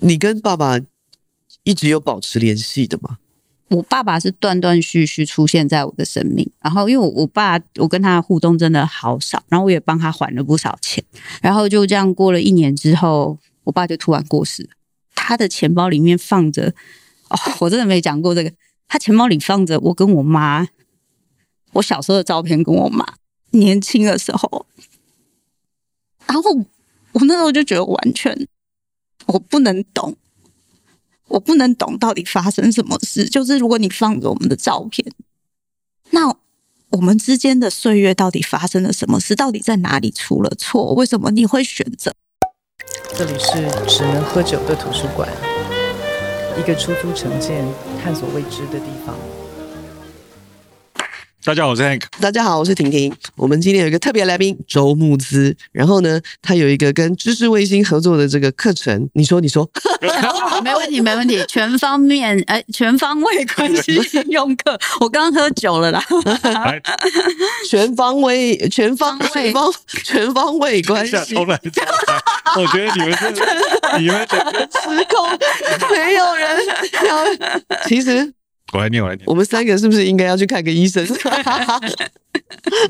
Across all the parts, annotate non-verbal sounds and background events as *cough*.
你跟爸爸一直有保持联系的吗？我爸爸是断断续续出现在我的生命，然后因为我爸，我跟他互动真的好少，然后我也帮他还了不少钱，然后就这样过了一年之后，我爸就突然过世了。他的钱包里面放着，哦，*laughs* 我真的没讲过这个，他钱包里放着我跟我妈，我小时候的照片，跟我妈年轻的时候，然后我那时候就觉得完全我不能懂。我不能懂到底发生什么事。就是如果你放着我们的照片，那我们之间的岁月到底发生了什么事？到底在哪里出了错？为什么你会选择？这里是只能喝酒的图书馆，一个出租城建、探索未知的地方。大家好，我是 Hank。大家好，我是婷婷。我们今天有一个特别来宾周慕姿，然后呢，他有一个跟知识卫星合作的这个课程。你说，你说，*laughs* 没问题，没问题，全方面，哎，全方位关系应用课。我刚刚喝酒了啦，全方位，全方位，全方，全方位关系。我觉得你们是，你们整个失控，没有人要。其实。我来念，我来念。我们三个是不是应该要去看个医生？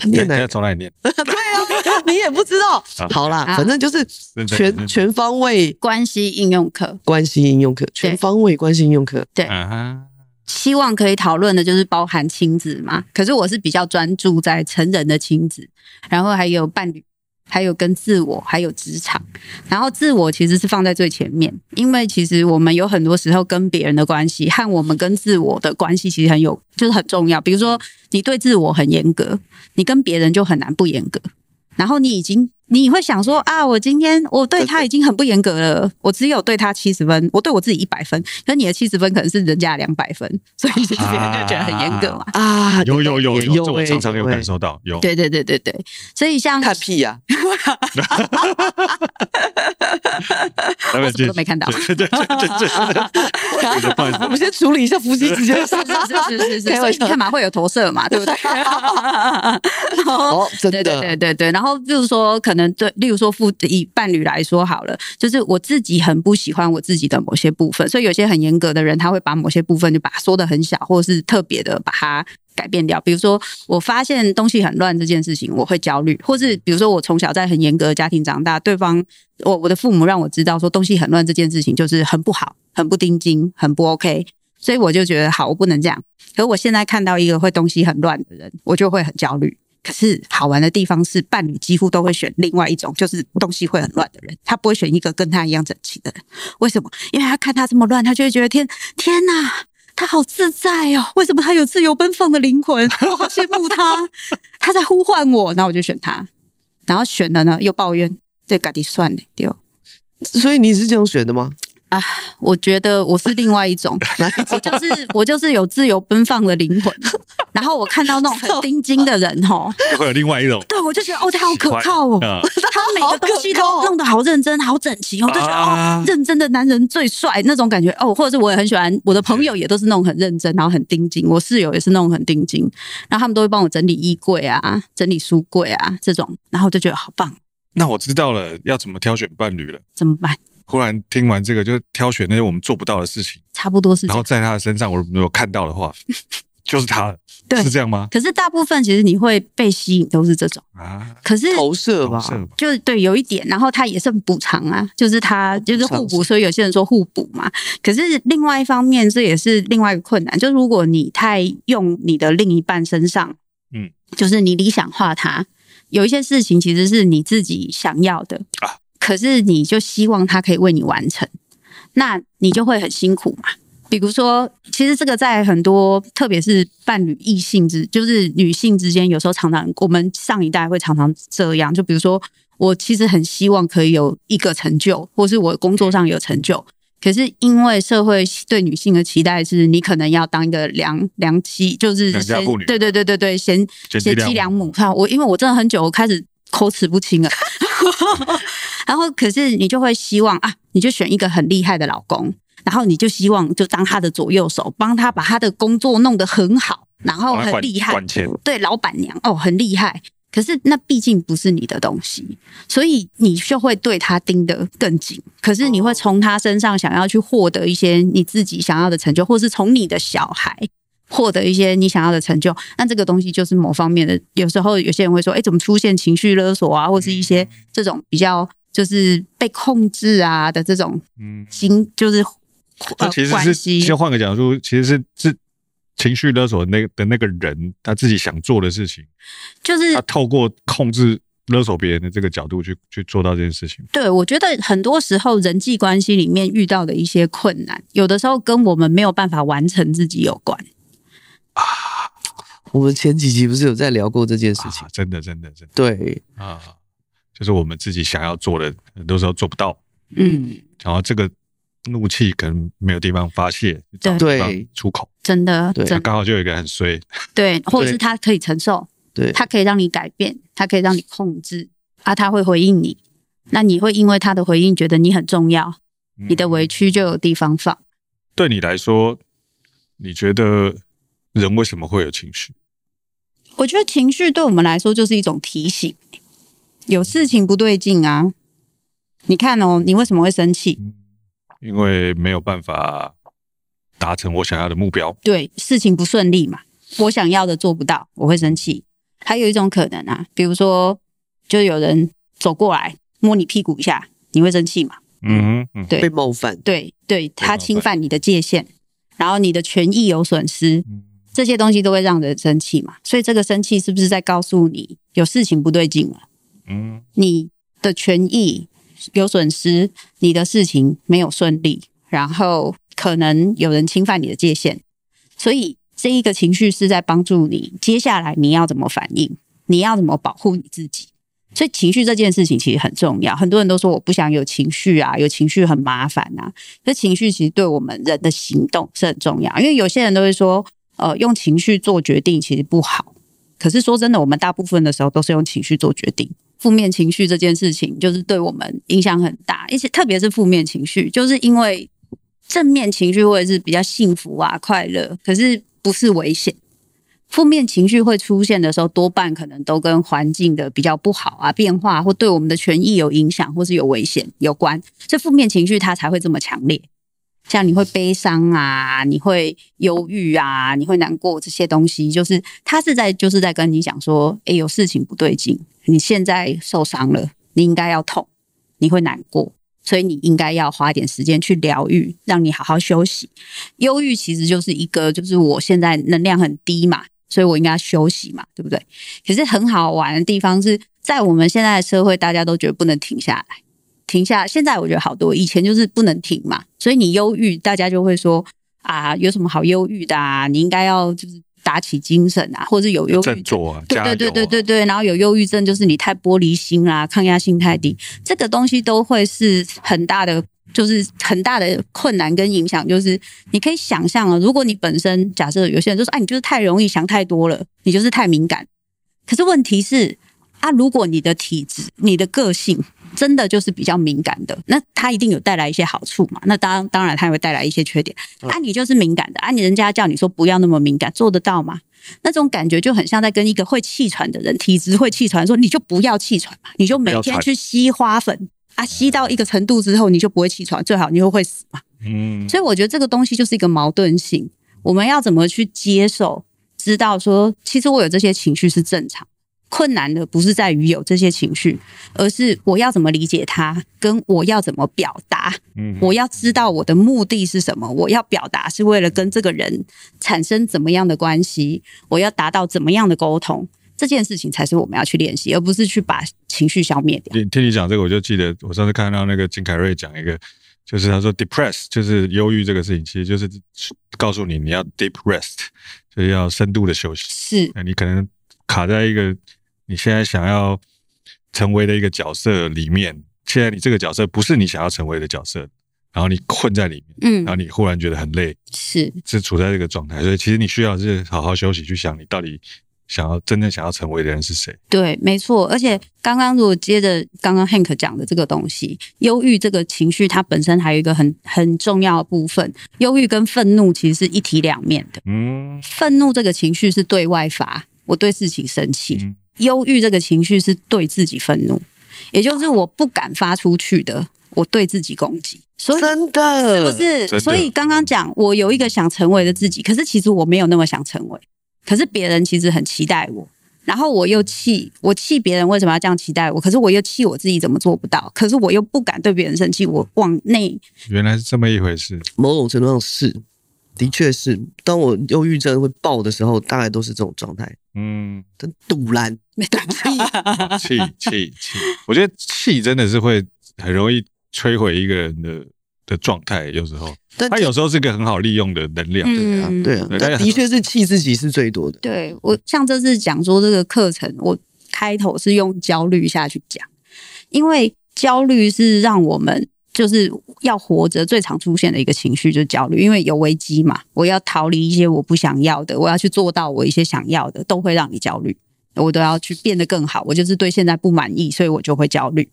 念哪？从哪里念？*laughs* 对啊，你也不知道。好啦，反正就是全全方位关系应用课，关系应用课，全方位关系应用课。对，希望可以讨论的就是包含亲子嘛。可是我是比较专注在成人的亲子，然后还有伴侣。还有跟自我，还有职场，然后自我其实是放在最前面，因为其实我们有很多时候跟别人的关系和我们跟自我的关系其实很有，就是很重要。比如说，你对自我很严格，你跟别人就很难不严格。然后你已经。你会想说啊，我今天我对他已经很不严格了，我只有对他七十分，我对我自己一百分，可你的七十分可能是人家两百分，*laughs* 所以别人就觉得很严格嘛。啊，有有有有，这我常常有感受到，有。对对对对对，所以像看屁呀，*laughs* 我什么都没看到。对对对对对，我们先处理一下夫妻之间是是是是是，所以你看嘛，会有投射嘛，对不对？哦，真的，对对对对，然后就是说可能。对，例如说，父以伴侣来说好了，就是我自己很不喜欢我自己的某些部分，所以有些很严格的人，他会把某些部分就把它缩得很小，或者是特别的把它改变掉。比如说，我发现东西很乱这件事情，我会焦虑；或是比如说，我从小在很严格的家庭长大，对方我我的父母让我知道说东西很乱这件事情就是很不好、很不丁金、很不 OK，所以我就觉得好，我不能这样。可我现在看到一个会东西很乱的人，我就会很焦虑。可是好玩的地方是，伴侣几乎都会选另外一种，就是东西会很乱的人，他不会选一个跟他一样整齐的人。为什么？因为他看他这么乱，他就会觉得天天哪，他好自在哦！为什么他有自由奔放的灵魂？我好羡慕他，他在呼唤我，然后我就选他。然后选了呢，又抱怨，这赶紧算了丢。所以你是这样选的吗？啊，我觉得我是另外一种，我 *laughs* *laughs* 就是我就是有自由奔放的灵魂。然后我看到那种很 *laughs* 钉金的人，吼，会有另外一种。对，我就觉得哦，他好可靠哦，他每个东西都 *laughs* 弄得好认真、好整齐，我就觉得哦，认真的男人最帅那种感觉哦。或者是我也很喜欢，我的朋友也都是那种很认真，然后很钉金。我室友也是那种很钉金，然后他们都会帮我整理衣柜啊、整理书柜啊这种，然后就觉得好棒。那我知道了，要怎么挑选伴侣了？怎么办？忽然听完这个，就挑选那些我们做不到的事情，差不多是。然后在他的身上，我如果看到的话，就是他了。对，是这样吗？可是大部分其实你会被吸引，都是这种啊。可是投射吧，就对，有一点。然后他也是补偿啊，就是他就是互补，所以有些人说互补嘛。可是另外一方面，这也是另外一个困难，就是如果你太用你的另一半身上，嗯，就是你理想化他，有一些事情其实是你自己想要的啊。可是你就希望他可以为你完成，那你就会很辛苦嘛。比如说，其实这个在很多，特别是伴侣异性之，就是女性之间，有时候常常我们上一代会常常这样。就比如说，我其实很希望可以有一个成就，或是我工作上有成就。可是因为社会对女性的期待是，你可能要当一个良良妻，就是良家妇女。对对对对对，贤贤妻良母。哈，我因为我真的很久，我开始口齿不清了。*laughs* 然后，可是你就会希望啊，你就选一个很厉害的老公，然后你就希望就当他的左右手，帮他把他的工作弄得很好，然后很厉害，管钱，对，老板娘哦，很厉害。可是那毕竟不是你的东西，所以你就会对他盯得更紧。可是你会从他身上想要去获得一些你自己想要的成就，或是从你的小孩获得一些你想要的成就。那这个东西就是某方面的。有时候有些人会说：“哎，怎么出现情绪勒索啊，或是一些这种比较就是被控制啊的这种嗯，心就是呃其实是先换个角度，其实是是。情绪勒索的那的那个人，他自己想做的事情，就是他透过控制勒索别人的这个角度去去做到这件事情。对，我觉得很多时候人际关系里面遇到的一些困难，有的时候跟我们没有办法完成自己有关。啊，我们前几集不是有在聊过这件事情？啊、真的，真的，真的。对啊，就是我们自己想要做的，很多时候做不到。嗯，然后这个。怒气可能没有地方发泄，对，出口真的，对，刚好就有一个很衰，*laughs* 对，或者是他可以承受，对，他可以让你改变，他可以让你控制，啊，他会回应你，那你会因为他的回应觉得你很重要，你的委屈就有地方放。嗯。对你来说，你觉得人为什么会有情绪？我觉得情绪对我们来说就是一种提醒，有事情不对劲啊。你看哦，你为什么会生气？因为没有办法达成我想要的目标，对，事情不顺利嘛，我想要的做不到，我会生气。还有一种可能啊，比如说，就有人走过来摸你屁股一下，你会生气嘛？嗯嗯，对，被冒犯，对对，他侵犯你的界限，然后你的权益有损失，这些东西都会让人生气嘛。所以这个生气是不是在告诉你有事情不对劲了？嗯，你的权益。有损失，你的事情没有顺利，然后可能有人侵犯你的界限，所以这一个情绪是在帮助你，接下来你要怎么反应，你要怎么保护你自己。所以情绪这件事情其实很重要。很多人都说我不想有情绪啊，有情绪很麻烦啊。这情绪其实对我们人的行动是很重要，因为有些人都会说，呃，用情绪做决定其实不好。可是说真的，我们大部分的时候都是用情绪做决定。负面情绪这件事情，就是对我们影响很大，而且特别是负面情绪，就是因为正面情绪会是比较幸福啊、快乐，可是不是危险。负面情绪会出现的时候，多半可能都跟环境的比较不好啊、变化，或对我们的权益有影响，或是有危险有关，所以负面情绪它才会这么强烈。像你会悲伤啊，你会忧郁啊，你会难过这些东西，就是他是在就是在跟你讲说，诶，有事情不对劲。你现在受伤了，你应该要痛，你会难过，所以你应该要花点时间去疗愈，让你好好休息。忧郁其实就是一个，就是我现在能量很低嘛，所以我应该休息嘛，对不对？可是很好玩的地方是在我们现在的社会，大家都觉得不能停下来，停下。现在我觉得好多，以前就是不能停嘛，所以你忧郁，大家就会说啊，有什么好忧郁的啊？你应该要就是。打起精神啊，或者有忧郁症，对对对对对对，然后有忧郁症就是你太玻璃心啦，抗压性太低，这个东西都会是很大的，就是很大的困难跟影响。就是你可以想象啊，如果你本身假设有些人就说，哎，你就是太容易想太多了，你就是太敏感。可是问题是啊，如果你的体质、你的个性。真的就是比较敏感的，那它一定有带来一些好处嘛？那当当然它也会带来一些缺点。啊，你就是敏感的，啊，你人家叫你说不要那么敏感，做得到吗？那种感觉就很像在跟一个会气喘的人，体质会气喘，说你就不要气喘嘛，你就每天去吸花粉啊，吸到一个程度之后你就不会气喘，最好你又会死嘛。嗯，所以我觉得这个东西就是一个矛盾性，我们要怎么去接受，知道说其实我有这些情绪是正常。困难的不是在于有这些情绪，而是我要怎么理解它，跟我要怎么表达。嗯，我要知道我的目的是什么，我要表达是为了跟这个人产生怎么样的关系，我要达到怎么样的沟通，这件事情才是我们要去练习，而不是去把情绪消灭掉。听你讲这个，我就记得我上次看到那个金凯瑞讲一个，就是他说 depress 就是忧郁这个事情，其实就是告诉你你要 deep rest，就是要深度的休息。是，那你可能卡在一个。你现在想要成为的一个角色里面，现在你这个角色不是你想要成为的角色，然后你困在里面，嗯，然后你忽然觉得很累，是是处在这个状态，所以其实你需要是好好休息，去想你到底想要真正想要成为的人是谁。对，没错。而且刚刚如果接着刚刚 Hank 讲的这个东西，忧郁这个情绪，它本身还有一个很很重要的部分，忧郁跟愤怒其实是一体两面的。嗯，愤怒这个情绪是对外发。我对事情生气，忧郁这个情绪是对自己愤怒，也就是我不敢发出去的，我对自己攻击。所以真的是不是？所以刚刚讲我有一个想成为的自己，可是其实我没有那么想成为，可是别人其实很期待我。然后我又气，我气别人为什么要这样期待我？可是我又气我自己怎么做不到？可是我又不敢对别人生气，我往内。原来是这么一回事。某种程度上是，的确是。当我忧郁症会爆的时候，大概都是这种状态。嗯，真赌烂，没 *laughs* 气气气。我觉得气真的是会很容易摧毁一个人的。的状态有时候，但他有时候是个很好利用的能量，嗯、对啊，对啊，的确是气自己是最多的。对，我像这次讲说这个课程，我开头是用焦虑下去讲，因为焦虑是让我们就是要活着最常出现的一个情绪，就是焦虑，因为有危机嘛，我要逃离一些我不想要的，我要去做到我一些想要的，都会让你焦虑。我都要去变得更好，我就是对现在不满意，所以我就会焦虑。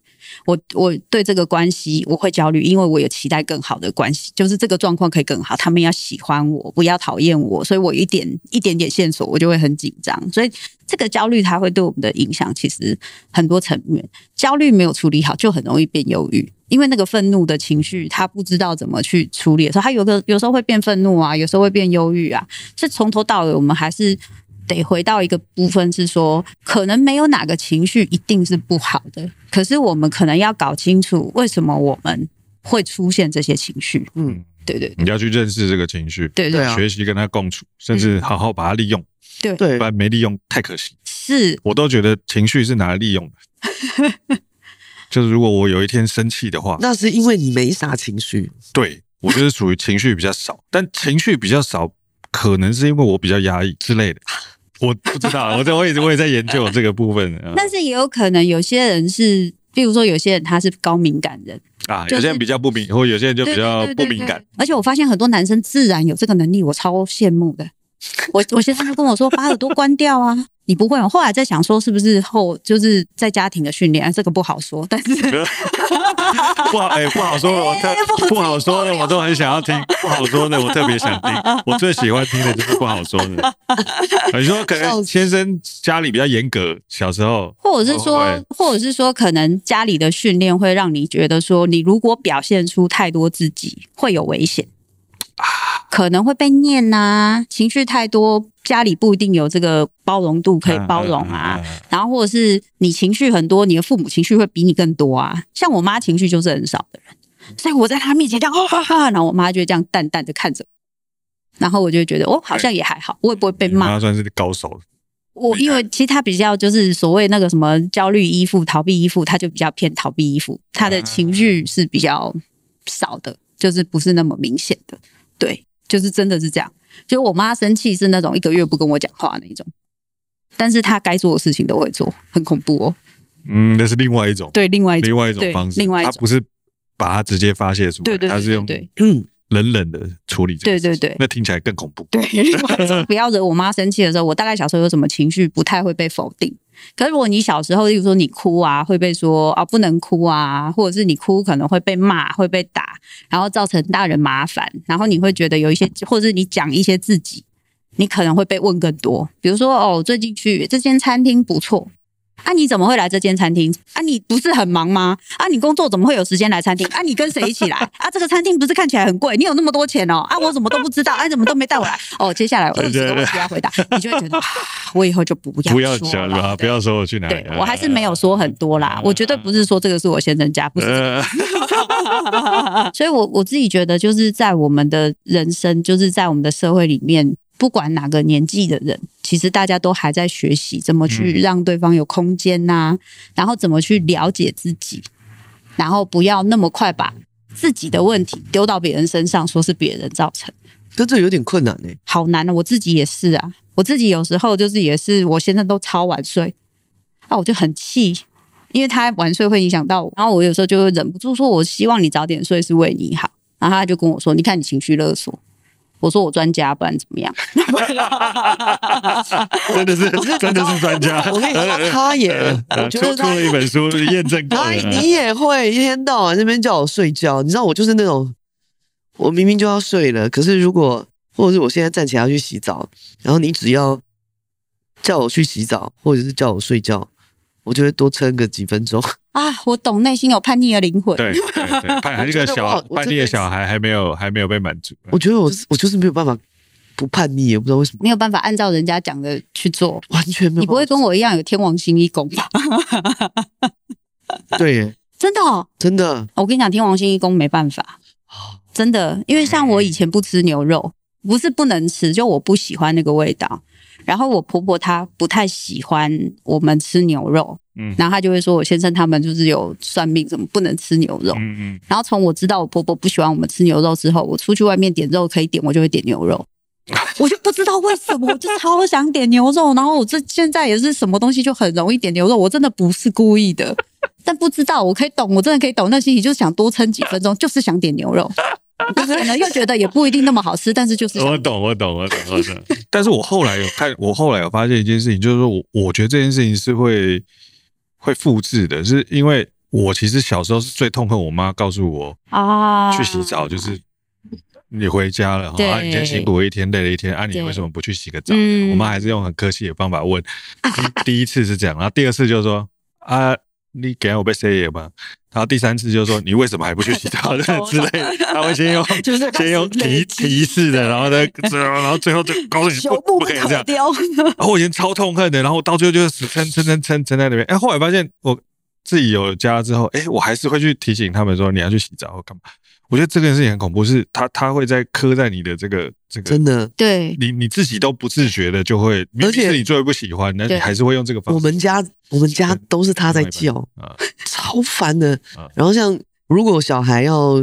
我我对这个关系我会焦虑，因为我有期待更好的关系，就是这个状况可以更好，他们要喜欢我，不要讨厌我，所以我一点一点点线索我就会很紧张。所以这个焦虑它会对我们的影响其实很多层面。焦虑没有处理好，就很容易变忧郁，因为那个愤怒的情绪他不知道怎么去处理的时候，他有个有时候会变愤怒啊，有时候会变忧郁啊。这从头到尾我们还是。得回到一个部分是说，可能没有哪个情绪一定是不好的，可是我们可能要搞清楚为什么我们会出现这些情绪。嗯，对对，你要去认识这个情绪，对对，学习跟他共处，甚至好好把它利用。对对，不然没利用太可惜。是，我都觉得情绪是拿来利用的。*laughs* 就是如果我有一天生气的话，那是因为你没啥情绪。对，我就是属于情绪比较少，但情绪比较少，可能是因为我比较压抑之类的。*laughs* 我不知道，我在我也我也在研究这个部分。但是也有可能有些人是，比如说有些人他是高敏感人啊，有些人比较不敏，或有些人就比较不敏感。而且我发现很多男生自然有这个能力，我超羡慕的。我我先生就跟我说，把耳朵关掉啊。你不会，我后来在想说，是不是后就是在家庭的训练，这个不好说。但是 *laughs* 不好哎、欸，不好说的，我特不好说的，我都很想要听。不好说的，我特别想听。我最喜欢听的就是不好说的。你说可能先生家里比较严格，小时候，或者是说，或者是说，可能家里的训练会让你觉得说，你如果表现出太多自己，会有危险。可能会被念呐、啊，情绪太多，家里不一定有这个包容度可以包容啊。然后或者是你情绪很多，你的父母情绪会比你更多啊。像我妈情绪就是很少的人，所以我在她面前这样哈哈，然后我妈就会这样淡淡的看着，然后我就觉得哦，好像也还好，我也不会被骂。她算是高手了。我因为其实她比较就是所谓那个什么焦虑依附、逃避依附，她就比较偏逃避依附，她的情绪是比较少的，就是不是那么明显的，对。就是真的是这样，就我妈生气是那种一个月不跟我讲话那种，但是她该做的事情都会做，很恐怖哦。嗯，那是另外一种，对，另外一种，另外一种方式，另外一种，她不是把它直接发泄出来，对对，她是用 *clears throat* 冷冷的处理，对对对，那听起来更恐怖。对，*laughs* 不要惹我妈生气的时候，我大概小时候有什么情绪不太会被否定。可是如果你小时候，例如说你哭啊，会被说啊不能哭啊，或者是你哭可能会被骂、会被打，然后造成大人麻烦，然后你会觉得有一些，或者是你讲一些自己，你可能会被问更多。比如说哦，最近去这间餐厅不错。啊，你怎么会来这间餐厅？啊，你不是很忙吗？啊，你工作怎么会有时间来餐厅？啊，你跟谁一起来？*laughs* 啊，这个餐厅不是看起来很贵？你有那么多钱哦？啊，我怎么都不知道？啊，怎么都没带我来？哦，接下来我二十个问题要回答，你就会觉得，我以后就不要不要讲了，不要说我去哪里。对，我还是没有说很多啦，我绝对不是说这个是我先生家，不是。*laughs* 所以我我自己觉得，就是在我们的人生，就是在我们的社会里面。不管哪个年纪的人，其实大家都还在学习怎么去让对方有空间呐、啊，然后怎么去了解自己，然后不要那么快把自己的问题丢到别人身上，说是别人造成。但这有点困难呢、欸，好难啊！我自己也是啊，我自己有时候就是也是，我现在都超晚睡，啊，我就很气，因为他晚睡会影响到我，然后我有时候就会忍不住说，我希望你早点睡是为你好，然后他就跟我说，你看你情绪勒索。我说我专家，不然怎么样？*laughs* 真的是，真的是专家。我跟你说，他也，我觉得出了一本书验证过。他你也会一天到晚这边叫我睡觉，你知道我就是那种，我明明就要睡了，可是如果或者是我现在站起来要去洗澡，然后你只要叫我去洗澡，或者是叫我睡觉，我就会多撑个几分钟。*laughs* 啊，我懂，内心有叛逆的灵魂。对对对，*laughs* 叛逆这个小叛逆的小孩还没有还没有被满足。我觉得我我就是没有办法不叛逆，也不知道为什么。没有办法按照人家讲的去做，完全没有。你不会跟我一样有天王星一宫吧？*laughs* 对耶，真的哦，真的。我跟你讲，天王星一宫没办法，真的，因为像我以前不吃牛肉，不是不能吃，就我不喜欢那个味道。然后我婆婆她不太喜欢我们吃牛肉，嗯，然后她就会说我先生他们就是有算命，怎么不能吃牛肉？嗯嗯。然后从我知道我婆婆不喜欢我们吃牛肉之后，我出去外面点肉可以点，我就会点牛肉。*laughs* 我就不知道为什么，我就超想点牛肉。然后我这现在也是什么东西就很容易点牛肉，我真的不是故意的，但不知道我可以懂，我真的可以懂那心里，就是想多撑几分钟，就是想点牛肉。可能又觉得也不一定那么好吃，但是就是我懂，我懂，我懂，我懂。*laughs* 但是我后来有看，我后来有发现一件事情，就是说我我觉得这件事情是会会复制的，是因为我其实小时候是最痛恨我妈告诉我啊，去洗澡就是你回家了，啊，你今天辛苦了一天，累了一天，啊，你为什么不去洗个澡？我妈还是用很客气的方法问，第一次是这样，然后第二次就是说啊。你给我被塞野吗？然后第三次就说，你为什么还不去洗澡 *laughs* 之类的？他会先用，*laughs* 就是先用提提示的，然后再，然后最后就告诉你不不可以这样。然后我以前超痛恨的，然后到最后就是死撑撑撑撑撑在那边。哎，后来发现我自己有家之后，哎，我还是会去提醒他们说，你要去洗澡或干嘛。我觉得这件事情很恐怖，是他他会在刻在你的这个这个真的对，你你自己都不自觉的就会，而且是你最不喜欢，那你还是会用这个方式。我们家我们家都是他在叫啊，超烦的。然后像如果小孩要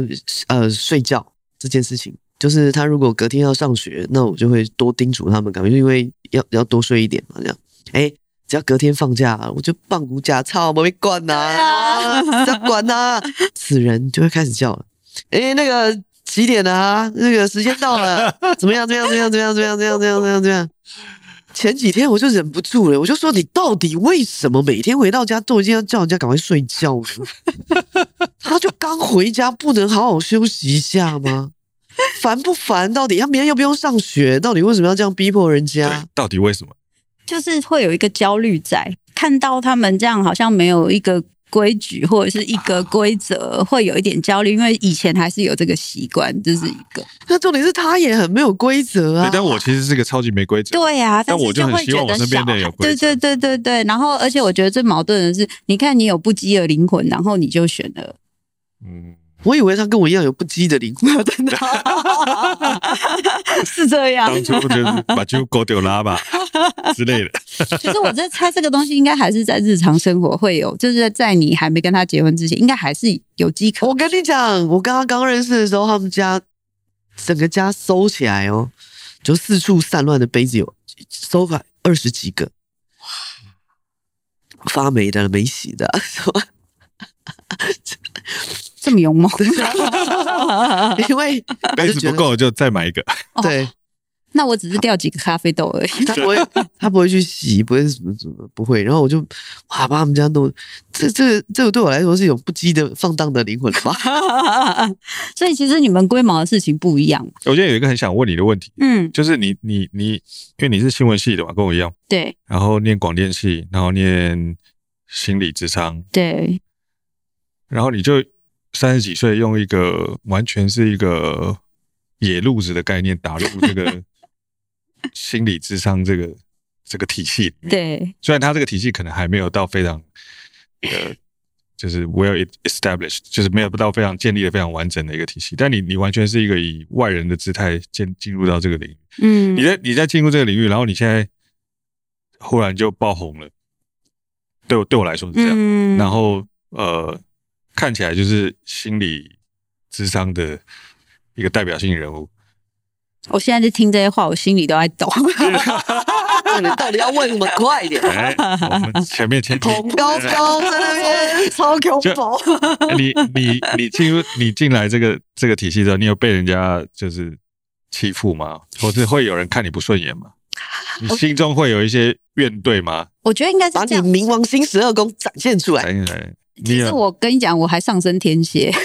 呃睡觉这件事情，就是他如果隔天要上学，那我就会多叮嘱他们，感觉因为要要多睡一点嘛，这样。哎，只要隔天放假，我就放骨假操，我没管呐，不要管呐，此人就会开始叫了。哎、欸，那个几点了啊？那个时间到了，怎么样？怎么样？怎么样？怎么样？怎么样？怎么样？怎么样？怎么样？前几天我就忍不住了，我就说：“你到底为什么每天回到家都一定要叫人家赶快睡觉呢？*laughs* 他就刚回家，不能好好休息一下吗？烦不烦？到底他明天又不用上学？到底为什么要这样逼迫人家？到底为什么？就是会有一个焦虑在，看到他们这样，好像没有一个。”规矩或者是一个规则，会有一点焦虑，因为以前还是有这个习惯，这是一个。那重点是他也很没有规则啊。但我其实是个超级没规则。对呀、啊，但我就很希望我身边的人有规则。对对对对对。然后，而且我觉得最矛盾的是，你看你有不羁的灵魂，然后你就选了，嗯。我以为他跟我一样有不羁的灵魂，真的 *laughs* 是这样。当初就是把就狗丢拉吧 *laughs* 之类的。*laughs* 其实我在猜这个东西应该还是在日常生活会有，就是在你还没跟他结婚之前，应该还是有迹可。我跟你讲，我跟他刚认识的时候，他们家整个家收起来哦，就四处散乱的杯子有收了二十几个，发霉的、没洗的，什么。这么勇猛，*laughs* 因为杯子不够就再买一个。对、哦，那我只是掉几个咖啡豆而已。*laughs* 他不会，他不会去洗，不会什么什么，不会。然后我就哇，把他们家弄，这这这个对我来说是一种不羁的放荡的灵魂吧。*laughs* 所以其实你们龟毛的事情不一样。我今天有一个很想问你的问题，嗯，就是你你你，因为你是新闻系的嘛，跟我一样，对。然后念广电系，然后念心理智商，对。然后你就。三十几岁，用一个完全是一个野路子的概念打入这个心理智商这个这个体系里面。对，虽然他这个体系可能还没有到非常呃，就是 well established，就是没有到非常建立的非常完整的一个体系，但你你完全是一个以外人的姿态进进入到这个领域。嗯，你在你在进入这个领域，然后你现在忽然就爆红了，对我对我来说是这样。嗯，然后呃。看起来就是心理智商的一个代表性人物。我现在在听这些话，我心里都在抖。你到底要问什么？快一点！哎，我们前面前恐高高在那边超恐怖。你你你进入你进来这个这个体系之后，你有被人家就是欺负吗？或是会有人看你不顺眼吗？你心中会有一些怨怼吗？我觉得应该是把你冥王星十二宫展现出来。展现出来。其实我跟你讲，我还上升天蝎。*laughs*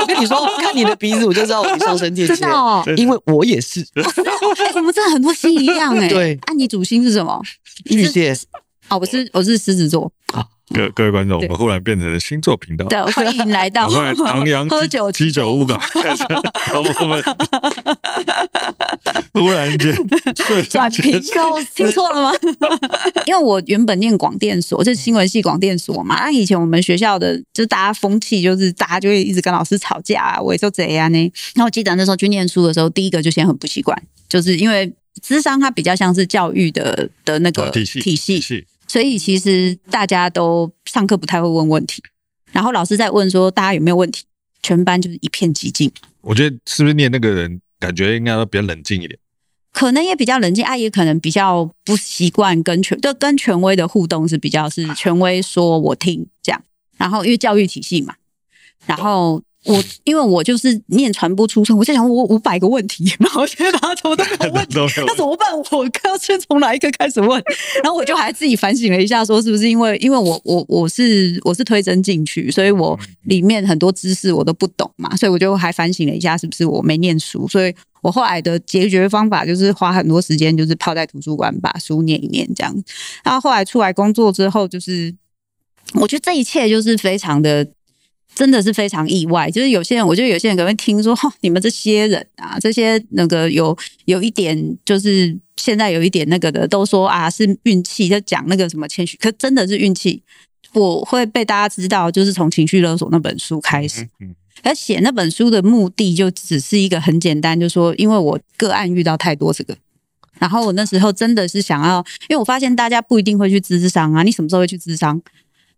我跟你说，看你的鼻子，我就知道你上升天蝎。真的哦，因为我也是。哎，*laughs* 我们真的很多星一样哎。对，那你主星是什么？巨蟹。哦，我是我是狮子座。啊，各各位观众，我们忽然变成了星座频道。对，欢迎来到 *laughs* 唐阳 *laughs* 喝酒鸡酒屋的。*laughs* 我们忽然间转频，听错了吗？因为我原本念广电所，就是新闻系广电所嘛。那以前我们学校的，就是大家风气就是大家就会一直跟老师吵架啊，我也就这样呢。那我记得那时候去念书的时候，第一个就先很不习惯，就是因为智商它比较像是教育的的那个体系体系。所以其实大家都上课不太会问问题，然后老师在问说大家有没有问题，全班就是一片寂静。我觉得是不是念那个人感觉应该都比较冷静一点？可能也比较冷静，啊，也可能比较不习惯跟权，就跟权威的互动是比较是权威说我听这样，然后因为教育体系嘛，然后。我因为我就是念传播出身，我在想我五百个问题，*laughs* 然后现在大家怎么 *laughs* 都没有问题，那怎么办？我要先从哪一个开始问？*laughs* 然后我就还自己反省了一下，说是不是因为因为我我我是我是推甄进去，所以我里面很多知识我都不懂嘛，所以我就还反省了一下，是不是我没念书？所以我后来的解决方法就是花很多时间，就是泡在图书馆把书念一念这样。然后后来出来工作之后，就是我觉得这一切就是非常的。真的是非常意外，就是有些人，我觉得有些人可能会听说，哈，你们这些人啊，这些那个有有一点，就是现在有一点那个的，都说啊是运气，就讲那个什么谦虚，可真的是运气。我会被大家知道，就是从《情绪勒索》那本书开始，而写那本书的目的就只是一个很简单，就是说因为我个案遇到太多这个，然后我那时候真的是想要，因为我发现大家不一定会去咨商啊，你什么时候会去咨商？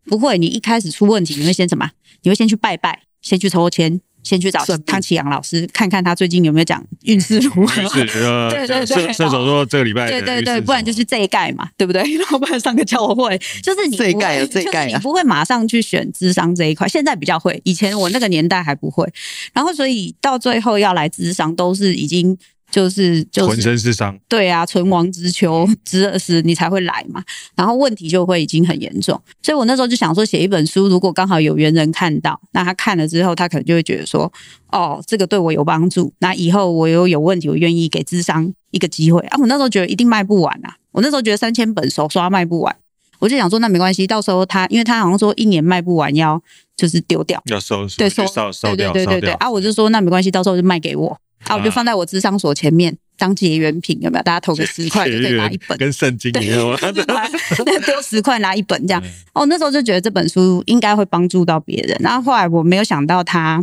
不会，你一开始出问题，你会先什么？你会先去拜拜，先去抽签，先去找汤启阳老师，看看他最近有没有讲运势如何。对对对，射手座这个礼拜，对对对，不然就是这一盖嘛，对不对？然后不然上个教会，*laughs* 就是你这一盖有这一盖，你不会马上去选智商这一块。现在比较会，以前我那个年代还不会。然后所以到最后要来智商，都是已经。就是就是浑身是伤，对啊，存亡之秋 *laughs* 之二时你才会来嘛，然后问题就会已经很严重，所以我那时候就想说，写一本书，如果刚好有缘人看到，那他看了之后，他可能就会觉得说，哦，这个对我有帮助，那以后我又有问题，我愿意给智商一个机会啊。我那时候觉得一定卖不完啊，我那时候觉得三千本手刷卖不完，我就想说，那没关系，到时候他，因为他好像说一年卖不完要就是丢掉，要收，对收，对对对对对啊，我就说那没关系，到时候就卖给我。啊，我就放在我智商所前面当结缘品，有没有？大家投个十块就可以拿一本，跟圣经一样。那丢 *laughs* 十块拿一本这样。哦，那时候就觉得这本书应该会帮助到别人。然后后来我没有想到它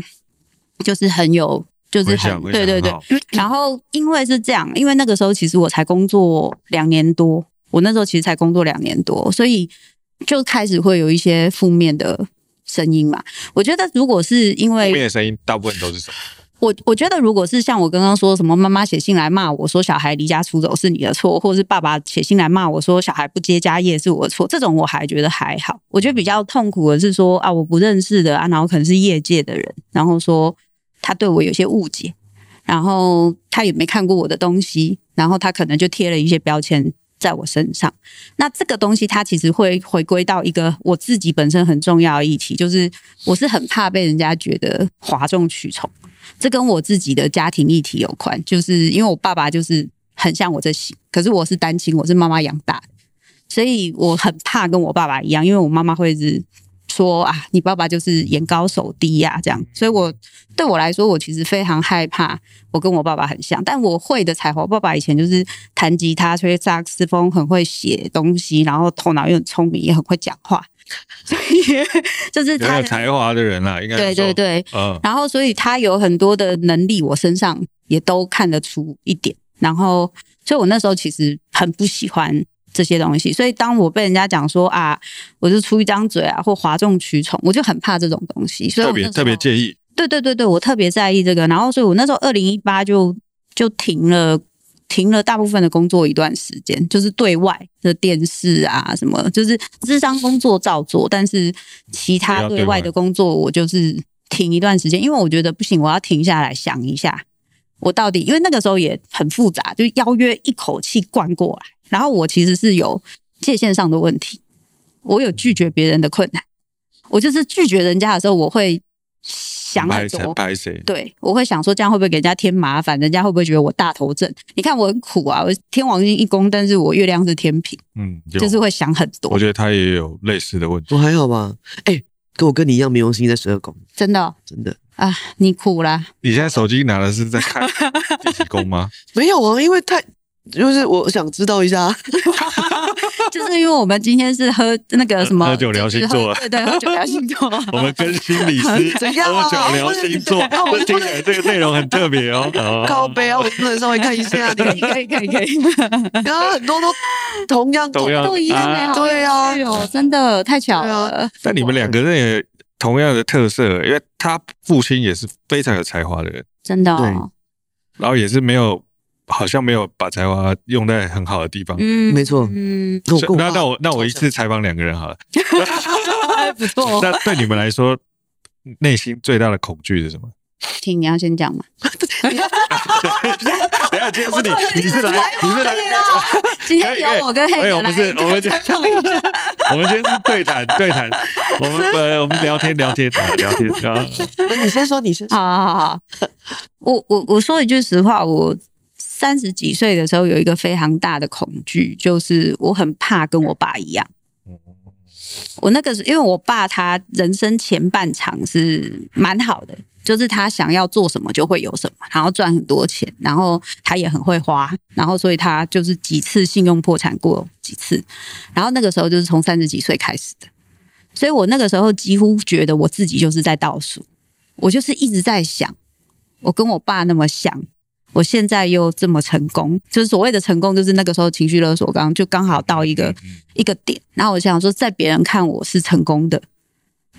就是很有，就是很对对对。*coughs* *laughs* 然后因为是这样，因为那个时候其实我才工作两年多，我那时候其实才工作两年多，所以就开始会有一些负面的声音嘛。我觉得如果是因为负面的声音，大部分都是什么？我我觉得，如果是像我刚刚说什么，妈妈写信来骂我说小孩离家出走是你的错，或者是爸爸写信来骂我说小孩不接家业是我的错，这种我还觉得还好。我觉得比较痛苦的是说啊，我不认识的啊，然后可能是业界的人，然后说他对我有些误解，然后他也没看过我的东西，然后他可能就贴了一些标签在我身上。那这个东西，它其实会回归到一个我自己本身很重要的议题，就是我是很怕被人家觉得哗众取宠。这跟我自己的家庭议题有关，就是因为我爸爸就是很像我这型，可是我是单亲，我是妈妈养大的，所以我很怕跟我爸爸一样，因为我妈妈会是说啊，你爸爸就是眼高手低呀、啊，这样，所以我对我来说，我其实非常害怕我跟我爸爸很像，但我会的才华，爸爸以前就是弹吉他、吹萨克斯风，很会写东西，然后头脑又很聪明，也很会讲话。*laughs* 所以就是他有才华的人啦，应该对对对，嗯，然后所以他有很多的能力，我身上也都看得出一点。然后，所以我那时候其实很不喜欢这些东西。所以当我被人家讲说啊，我就出一张嘴啊，或哗众取宠，我就很怕这种东西。所以特别特别介意。对对对对，我特别在意这个。然后，所以我那时候二零一八就就停了。停了大部分的工作一段时间，就是对外的电视啊什么，就是智商工作照做，但是其他对外的工作我就是停一段时间，因为我觉得不行，我要停下来想一下，我到底因为那个时候也很复杂，就邀约一口气灌过来，然后我其实是有界限上的问题，我有拒绝别人的困难，我就是拒绝人家的时候，我会想很多。拍谁？对，我会想说这样会不会给人家添麻烦？人家会不会觉得我大头症？你看我很苦啊，我天王星一宫，但是我月亮是天平，嗯，就是会想很多。我觉得他也有类似的问题。我还好吧？哎、欸，跟我跟你一样，冥王星在十二宫，真的、哦，真的啊，你苦啦。你现在手机拿的是在看第几宫吗？*laughs* 没有啊，因为太。就是我想知道一下，*laughs* 就是因为我们今天是喝那个什么喝酒聊星座，对对，喝酒聊星座。*laughs* 我们跟心理师怎样喝酒聊星座，我听起来这个内容很特别哦。靠背啊，我不能稍微看一下，*laughs* 可以可以可以可以。刚刚 *laughs* 很多都同样同样都一样，对啊，真的太巧了。但你们两个人也同样的特色，因为他父亲也是非常有才华的人，真的。对然后也是没有。好像没有把才华用在很好的地方。嗯，没错。嗯，那那我那我一次采访两个人好了。*laughs* 不错。那对你们来说，内心最大的恐惧是什么？听，你要先讲嘛。*laughs* 等下，今天是你，你是来，你是来。*laughs* 今天有我跟黑哥来。我们是，我们今天，我们今天是对谈，对谈。我们呃，我们聊天，聊天，聊天。那你先说，你先说。好好好。我我我说一句实话，我。三十几岁的时候，有一个非常大的恐惧，就是我很怕跟我爸一样。我那个是因为我爸他人生前半场是蛮好的，就是他想要做什么就会有什么，然后赚很多钱，然后他也很会花，然后所以他就是几次信用破产过几次，然后那个时候就是从三十几岁开始的，所以我那个时候几乎觉得我自己就是在倒数，我就是一直在想，我跟我爸那么像。我现在又这么成功，就是所谓的成功，就是那个时候情绪勒索刚就刚好到一个一个点。然后我想说，在别人看我是成功的，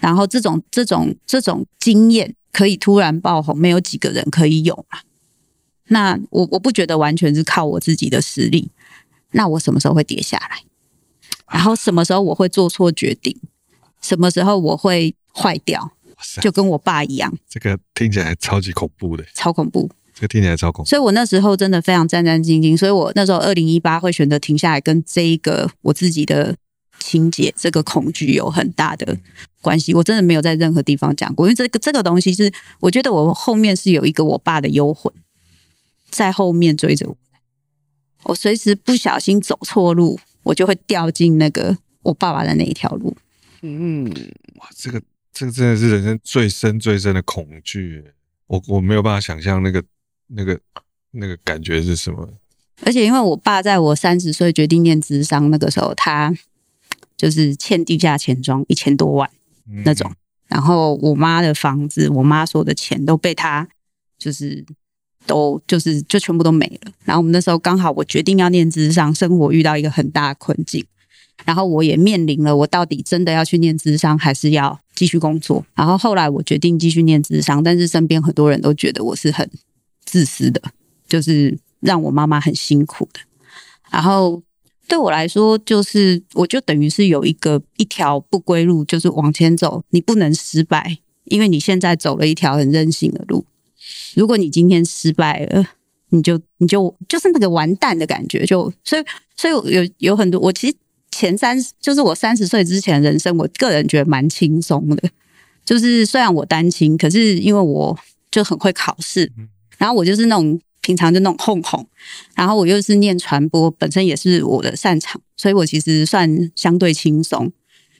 然后这种这种这种经验可以突然爆红，没有几个人可以有嘛。那我我不觉得完全是靠我自己的实力。那我什么时候会跌下来？然后什么时候我会做错决定？什么时候我会坏掉？就跟我爸一样。这个听起来超级恐怖的，超恐怖。这个听起来超恐怖，所以我那时候真的非常战战兢兢。所以我那时候二零一八会选择停下来，跟这一个我自己的情节、这个恐惧有很大的关系。我真的没有在任何地方讲过，因为这个这个东西是我觉得我后面是有一个我爸的幽魂在后面追着我。我随时不小心走错路，我就会掉进那个我爸爸的那一条路。嗯，哇，这个这个真的是人生最深最深的恐惧。我我没有办法想象那个。那个那个感觉是什么？而且因为我爸在我三十岁决定念智商那个时候，他就是欠地下钱庄一千多万那种，嗯、然后我妈的房子，我妈所有的钱都被他就是都就是就全部都没了。然后我们那时候刚好我决定要念智商，生活遇到一个很大的困境，然后我也面临了我到底真的要去念智商，还是要继续工作。然后后来我决定继续念智商，但是身边很多人都觉得我是很。自私的，就是让我妈妈很辛苦的。然后对我来说，就是我就等于是有一个一条不归路，就是往前走，你不能失败，因为你现在走了一条很任性的路。如果你今天失败了，你就你就就是那个完蛋的感觉。就所以所以有有很多，我其实前三就是我三十岁之前的人生，我个人觉得蛮轻松的。就是虽然我单亲，可是因为我就很会考试。然后我就是那种平常就那种哄哄，然后我又是念传播，本身也是我的擅长，所以我其实算相对轻松。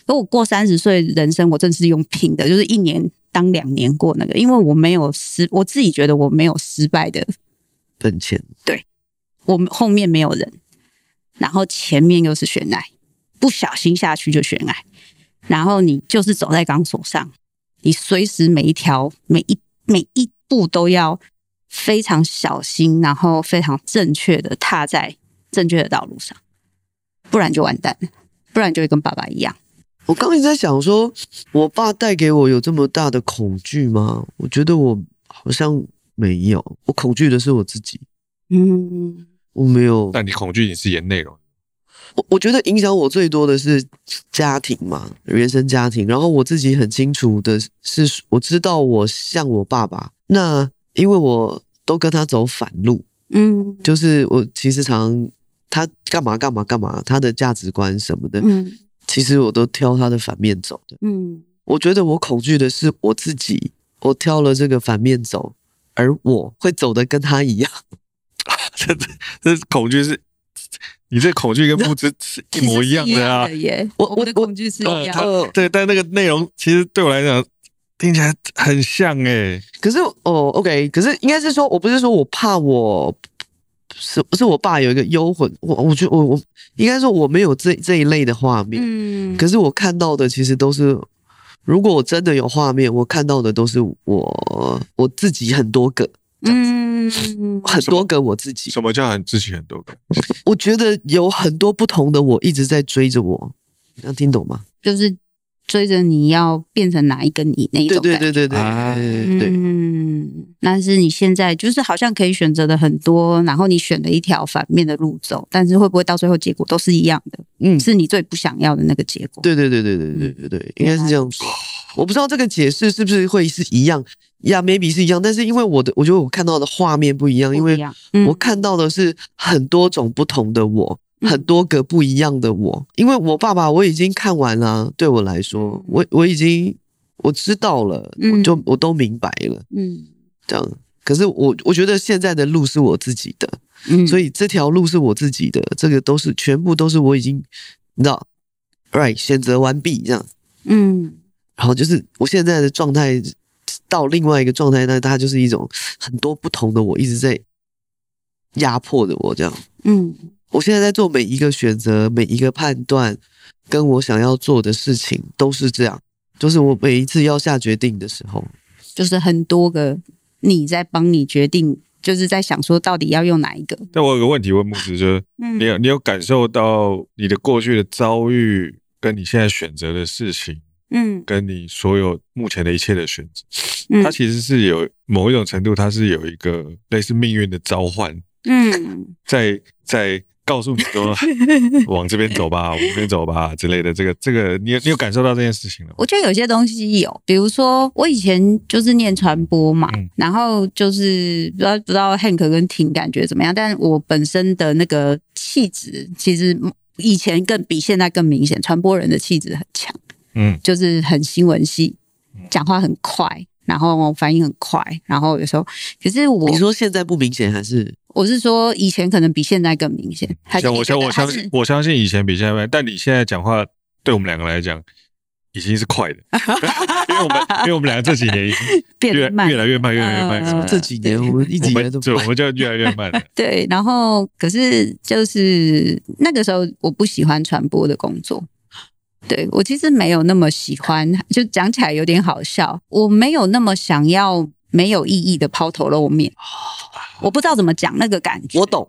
可我过三十岁人生，我真是用拼的，就是一年当两年过那个，因为我没有失，我自己觉得我没有失败的本钱。对，我后面没有人，然后前面又是悬崖，不小心下去就悬崖，然后你就是走在钢索上，你随时每一条每一每一步都要。非常小心，然后非常正确的踏在正确的道路上，不然就完蛋了，不然就会跟爸爸一样。我刚一直在想说，我爸带给我有这么大的恐惧吗？我觉得我好像没有，我恐惧的是我自己。嗯，我没有。但你恐惧你自己的内容？我我觉得影响我最多的是家庭嘛，原生家庭。然后我自己很清楚的是，我知道我像我爸爸那。因为我都跟他走反路，嗯，就是我其实常他干嘛干嘛干嘛，他的价值观什么的，嗯，其实我都挑他的反面走的，嗯，我觉得我恐惧的是我自己，我挑了这个反面走，而我会走的跟他一样。这 *laughs* 这这恐惧是，你这恐惧跟不知是一模一样的啊！我我的恐惧是一样的，呃、对，但那个内容其实对我来讲听起来很像哎、欸。可是哦，OK，可是应该是说，我不是说我怕我。是是我爸有一个幽魂，我我觉得我我应该说我没有这这一类的画面，嗯，可是我看到的其实都是，如果我真的有画面，我看到的都是我我自己很多个，嗯，很多个我自己。什么叫很自己很多个？我觉得有很多不同的我一直在追着我，能听懂吗？就是。追着你要变成哪一个你那一种感觉，对对对对对对，嗯，但是你现在就是好像可以选择的很多，然后你选了一条反面的路走，但是会不会到最后结果都是一样的？嗯，是你最不想要的那个结果。对对对对对对对对，应该是这样说。我不知道这个解释是不是会是一样，呀，maybe 是一样，但是因为我的，我觉得我看到的画面不一样，因为我看到的是很多种不同的我。很多个不一样的我，因为我爸爸我已经看完了，对我来说，我我已经我知道了，我就我都明白了，嗯，这样。可是我我觉得现在的路是我自己的，嗯，所以这条路是我自己的，这个都是全部都是我已经你知道，right 选择完毕这样，嗯，然后就是我现在的状态到另外一个状态，那它就是一种很多不同的我一直在压迫着我这样，嗯。我现在在做每一个选择，每一个判断，跟我想要做的事情都是这样。就是我每一次要下决定的时候，就是很多个你在帮你决定，就是在想说到底要用哪一个。但我有个问题问牧师，就是你有你有感受到你的过去的遭遇，跟你现在选择的事情，嗯，跟你所有目前的一切的选择，嗯，它其实是有某一种程度，它是有一个类似命运的召唤，嗯，在在。告诉你说 *laughs* 往这边走吧，往这边走吧之类的，这个这个，你有你有感受到这件事情了吗？我觉得有些东西有，比如说我以前就是念传播嘛，嗯、然后就是不知道不知道 Hank 跟婷感觉怎么样，但我本身的那个气质其实以前更比现在更明显，传播人的气质很强，嗯，就是很新闻系，讲话很快。然后反应很快，然后有时候，可是我你说现在不明显还是？我是说以前可能比现在更明显。像我相我相信我相信以前比现在慢，但你现在讲话对我们两个来讲已经是快的，*laughs* 因为我们因为我们两个这几年已经 *laughs* 变越越来越慢，越来越慢。这几年我们一直都对，我们就越来越慢。*laughs* 对，然后可是就是那个时候我不喜欢传播的工作。对，我其实没有那么喜欢，就讲起来有点好笑。我没有那么想要没有意义的抛头露面，我不知道怎么讲那个感觉。我懂，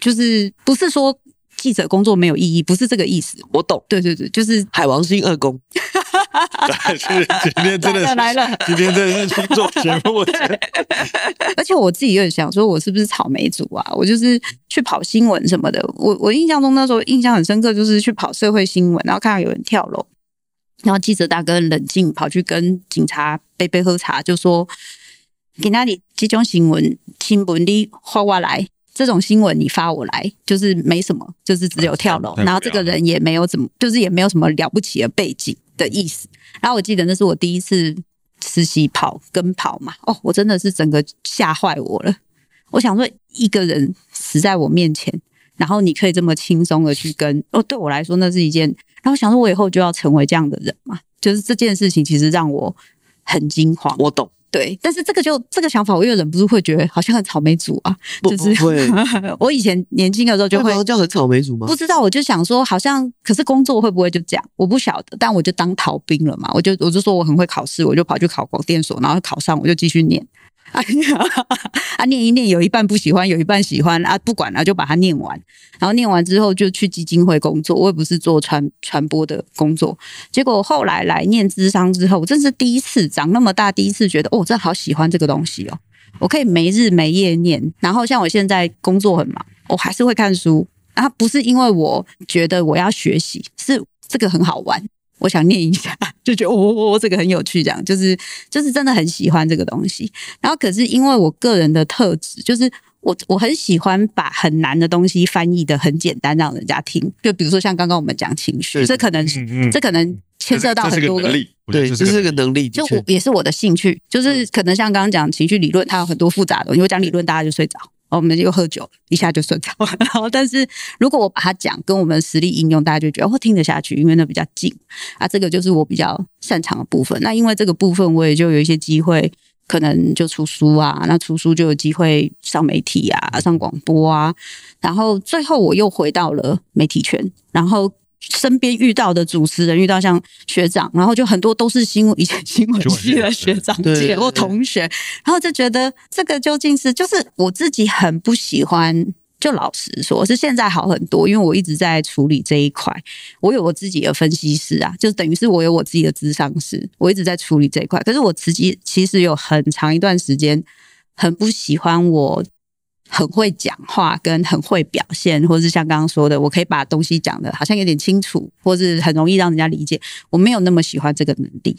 就是不是说记者工作没有意义，不是这个意思。我懂，对对对，就是海王星二宫。今天真的来了，今天真的是去做节目。而且我自己有点想说，我是不是草莓族啊？我就是去跑新闻什么的。我我印象中那时候印象很深刻，就是去跑社会新闻，然后看到有人跳楼，然后记者大哥冷静跑去跟警察杯杯喝茶，就说：“给那里这种新闻新闻你发我来，这种新闻你发我来，就是没什么，就是只有跳楼，然后这个人也没有怎么，就是也没有什么了不起的背景。”的意思，然后我记得那是我第一次实习跑跟跑嘛，哦，我真的是整个吓坏我了。我想说，一个人死在我面前，然后你可以这么轻松的去跟，哦，对我来说那是一件，然后我想说，我以后就要成为这样的人嘛，就是这件事情其实让我很惊慌。我懂。对，但是这个就这个想法，我又忍不住会觉得好像很草莓族啊。就是不会，*laughs* 我以前年轻的时候就会叫很草莓族吗？不知道，我就想说，好像可是工作会不会就这样？我不晓得，但我就当逃兵了嘛。我就我就说我很会考试，我就跑去考广电所，然后考上，我就继续念。*laughs* 啊，念一念，有一半不喜欢，有一半喜欢啊，不管了，就把它念完。然后念完之后就去基金会工作，我也不是做传传播的工作。结果后来来念智商之后，我真是第一次长那么大，第一次觉得哦，我真好喜欢这个东西哦，我可以没日没夜念。然后像我现在工作很忙，我还是会看书啊，不是因为我觉得我要学习，是这个很好玩。我想念一下，*laughs* 就觉得哦，哦，哦，这个很有趣，这样就是就是真的很喜欢这个东西。然后可是因为我个人的特质，就是我我很喜欢把很难的东西翻译的很简单，让人家听。就比如说像刚刚我们讲情绪，这可能嗯嗯这可能牵涉到很多个力，对，这是个能力，就我也是我的兴趣，就是可能像刚刚讲情绪理论，它有很多复杂的东西，我讲理论大家就睡着。我们又喝酒，一下就睡着了。然后，但是如果我把它讲跟我们实力应用，大家就觉得会听得下去，因为那比较近啊。这个就是我比较擅长的部分。那因为这个部分，我也就有一些机会，可能就出书啊。那出书就有机会上媒体啊，上广播啊。然后最后我又回到了媒体圈，然后。身边遇到的主持人，遇到像学长，然后就很多都是新闻以前新闻系的学长姐或同学，然后就觉得这个究竟是就是我自己很不喜欢。就老实说，是现在好很多，因为我一直在处理这一块，我有我自己的分析师啊，就等于是我有我自己的咨商师，我一直在处理这一块。可是我自己其实有很长一段时间很不喜欢我。很会讲话，跟很会表现，或是像刚刚说的，我可以把东西讲的好像有点清楚，或是很容易让人家理解。我没有那么喜欢这个能力。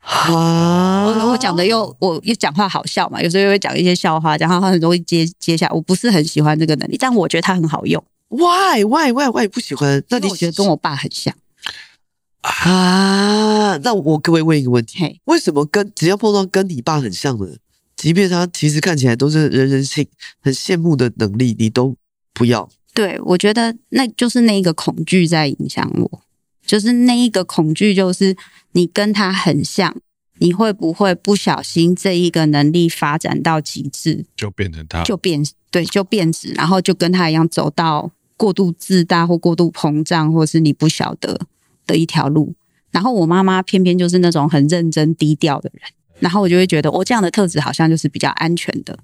啊，我我讲的又我又讲话好笑嘛，有时候又会讲一些笑话，讲话很容易接接下来。我不是很喜欢这个能力，但我觉得它很好用。Why why why why 不喜欢？那你我觉得跟我爸很像啊？那我各位问一个问题：为什么跟只要碰到跟你爸很像的？即便他其实看起来都是人人性很羡慕的能力，你都不要。对，我觉得那就是那一个恐惧在影响我，就是那一个恐惧，就是你跟他很像，你会不会不小心这一个能力发展到极致，就变成他，就变对，就变质，然后就跟他一样走到过度自大或过度膨胀，或是你不晓得的一条路。然后我妈妈偏偏就是那种很认真低调的人。然后我就会觉得，我、哦、这样的特质好像就是比较安全的，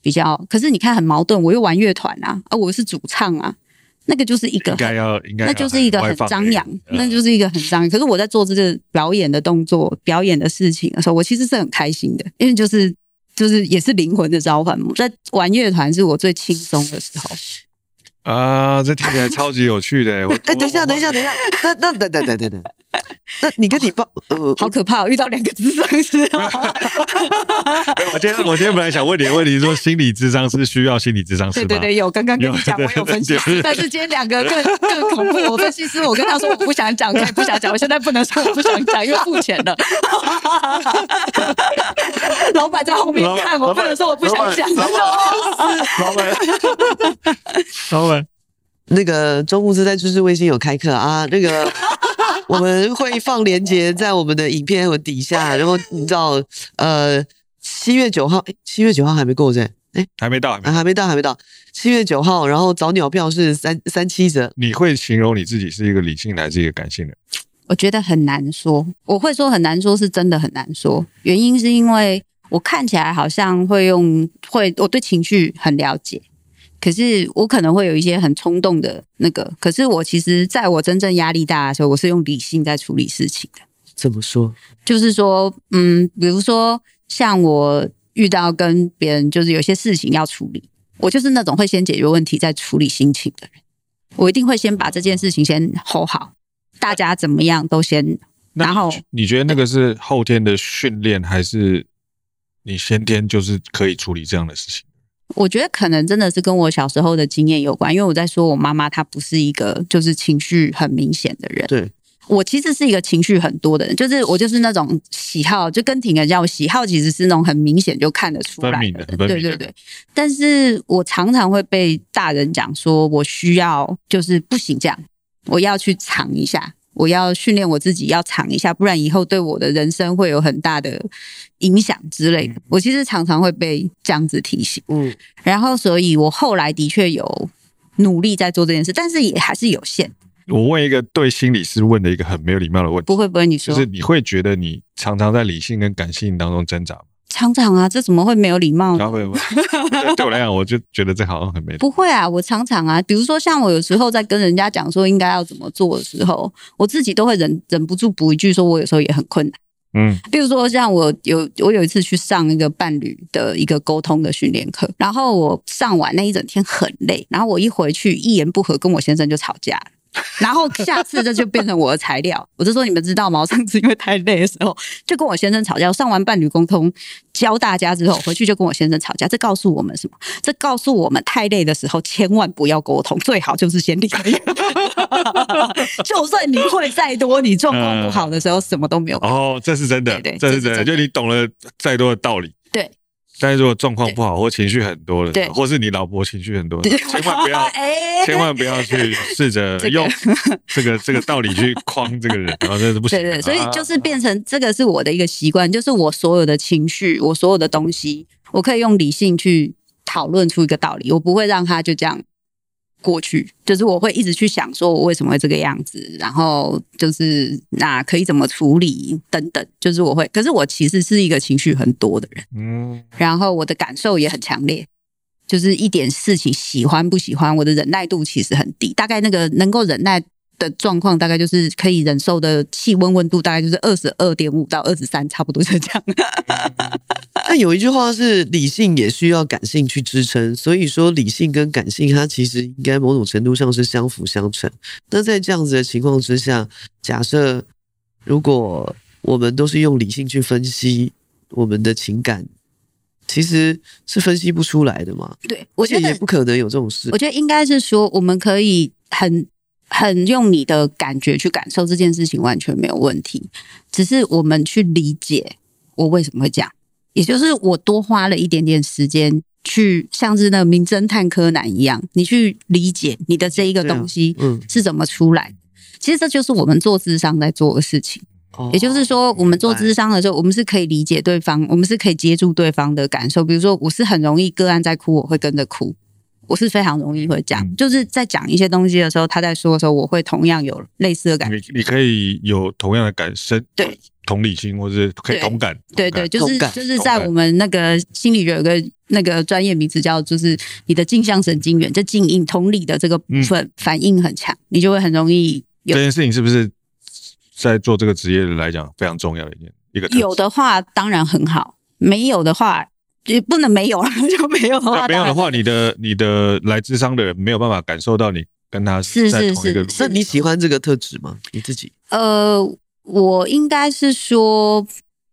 比较。可是你看很矛盾，我又玩乐团啊，而我是主唱啊，那个就是一个应该要，应该那就是一个很张扬，那就是一个很张扬。可是我在做这个表演的动作、表演的事情的时候，我其实是很开心的，因为就是就是也是灵魂的召唤。在玩乐团是我最轻松的时候。啊，这听起来超级有趣的！我 *laughs* 哎，等一下，等一下，等一下，那那等等等等等，*laughs* 那你跟你爸，呃，好可怕，遇到两个智商师。*laughs* 我今天我今天本来想问你的问题，说心理智商是需要心理智商师吗？对对对，有刚刚跟你讲，我有分析，但是今天两个更更恐怖。我分析师，我跟他说我不想讲，可以不想讲，我现在不能说我不想讲，因为付钱了。*laughs* 老板在后面看，我不能说我不想讲。老板，老板。那个周牧师在知识卫星有开课啊，那个我们会放链接在我们的影片底下，然后你知道，呃，七月九号，七月九号还没过噻，哎，还没到，还没到，还没到，还没到，七月九号，然后早鸟票是三三七折。你会形容你自己是一个理性还是一个感性的？我觉得很难说，我会说很难说，是真的很难说。原因是因为我看起来好像会用，会我对情绪很了解。可是我可能会有一些很冲动的那个，可是我其实在我真正压力大的时候，我是用理性在处理事情的。怎么说？就是说，嗯，比如说像我遇到跟别人就是有些事情要处理，我就是那种会先解决问题再处理心情的人。我一定会先把这件事情先 hold 好，大家怎么样都先。然后你觉得那个是后天的训练，还是你先天就是可以处理这样的事情？我觉得可能真的是跟我小时候的经验有关，因为我在说我妈妈她不是一个就是情绪很明显的人。对，我其实是一个情绪很多的人，就是我就是那种喜好就跟婷儿一样，我喜好其实是那种很明显就看得出来的。对对对，但是我常常会被大人讲说我需要就是不行这样，我要去藏一下。我要训练我自己，要藏一下，不然以后对我的人生会有很大的影响之类的。我其实常常会被这样子提醒，嗯，然后所以我后来的确有努力在做这件事，但是也还是有限。我问一个对心理师问的一个很没有礼貌的问题，不会不会，你说，就是你会觉得你常常在理性跟感性当中挣扎吗？常常啊，这怎么会没有礼貌呢？会不会？对我来讲，我就觉得这好像很没。不会啊，我常常啊，比如说像我有时候在跟人家讲说应该要怎么做的时候，我自己都会忍忍不住补一句，说我有时候也很困难。嗯，比如说像我有我有一次去上一个伴侣的一个沟通的训练课，然后我上完那一整天很累，然后我一回去一言不合跟我先生就吵架了。然后下次这就变成我的材料。我就说你们知道吗？我上次因为太累的时候，就跟我先生吵架。我上完伴侣沟通教大家之后，回去就跟我先生吵架。这告诉我们什么？这告诉我们太累的时候千万不要沟通，最好就是先离开。*laughs* 就算你会再多，你状况不好的时候，什么都没有。哦，这是真的，对，这是真的。就你懂了再多的道理，对。但是如果状况不好或情绪很多的，对，或是你老婆情绪很多的，千万不要，*laughs* 千万不要去试着 *laughs* 用这个这个道理去框这个人，然后这是不行。对对，所以就是变成这个是我的一个习惯，就是我所有的情绪，我所有的东西，我可以用理性去讨论出一个道理，我不会让他就这样。过去就是我会一直去想，说我为什么会这个样子，然后就是那可以怎么处理等等，就是我会。可是我其实是一个情绪很多的人，嗯，然后我的感受也很强烈，就是一点事情喜欢不喜欢，我的忍耐度其实很低，大概那个能够忍耐。的状况大概就是可以忍受的气温温度大概就是二十二点五到二十三，差不多是这样。那有一句话是理性也需要感性去支撑，所以说理性跟感性它其实应该某种程度上是相辅相成。那在这样子的情况之下，假设如果我们都是用理性去分析我们的情感，其实是分析不出来的嘛？对，我觉得也不可能有这种事。我觉得应该是说我们可以很。很用你的感觉去感受这件事情，完全没有问题。只是我们去理解我为什么会这样，也就是我多花了一点点时间去，像是那个名侦探柯南一样，你去理解你的这一个东西是怎么出来。其实这就是我们做智商在做的事情。也就是说，我们做智商的时候，我们是可以理解对方，我们是可以接住对方的感受。比如说，我是很容易个案在哭，我会跟着哭。我是非常容易会讲，嗯、就是在讲一些东西的时候，他在说的时候，我会同样有类似的感觉。你你可以有同样的感受，对，同理心，或者是可以同感。对对，就是就是在我们那个心理学有个那个专业名词叫，就是你的镜像神经元，就镜应同理的这个部分反应很强，嗯、你就会很容易有。这件事情是不是在做这个职业来讲非常重要的一件一个？有的话当然很好，没有的话。也不能没有了，*laughs* 就没有的话，没有的话，你的你的来智商的人没有办法感受到你跟他是在同一个。那你喜欢这个特质吗？你自己？呃，我应该是说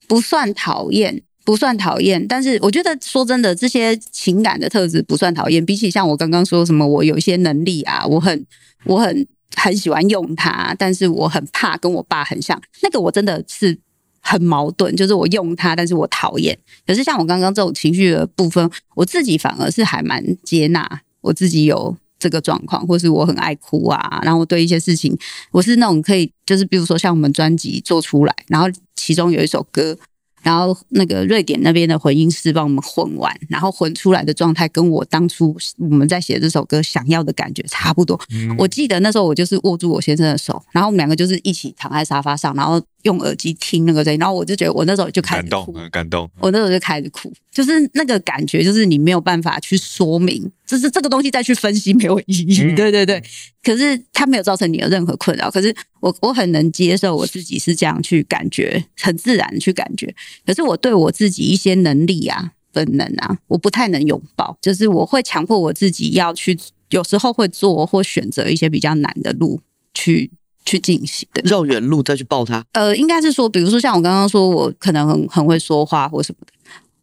不算讨厌，不算讨厌。但是我觉得说真的，这些情感的特质不算讨厌。比起像我刚刚说什么，我有一些能力啊，我很我很很喜欢用它，但是我很怕跟我爸很像。那个我真的是。很矛盾，就是我用它，但是我讨厌。可是像我刚刚这种情绪的部分，我自己反而是还蛮接纳我自己有这个状况，或是我很爱哭啊，然后对一些事情，我是那种可以，就是比如说像我们专辑做出来，然后其中有一首歌。然后那个瑞典那边的混音师帮我们混完，然后混出来的状态跟我当初我们在写这首歌想要的感觉差不多。我记得那时候我就是握住我先生的手，然后我们两个就是一起躺在沙发上，然后用耳机听那个声音，然后我就觉得我那时候就开始动，很感动。我那时候就开始哭，就是那个感觉，就是你没有办法去说明，就是这个东西再去分析没有意义。嗯、对对对，可是它没有造成你的任何困扰，可是我我很能接受我自己是这样去感觉，很自然的去感觉。可是我对我自己一些能力啊、本能啊，我不太能拥抱，就是我会强迫我自己要去，有时候会做或选择一些比较难的路去去进行的，绕远路再去抱他。呃，应该是说，比如说像我刚刚说，我可能很很会说话或什么的，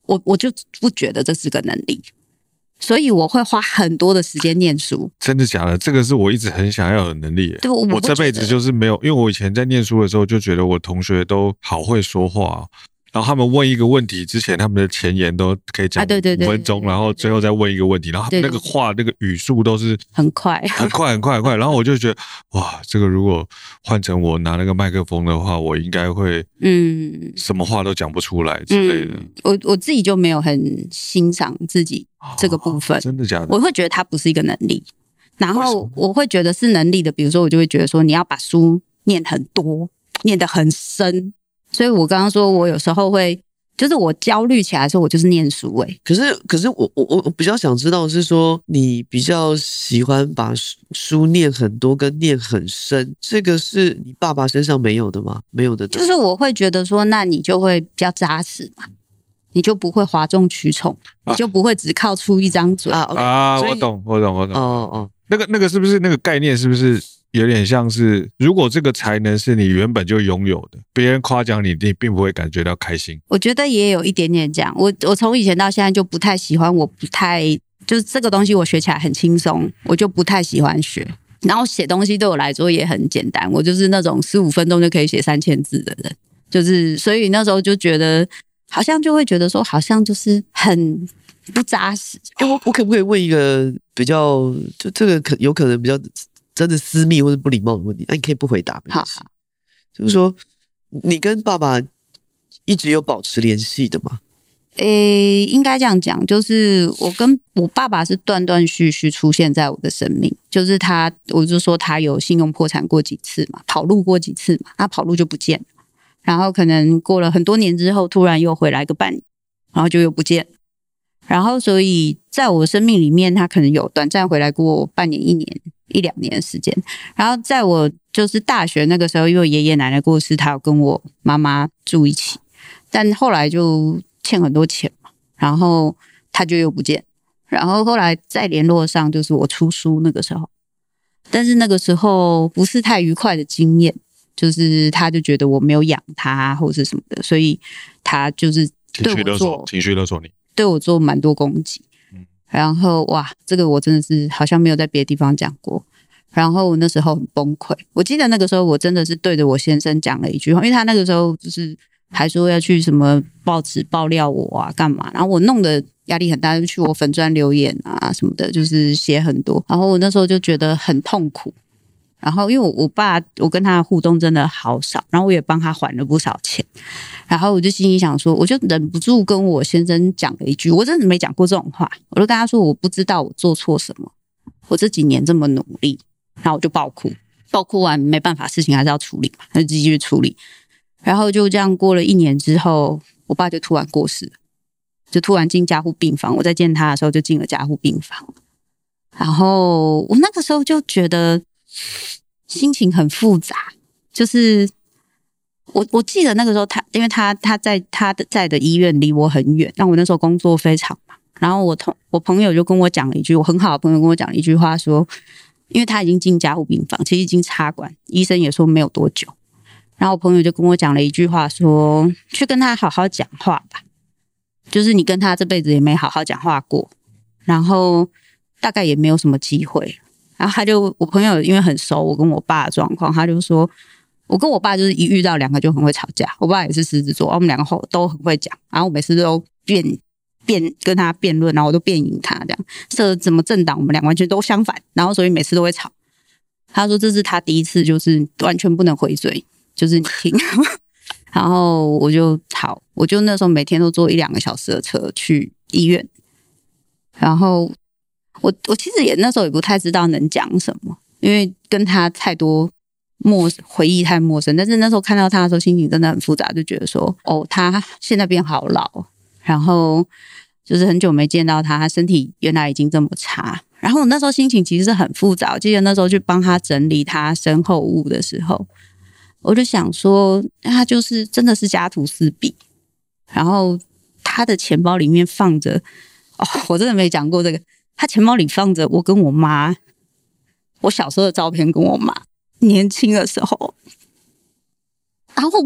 我我就不觉得这是个能力，所以我会花很多的时间念书。真的假的？这个是我一直很想要的能力。对，我，我这辈子就是没有，因为我以前在念书的时候就觉得我同学都好会说话。然后他们问一个问题之前，他们的前言都可以讲五分钟，然后最后再问一个问题，然后那个话那个语速都是很快，很快，*laughs* 很快，很快。然后我就觉得，哇，这个如果换成我拿那个麦克风的话，我应该会，嗯，什么话都讲不出来之类的。嗯、我我自己就没有很欣赏自己这个部分，哦、真的假的？我会觉得它不是一个能力，然后我会觉得是能力的。比如说，我就会觉得说，你要把书念很多，念得很深。所以我刚刚说，我有时候会，就是我焦虑起来的时候，我就是念书诶。可是，可是我我我我比较想知道是说，你比较喜欢把书书念很多跟念很深，这个是你爸爸身上没有的吗？没有的。就是我会觉得说，那你就会比较扎实嘛。你就不会哗众取宠，你就不会只靠出一张嘴啊。啊，我懂，我懂，我懂。哦哦，那个那个是不是那个概念？是不是有点像是，如果这个才能是你原本就拥有的，别人夸奖你，你并不会感觉到开心。我觉得也有一点点这样。我我从以前到现在就不太喜欢，我不太就是这个东西，我学起来很轻松，我就不太喜欢学。然后写东西对我来说也很简单，我就是那种十五分钟就可以写三千字的人，就是所以那时候就觉得好像就会觉得说好像就是很不扎实。哎，我我可不可以问一个比较就这个可有可能比较真的私密或者不礼貌的问题？那你可以不回答。好好，就是说你跟爸爸一直有保持联系的吗？诶、欸，应该这样讲，就是我跟我爸爸是断断续续出现在我的生命，就是他，我就说他有信用破产过几次嘛，跑路过几次嘛，他跑路就不见，然后可能过了很多年之后，突然又回来个半年，然后就又不见，然后所以在我生命里面，他可能有短暂回来过半年、一年、一两年的时间，然后在我就是大学那个时候，因为爷爷奶奶过世，他有跟我妈妈住一起，但后来就。欠很多钱嘛，然后他就又不见，然后后来再联络上，就是我出书那个时候，但是那个时候不是太愉快的经验，就是他就觉得我没有养他或者什么的，所以他就是对我做情绪勒索你，对我做蛮多攻击，然后哇，这个我真的是好像没有在别的地方讲过，然后我那时候很崩溃，我记得那个时候我真的是对着我先生讲了一句话，因为他那个时候就是。还说要去什么报纸爆料我啊，干嘛？然后我弄得压力很大，就去我粉砖留言啊什么的，就是写很多。然后我那时候就觉得很痛苦。然后因为我我爸，我跟他的互动真的好少，然后我也帮他还了不少钱。然后我就心里想说，我就忍不住跟我先生讲了一句，我真的没讲过这种话。我就跟他说，我不知道我做错什么，我这几年这么努力，然后我就爆哭，爆哭完没办法，事情还是要处理嘛，那就继续处理。然后就这样过了一年之后，我爸就突然过世了，就突然进加护病房。我在见他的时候就进了加护病房，然后我那个时候就觉得心情很复杂。就是我我记得那个时候他，因为他他在他的在的医院离我很远，但我那时候工作非常忙。然后我同我朋友就跟我讲了一句，我很好的朋友跟我讲了一句话说，因为他已经进加护病房，其实已经插管，医生也说没有多久。然后我朋友就跟我讲了一句话，说：“去跟他好好讲话吧，就是你跟他这辈子也没好好讲话过，然后大概也没有什么机会。”然后他就我朋友因为很熟我跟我爸的状况，他就说：“我跟我爸就是一遇到两个就很会吵架，我爸也是狮子座，我们两个后都很会讲，然后我每次都辩辩跟他辩论，然后我都辩赢他，这样这怎么政党我们俩完全都相反，然后所以每次都会吵。”他说：“这是他第一次，就是完全不能回嘴。”就是你听，*laughs* 然后我就好，我就那时候每天都坐一两个小时的车去医院，然后我我其实也那时候也不太知道能讲什么，因为跟他太多陌回忆太陌生。但是那时候看到他的时候，心情真的很复杂，就觉得说，哦，他现在变好老，然后就是很久没见到他，他身体原来已经这么差。然后我那时候心情其实是很复杂，我记得那时候去帮他整理他身后物的时候。我就想说，他就是真的是家徒四壁，然后他的钱包里面放着，哦，我真的没讲过这个，他钱包里放着我跟我妈，我小时候的照片跟我妈年轻的时候，然后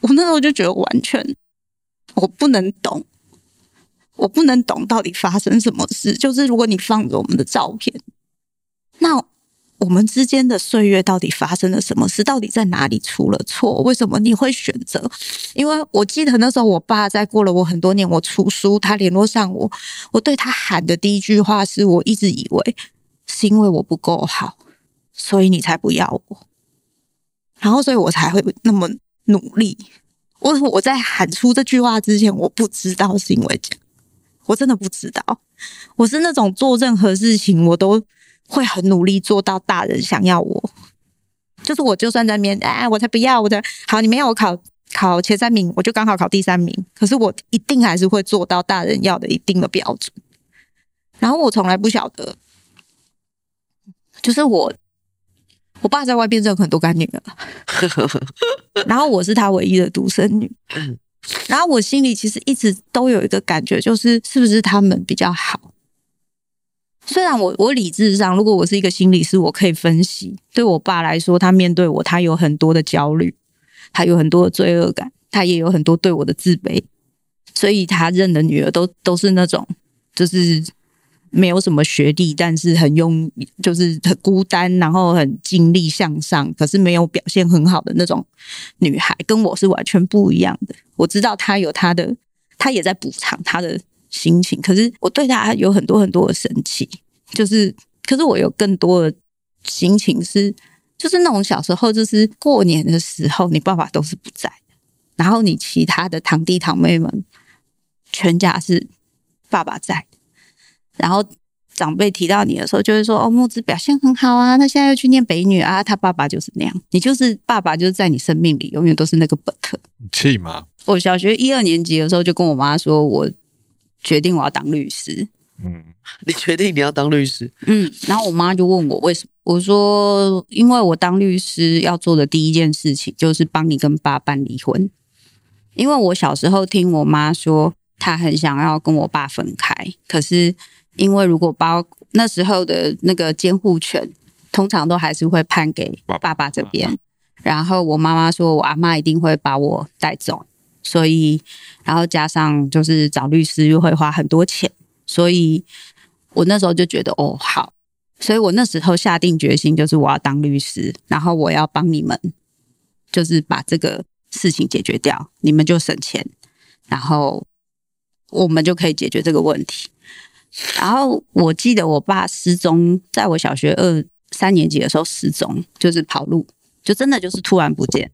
我那时候就觉得完全我不能懂，我不能懂到底发生什么事，就是如果你放着我们的照片，那。我们之间的岁月到底发生了什么事？到底在哪里出了错？为什么你会选择？因为我记得那时候，我爸在过了我很多年，我出书，他联络上我，我对他喊的第一句话是我一直以为是因为我不够好，所以你才不要我，然后所以我才会那么努力。我我在喊出这句话之前，我不知道是因为这样，我真的不知道。我是那种做任何事情我都。会很努力做到大人想要我，就是我就算在面，哎，我才不要，我才好，你没有我考考前三名，我就刚好考第三名。可是我一定还是会做到大人要的一定的标准。然后我从来不晓得，就是我，我爸在外边认很多干女儿，*laughs* 然后我是他唯一的独生女，然后我心里其实一直都有一个感觉，就是是不是他们比较好？虽然我我理智上，如果我是一个心理师，我可以分析，对我爸来说，他面对我，他有很多的焦虑，他有很多的罪恶感，他也有很多对我的自卑，所以他认的女儿都都是那种，就是没有什么学历，但是很用，就是很孤单，然后很尽力向上，可是没有表现很好的那种女孩，跟我是完全不一样的。我知道他有他的，他也在补偿他的。心情，可是我对他有很多很多的生气，就是，可是我有更多的心情是，就是那种小时候，就是过年的时候，你爸爸都是不在，然后你其他的堂弟堂妹们，全家是爸爸在，然后长辈提到你的时候，就会说：“哦，木子表现很好啊，他现在又去念北女啊，他爸爸就是那样，你就是爸爸，就是在你生命里永远都是那个本科。”气吗？我小学一二年级的时候就跟我妈说，我。决定我要当律师。嗯，你决定你要当律师？嗯，然后我妈就问我为什么？我说，因为我当律师要做的第一件事情就是帮你跟爸办离婚。因为我小时候听我妈说，她很想要跟我爸分开，可是因为如果爸那时候的那个监护权，通常都还是会判给爸爸这边。然后我妈妈说我阿妈一定会把我带走。所以，然后加上就是找律师又会花很多钱，所以我那时候就觉得哦好，所以我那时候下定决心，就是我要当律师，然后我要帮你们，就是把这个事情解决掉，你们就省钱，然后我们就可以解决这个问题。然后我记得我爸失踪，在我小学二三年级的时候失踪，就是跑路，就真的就是突然不见。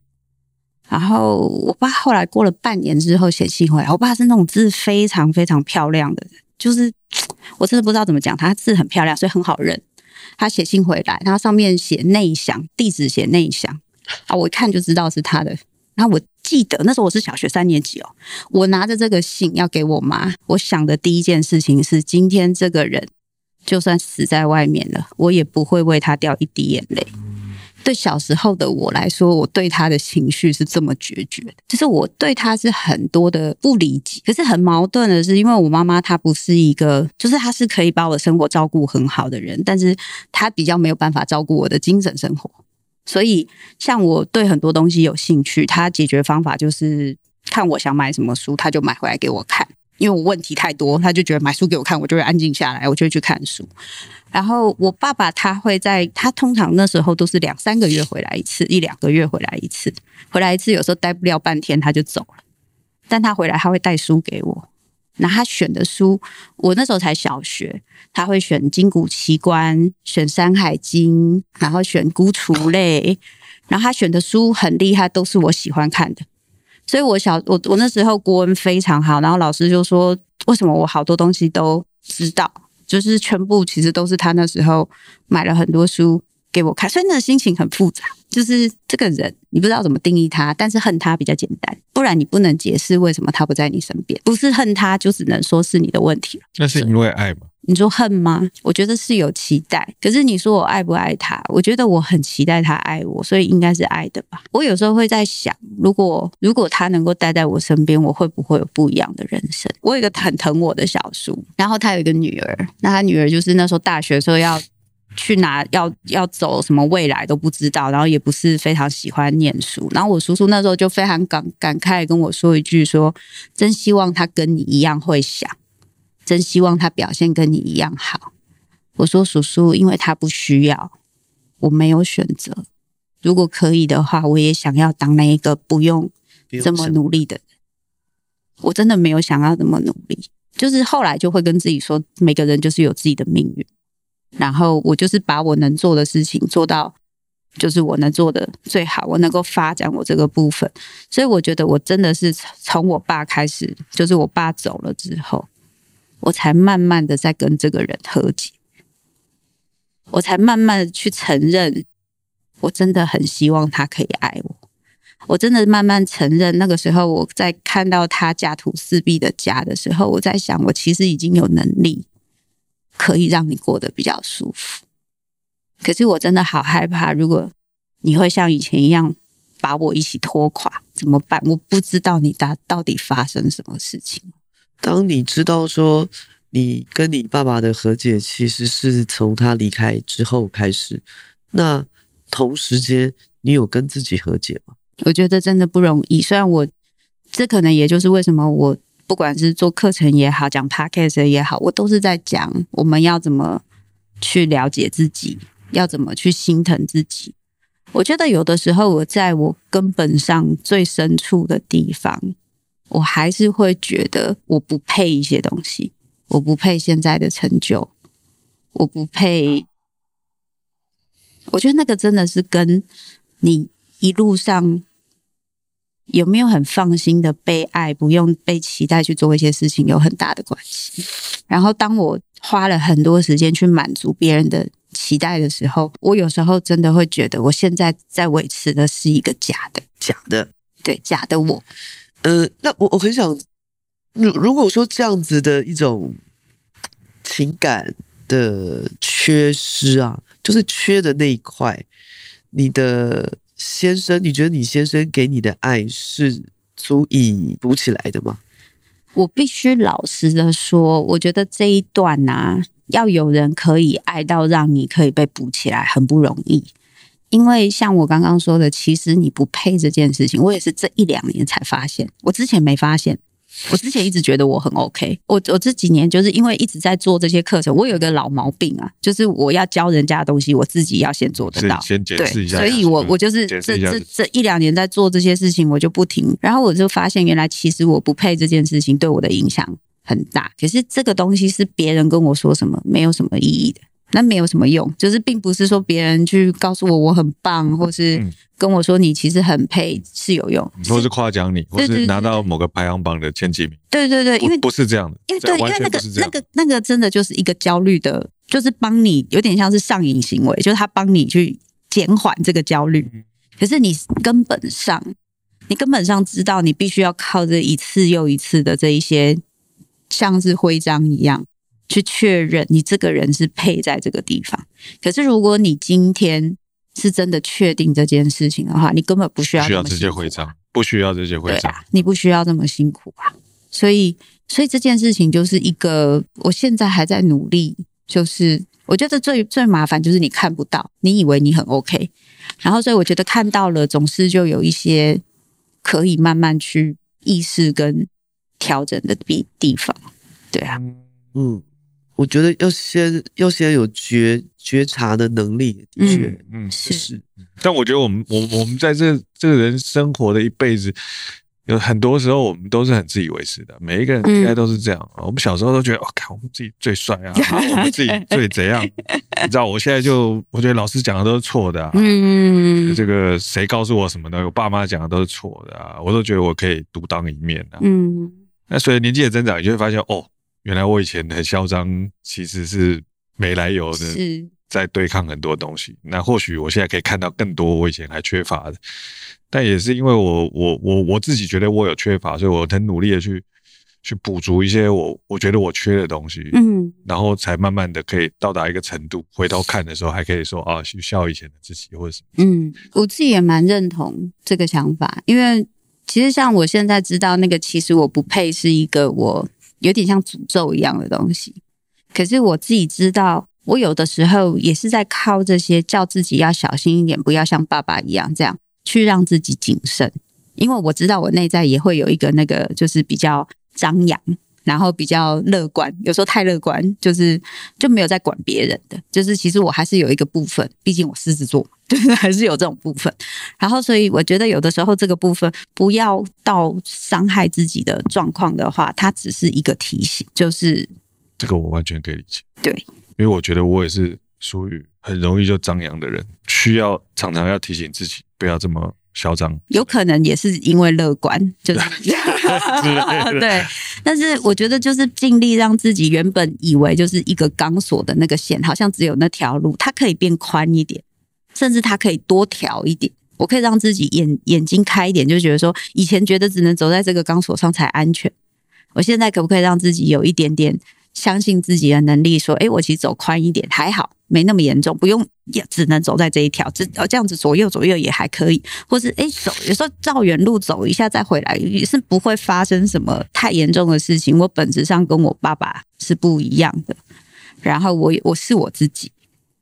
然后我爸后来过了半年之后写信回来，我爸是那种字非常非常漂亮的，就是 *tsk* 我真的不知道怎么讲，他字很漂亮，所以很好认。他写信回来，他上面写内乡，地址写内乡啊，我一看就知道是他的。然后我记得那时候我是小学三年级哦，我拿着这个信要给我妈，我想的第一件事情是，今天这个人就算死在外面了，我也不会为他掉一滴眼泪。对小时候的我来说，我对他的情绪是这么决绝的，就是我对他是很多的不理解。可是很矛盾的是，因为我妈妈她不是一个，就是她是可以把我的生活照顾很好的人，但是她比较没有办法照顾我的精神生活。所以，像我对很多东西有兴趣，她解决方法就是看我想买什么书，她就买回来给我看。因为我问题太多，他就觉得买书给我看，我就会安静下来，我就会去看书。然后我爸爸他会在，他通常那时候都是两三个月回来一次，一两个月回来一次，回来一次有时候待不了半天他就走了。但他回来他会带书给我，那他选的书，我那时候才小学，他会选《金谷奇观》，选《山海经》，然后选孤雏类，然后他选的书很厉害，都是我喜欢看的。所以我小我我那时候国文非常好，然后老师就说，为什么我好多东西都知道。就是全部其实都是他那时候买了很多书给我看，所以那心情很复杂。就是这个人你不知道怎么定义他，但是恨他比较简单，不然你不能解释为什么他不在你身边。不是恨他，就只能说是你的问题了。那是因为爱吗？你说恨吗？我觉得是有期待。可是你说我爱不爱他？我觉得我很期待他爱我，所以应该是爱的吧。我有时候会在想，如果如果他能够待在我身边，我会不会有不一样的人生？我有一个很疼我的小叔，然后他有一个女儿，那他女儿就是那时候大学的时候要去哪，要要走什么未来都不知道，然后也不是非常喜欢念书。然后我叔叔那时候就非常感感慨跟我说一句说：说真希望他跟你一样会想。真希望他表现跟你一样好。我说叔叔，因为他不需要，我没有选择。如果可以的话，我也想要当那一个不用这么努力的人。我真的没有想要这么努力，就是后来就会跟自己说，每个人就是有自己的命运。然后我就是把我能做的事情做到，就是我能做的最好，我能够发展我这个部分。所以我觉得我真的是从我爸开始，就是我爸走了之后。我才慢慢的在跟这个人和解，我才慢慢的去承认，我真的很希望他可以爱我。我真的慢慢承认，那个时候我在看到他家徒四壁的家的时候，我在想，我其实已经有能力可以让你过得比较舒服。可是我真的好害怕，如果你会像以前一样把我一起拖垮，怎么办？我不知道你到到底发生什么事情。当你知道说你跟你爸爸的和解其实是从他离开之后开始，那同时间你有跟自己和解吗？我觉得真的不容易。虽然我这可能也就是为什么我不管是做课程也好，讲 podcast 也好，我都是在讲我们要怎么去了解自己，要怎么去心疼自己。我觉得有的时候，我在我根本上最深处的地方，我还是会觉得我不配一些东西，我不配现在的成就，我不配。我觉得那个真的是跟你一路上有没有很放心的被爱，不用被期待去做一些事情有很大的关系。然后，当我花了很多时间去满足别人的。期待的时候，我有时候真的会觉得，我现在在维持的是一个假的，假的，对，假的我。呃，那我我很想，如如果说这样子的一种情感的缺失啊，就是缺的那一块，你的先生，你觉得你先生给你的爱是足以补起来的吗？我必须老实的说，我觉得这一段呐。要有人可以爱到让你可以被补起来，很不容易。因为像我刚刚说的，其实你不配这件事情，我也是这一两年才发现，我之前没发现。我之前一直觉得我很 OK，我我这几年就是因为一直在做这些课程，我有一个老毛病啊，就是我要教人家的东西，我自己要先做得到，先解释一下。所以我我就是这这这一两年在做这些事情，我就不停，然后我就发现原来其实我不配这件事情对我的影响。很大，可是这个东西是别人跟我说什么，没有什么意义的，那没有什么用，就是并不是说别人去告诉我我很棒，或是跟我说你其实很配是有用，或是夸奖你，或是拿到某个排行榜的前几名。对对对，因为不是这样的，因为对，因为那个那个那个真的就是一个焦虑的，就是帮你有点像是上瘾行为，就是他帮你去减缓这个焦虑，可是你根本上，你根本上知道你必须要靠这一次又一次的这一些。像是徽章一样去确认你这个人是配在这个地方。可是如果你今天是真的确定这件事情的话，你根本不需要、啊、需要这些徽章，不需要这些徽章，你不需要这么辛苦啊。所以，所以这件事情就是一个，我现在还在努力。就是我觉得最最麻烦就是你看不到，你以为你很 OK，然后所以我觉得看到了，总是就有一些可以慢慢去意识跟。调整的地地方，对啊，嗯，我觉得要先要先有觉觉察的能力，的确，嗯，嗯是是。但我觉得我们我我们在这这个人生活的一辈子，有很多时候我们都是很自以为是的，每一个人应该都是这样。嗯、我们小时候都觉得，哦，靠我们自己最帅啊，*laughs* 我们自己最怎样？你知道，我现在就我觉得老师讲的都是错的啊，嗯，这个谁告诉我什么的？我爸妈讲的都是错的啊，我都觉得我可以独当一面啊，嗯。那随着年纪的增长，你就会发现，哦，原来我以前很嚣张，其实是没来由的，是在对抗很多东西。那或许我现在可以看到更多我以前还缺乏的，但也是因为我我我我自己觉得我有缺乏，所以我很努力的去去补足一些我我觉得我缺的东西，嗯，然后才慢慢的可以到达一个程度，回头看的时候还可以说啊，去笑以前的自己或者什么。嗯，我自己也蛮认同这个想法，因为。其实像我现在知道那个，其实我不配是一个我有点像诅咒一样的东西。可是我自己知道，我有的时候也是在靠这些叫自己要小心一点，不要像爸爸一样这样去让自己谨慎。因为我知道我内在也会有一个那个，就是比较张扬。然后比较乐观，有时候太乐观，就是就没有在管别人的。就是其实我还是有一个部分，毕竟我狮子座，*laughs* 就是还是有这种部分。然后所以我觉得有的时候这个部分不要到伤害自己的状况的话，它只是一个提醒。就是这个我完全可以理解。对，因为我觉得我也是属于很容易就张扬的人，需要常常要提醒自己不要这么。嚣张，有可能也是因为乐观，*laughs* 就是对。但是我觉得就是尽力让自己原本以为就是一个钢索的那个线，好像只有那条路，它可以变宽一点，甚至它可以多调一点。我可以让自己眼眼睛开一点，就觉得说以前觉得只能走在这个钢索上才安全，我现在可不可以让自己有一点点相信自己的能力，说，哎，我其实走宽一点还好，没那么严重，不用也只能走在这一条，这这样子左右左右也还可以，或是哎走，有时候绕远路走一下再回来，也是不会发生什么太严重的事情。我本质上跟我爸爸是不一样的，然后我我是我自己，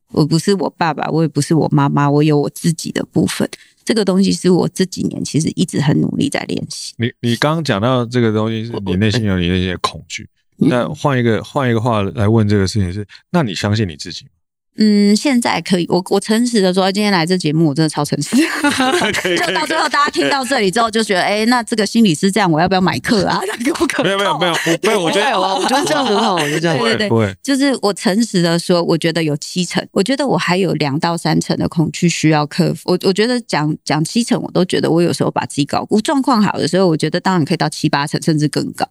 我不是我爸爸，我也不是我妈妈，我有我自己的部分。这个东西是我这几年其实一直很努力在练习。你你刚刚讲到这个东西，是你内心有你那些恐惧。那换一个换一个话来问这个事情是，那你相信你自己吗？嗯，现在可以，我我诚实的说，今天来这节目，我真的超诚实。*laughs* *laughs* 就到最后，大家听到这里之后，就觉得，哎、欸，那这个心理师这样，我要不要买课啊？*laughs* 不可没有没有没有没有，我觉得我觉得这样很好，我觉得这样对对对，就是我诚实的说，我觉得有七成，我觉得我还有两到三成的恐惧需要克服。我我觉得讲讲七成，我都觉得我有时候把自己搞估。状况好的时候，我觉得当然可以到七八成，甚至更高。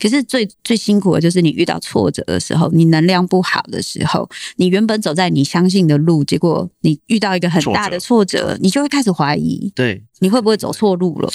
可是最最辛苦的就是你遇到挫折的时候，你能量不好的时候，你原本走在你相信的路，结果你遇到一个很大的挫折，挫折你就会开始怀疑，对，你会不会走错路了？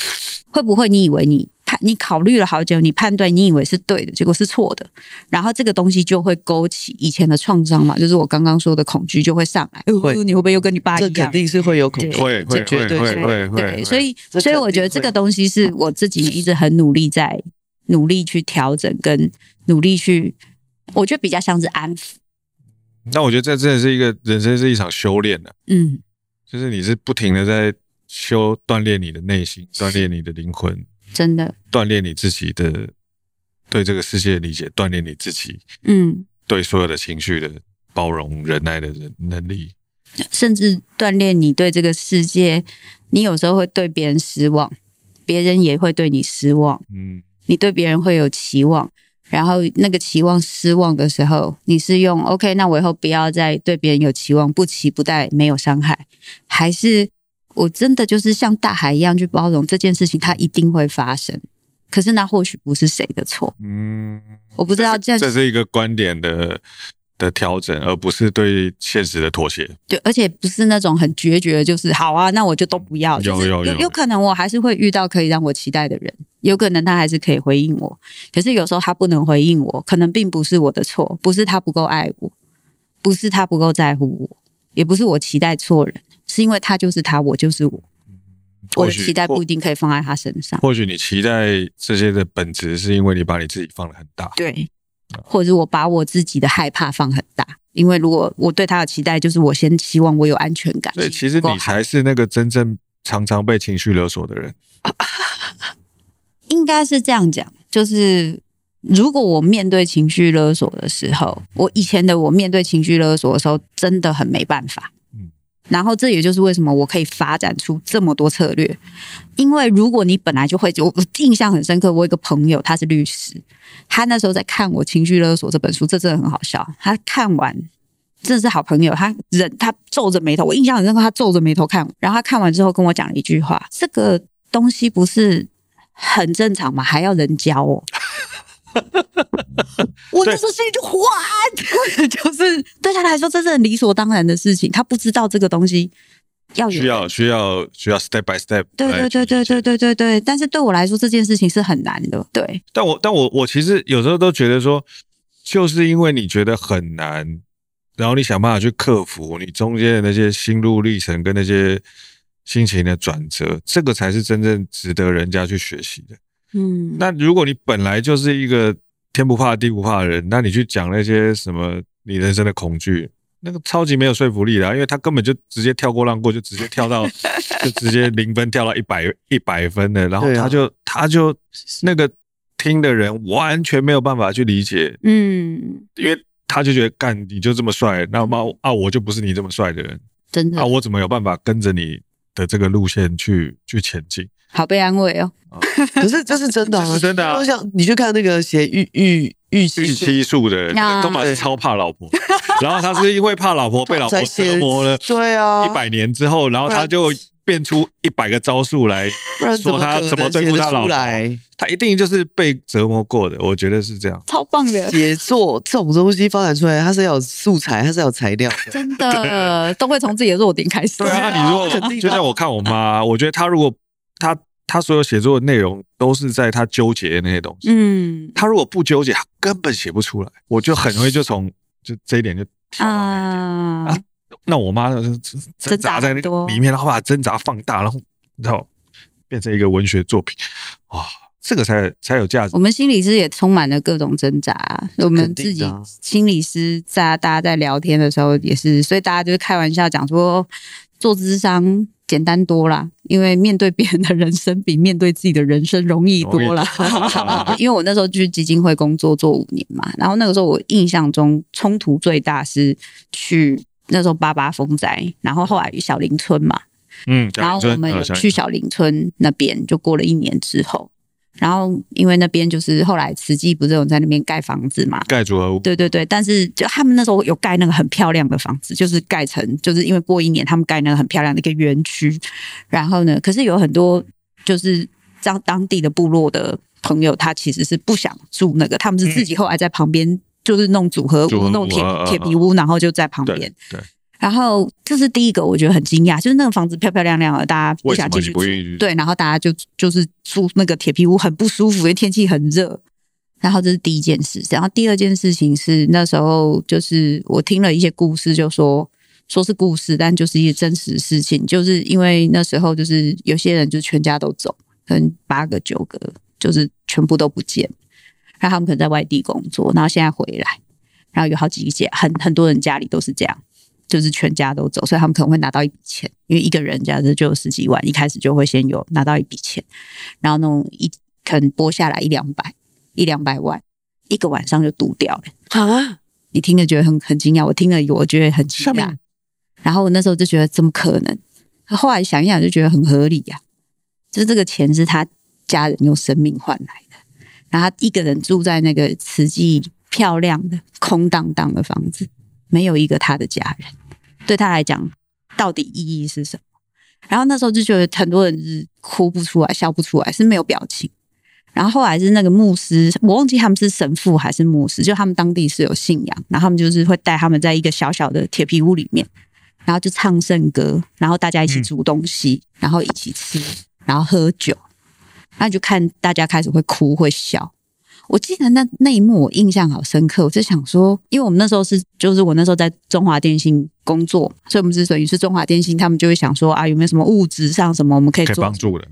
会不会你以为你判你考虑了好久，你判断你以为是对的，结果是错的，然后这个东西就会勾起以前的创伤嘛，就是我刚刚说的恐惧就会上来，会你会不会又跟你爸一样？这肯定是会有恐惧，会会会会会对，所以所以我觉得这个东西是我自己一直很努力在。努力去调整，跟努力去，我觉得比较像是安抚。那我觉得这真的是一个人生是一场修炼的、啊，嗯，就是你是不停的在修锻炼你的内心，锻炼你的灵魂，真的锻炼你自己的对这个世界的理解，锻炼你自己，嗯，对所有的情绪的包容、忍耐的人能力，甚至锻炼你对这个世界，你有时候会对别人失望，别人也会对你失望，嗯。你对别人会有期望，然后那个期望失望的时候，你是用 OK，那我以后不要再对别人有期望，不期不待，没有伤害，还是我真的就是像大海一样去包容这件事情，它一定会发生。可是那或许不是谁的错，嗯，我不知道这这是一个观点的。的调整，而不是对现实的妥协。对，而且不是那种很决绝，就是好啊，那我就都不要。有有有，有，有可能我还是会遇到可以让我期待的人，有可能他还是可以回应我。可是有时候他不能回应我，可能并不是我的错，不是他不够爱我，不是他不够在乎我，也不是我期待错人，是因为他就是他，我就是我。我的期待不一定可以放在他身上。或许你期待这些的本质，是因为你把你自己放得很大。对。或者是我把我自己的害怕放很大，因为如果我对他的期待，就是我先希望我有安全感。所以其实你才是那个真正常常被情绪勒索的人。*laughs* 应该是这样讲，就是如果我面对情绪勒索的时候，我以前的我面对情绪勒索的时候，真的很没办法。然后这也就是为什么我可以发展出这么多策略，因为如果你本来就会，我印象很深刻，我有一个朋友他是律师，他那时候在看我《情绪勒索》这本书，这真的很好笑。他看完，真的是好朋友，他忍他皱着眉头，我印象很深刻，他皱着眉头看，然后他看完之后跟我讲了一句话：“这个东西不是很正常嘛？还要人教哦。*laughs* ”我那时候心里就慌，*laughs* 就是对他来说这是很理所当然的事情，他不知道这个东西要需要需要需要 step by step。对对对对对对对对，但是对我来说这件事情是很难的。对，但我但我我其实有时候都觉得说，就是因为你觉得很难，然后你想办法去克服你中间的那些心路历程跟那些心情的转折，这个才是真正值得人家去学习的。嗯，那如果你本来就是一个天不怕地不怕的人，那你去讲那些什么你人生的恐惧，那个超级没有说服力的，因为他根本就直接跳过浪过，就直接跳到 *laughs* 就直接零分跳到一百一百分的，然后他就他就那个听的人完全没有办法去理解，嗯，因为他就觉得干你就这么帅，那么啊我就不是你这么帅的人，真的。啊我怎么有办法跟着你的这个路线去去前进？好被安慰哦。可是这是真的，是真的啊！*laughs* 像你去看那个写预预预预期数的人，都嘛是超怕老婆，*laughs* 然后他是因为怕老婆被老婆折磨了，对啊，一百年之后，然后他就变出一百个招数来说他怎么对付他老婆，他一定就是被折磨过的，我觉得是这样，超棒的。写作这种东西发展出来，它是要有素材，它是要有材料的，*laughs* 真的都会从自己的弱点开始。对啊，你如果就像我看我妈，我觉得她如果她。她所有写作的内容都是在她纠结的那些东西。嗯，她如果不纠结，她根本写不出来。我就很容易就从就这一点就跳到那一点啊。那我妈呢，挣扎在那个里面，然后把挣扎放大，然后然后变成一个文学作品。哇，这个才才有价值。我们心理师也充满了各种挣扎。我们自己心理师在大家在聊天的时候也是，所以大家就是开玩笑讲说，做咨商简单多啦，因为面对别人的人生比面对自己的人生容易多了。*laughs* 因为我那时候去基金会工作做五年嘛，然后那个时候我印象中冲突最大是去。那时候八八风灾，然后后来小林村嘛，嗯，然后我们有去小林村那边，就过了一年之后，然后因为那边就是后来慈济不是有在那边盖房子嘛，盖组合屋，对对对，但是就他们那时候有盖那个很漂亮的房子，就是盖成就是因为过一年他们盖那个很漂亮的一个园区，然后呢，可是有很多就是当当地的部落的朋友，他其实是不想住那个，他们是自己后来在旁边。嗯就是弄组合屋，弄铁铁皮屋，然后就在旁边。对。然后这是第一个，我觉得很惊讶，就是那个房子漂漂亮亮的，大家不想进去住。对，然后大家就就是住那个铁皮屋很不舒服，因为天气很热。然后这是第一件事。然后第二件事情是那时候就是我听了一些故事，就说说是故事，但就是一些真实事情。就是因为那时候就是有些人就全家都走，可能八个九个，就是全部都不见。然后他们可能在外地工作，然后现在回来，然后有好几家，很很多人家里都是这样，就是全家都走，所以他们可能会拿到一笔钱，因为一个人家就有十几万，一开始就会先有拿到一笔钱，然后那种一可能拨下来一两百，一两百万，一个晚上就赌掉了啊！你听了觉得很很惊讶，我听了我觉得很惊讶，然后我那时候就觉得怎么可能？后来想一想就觉得很合理呀、啊，就是这个钱是他家人用生命换来的。然后他一个人住在那个慈济漂亮的空荡荡的房子，没有一个他的家人，对他来讲，到底意义是什么？然后那时候就觉得很多人是哭不出来、笑不出来，是没有表情。然后后来是那个牧师，我忘记他们是神父还是牧师，就他们当地是有信仰，然后他们就是会带他们在一个小小的铁皮屋里面，然后就唱圣歌，然后大家一起煮东西，然后一起吃，然后喝酒。然后就看大家开始会哭会笑，我记得那那一幕我印象好深刻。我就想说，因为我们那时候是，就是我那时候在中华电信工作，所以我们之所以是中华电信，他们就会想说啊，有没有什么物质上什么我们可以做帮助的？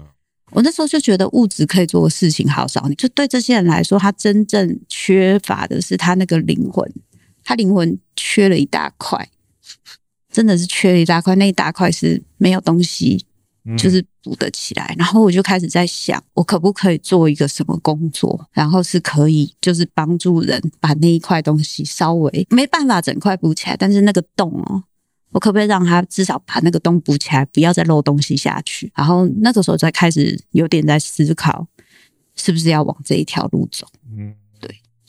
我那时候就觉得物质可以做的事情好少，就对这些人来说，他真正缺乏的是他那个灵魂，他灵魂缺了一大块，真的是缺了一大块，那一大块是没有东西。就是补得起来，然后我就开始在想，我可不可以做一个什么工作，然后是可以就是帮助人把那一块东西稍微没办法整块补起来，但是那个洞哦，我可不可以让他至少把那个洞补起来，不要再漏东西下去？然后那个时候才开始有点在思考，是不是要往这一条路走？嗯。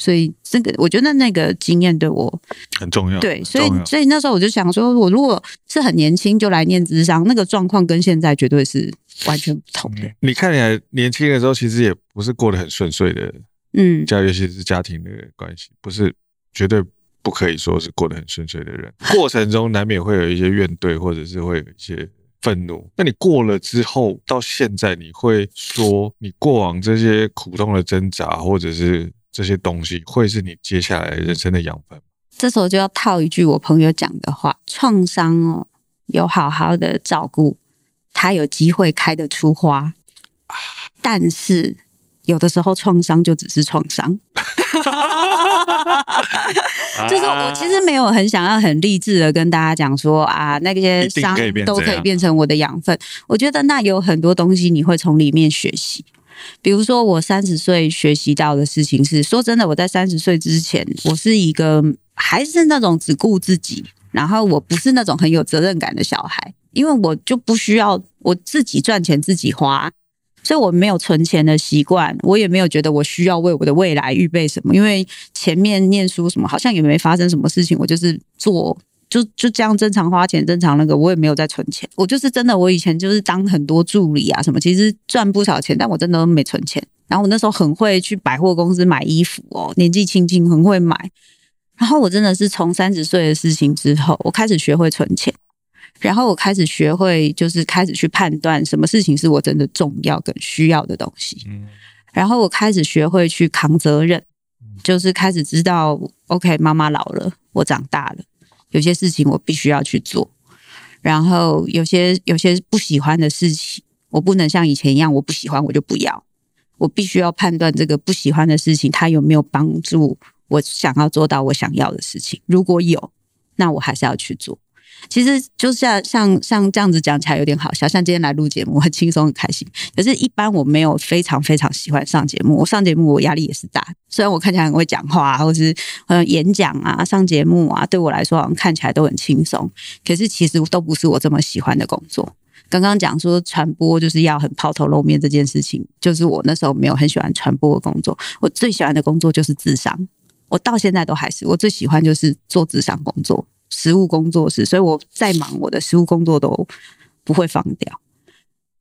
所以这个，我觉得那个经验对我很重要。对，所以所以那时候我就想说，我如果是很年轻就来念智商，那个状况跟现在绝对是完全不同的。你看起来年轻的时候，其实也不是过得很顺遂的，嗯，家尤其是家庭的关系，不是绝对不可以说是过得很顺遂的人。过程中难免会有一些怨怼，或者是会有一些愤怒。那你过了之后，到现在，你会说你过往这些苦痛的挣扎，或者是？这些东西会是你接下来人生的养分。这时候就要套一句我朋友讲的话：创伤哦，有好好的照顾，它有机会开得出花。但是有的时候创伤就只是创伤。*laughs* 就是我其实没有很想要很励志的跟大家讲说啊，那些伤都可以变成我的养分。我觉得那有很多东西你会从里面学习。比如说，我三十岁学习到的事情是，说真的，我在三十岁之前，我是一个还是那种只顾自己，然后我不是那种很有责任感的小孩，因为我就不需要我自己赚钱自己花，所以我没有存钱的习惯，我也没有觉得我需要为我的未来预备什么，因为前面念书什么好像也没发生什么事情，我就是做。就就这样正常花钱，正常那个我也没有在存钱。我就是真的，我以前就是当很多助理啊什么，其实赚不少钱，但我真的都没存钱。然后我那时候很会去百货公司买衣服哦，年纪轻轻很会买。然后我真的是从三十岁的事情之后，我开始学会存钱。然后我开始学会，就是开始去判断什么事情是我真的重要跟需要的东西。嗯，然后我开始学会去扛责任，就是开始知道，OK，妈妈老了，我长大了，有些事情我必须要去做。然后有些有些不喜欢的事情，我不能像以前一样，我不喜欢我就不要。我必须要判断这个不喜欢的事情，它有没有帮助我想要做到我想要的事情。如果有，那我还是要去做。其实就像像像这样子讲起来有点好笑，像今天来录节目，很 *laughs* 轻松很开心。可是，一般我没有非常非常喜欢上节目，我上节目我压力也是大。虽然我看起来很会讲话，或是呃演讲啊、上节目啊，对我来说好像看起来都很轻松，可是其实都不是我这么喜欢的工作。刚刚讲说传播就是要很抛头露面这件事情，就是我那时候没有很喜欢传播的工作。我最喜欢的工作就是智商，我到现在都还是我最喜欢就是做智商工作。实务工作室，所以我再忙，我的实务工作都不会放掉。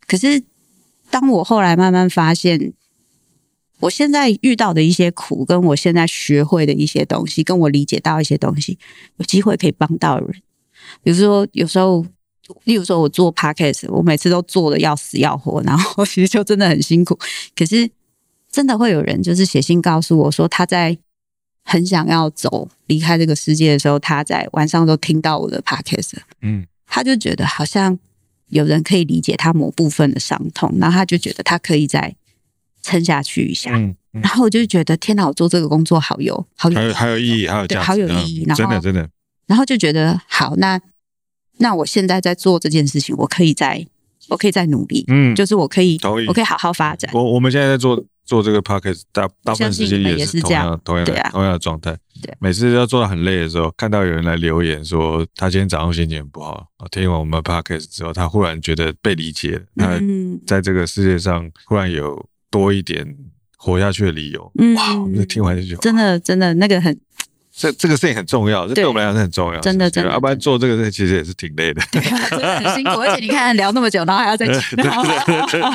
可是，当我后来慢慢发现，我现在遇到的一些苦，跟我现在学会的一些东西，跟我理解到一些东西，有机会可以帮到人。比如说，有时候，例如说，我做 podcast，我每次都做的要死要活，然后 *laughs* 其实就真的很辛苦。可是，真的会有人就是写信告诉我说，他在。很想要走离开这个世界的时候，他在晚上都听到我的 podcast，嗯，他就觉得好像有人可以理解他某部分的伤痛，然后他就觉得他可以再撑下去一下，嗯，嗯，然后我就觉得天哪，我做这个工作好有好有还有意义，好有意义，然后真的真的，然后就觉得好，那那我现在在做这件事情，我可以再我可以再努力，嗯，就是我可以我可以好好发展。我我们现在在做。做这个 podcast 大大部分时间也是同样同样的同样的状态。对，每次要做到很累的时候，看到有人来留言说他今天早上心情不好，听完我们 podcast 之后，他忽然觉得被理解，他在这个世界上忽然有多一点活下去的理由。哇，我们听完这句话，真的真的那个很。这这个事情很重要，这对我们来讲是很重要，真的真的。要不然做这个事其实也是挺累的，对啊，真的很辛苦。而且你看聊那么久，然后还要再剪，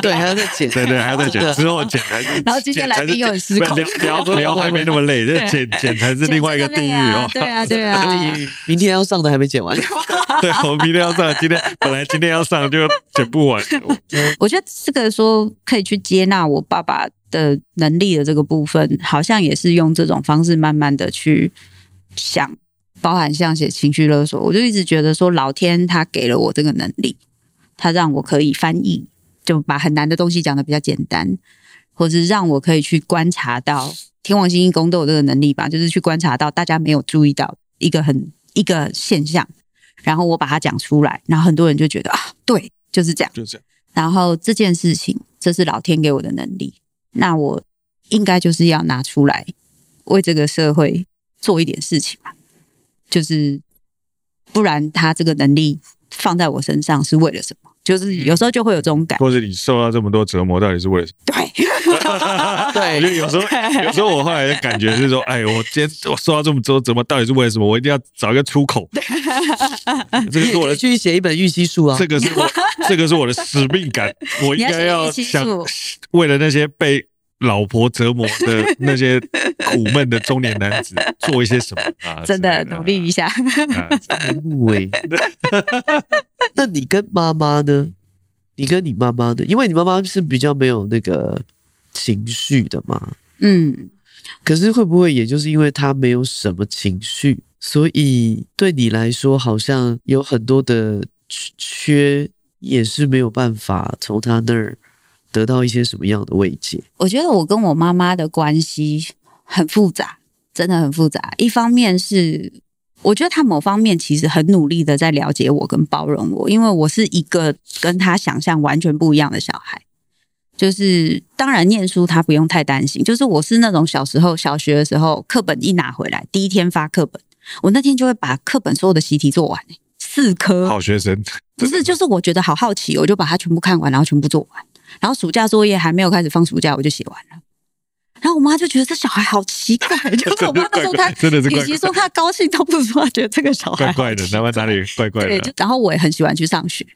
对还要再剪，对对，还要再剪，之后剪才是。然后今天来宾又很失控，聊聊还没那么累，这剪剪才是另外一个地狱哦。对啊对啊，明天要上的还没剪完。*laughs* 对，我们明天要上，今天本来今天要上就剪不完。*laughs* 我觉得这个说可以去接纳我爸爸的能力的这个部分，好像也是用这种方式慢慢的去。想包含像写情绪勒索，我就一直觉得说，老天他给了我这个能力，他让我可以翻译，就把很难的东西讲的比较简单，或是让我可以去观察到天王星一宫都有这个能力吧，就是去观察到大家没有注意到一个很一个现象，然后我把它讲出来，然后很多人就觉得啊，对，就是这样，就这样。然后这件事情，这是老天给我的能力，那我应该就是要拿出来为这个社会。做一点事情吧，就是不然他这个能力放在我身上是为了什么？就是有时候就会有这种感，或者你受到这么多折磨，到底是为了什么？对，*laughs* 对，就有时候有时候我后来的感觉是说，*laughs* 哎，我今天我受到这么多折磨，到底是为了什么？我一定要找一个出口。*laughs* 这个是我的，去写一本预期书啊。这个是我，这个是我的使命感，我应该要想为了那些被。老婆折磨的 *laughs* 那些苦闷的中年男子做一些什么啊？*laughs* 真的努力一下。喂，*laughs* 那你跟妈妈呢？你跟你妈妈的，因为你妈妈是比较没有那个情绪的嘛。嗯。可是会不会也就是因为她没有什么情绪，所以对你来说好像有很多的缺，也是没有办法从她那儿。得到一些什么样的慰藉？我觉得我跟我妈妈的关系很复杂，真的很复杂。一方面是我觉得她某方面其实很努力的在了解我跟包容我，因为我是一个跟她想象完全不一样的小孩。就是当然念书她不用太担心，就是我是那种小时候小学的时候课本一拿回来，第一天发课本，我那天就会把课本所有的习题做完，四科。好学生。不是，就是我觉得好好奇，我就把它全部看完，然后全部做完。然后暑假作业还没有开始放暑假，我就写完了。然后我妈就觉得这小孩好奇怪，*laughs* 就是我妈那时候她真的是，与其说她高兴，倒不如说她觉得这个小孩怪怪的，哪哪里怪怪的。对，然后我也很喜欢去上学，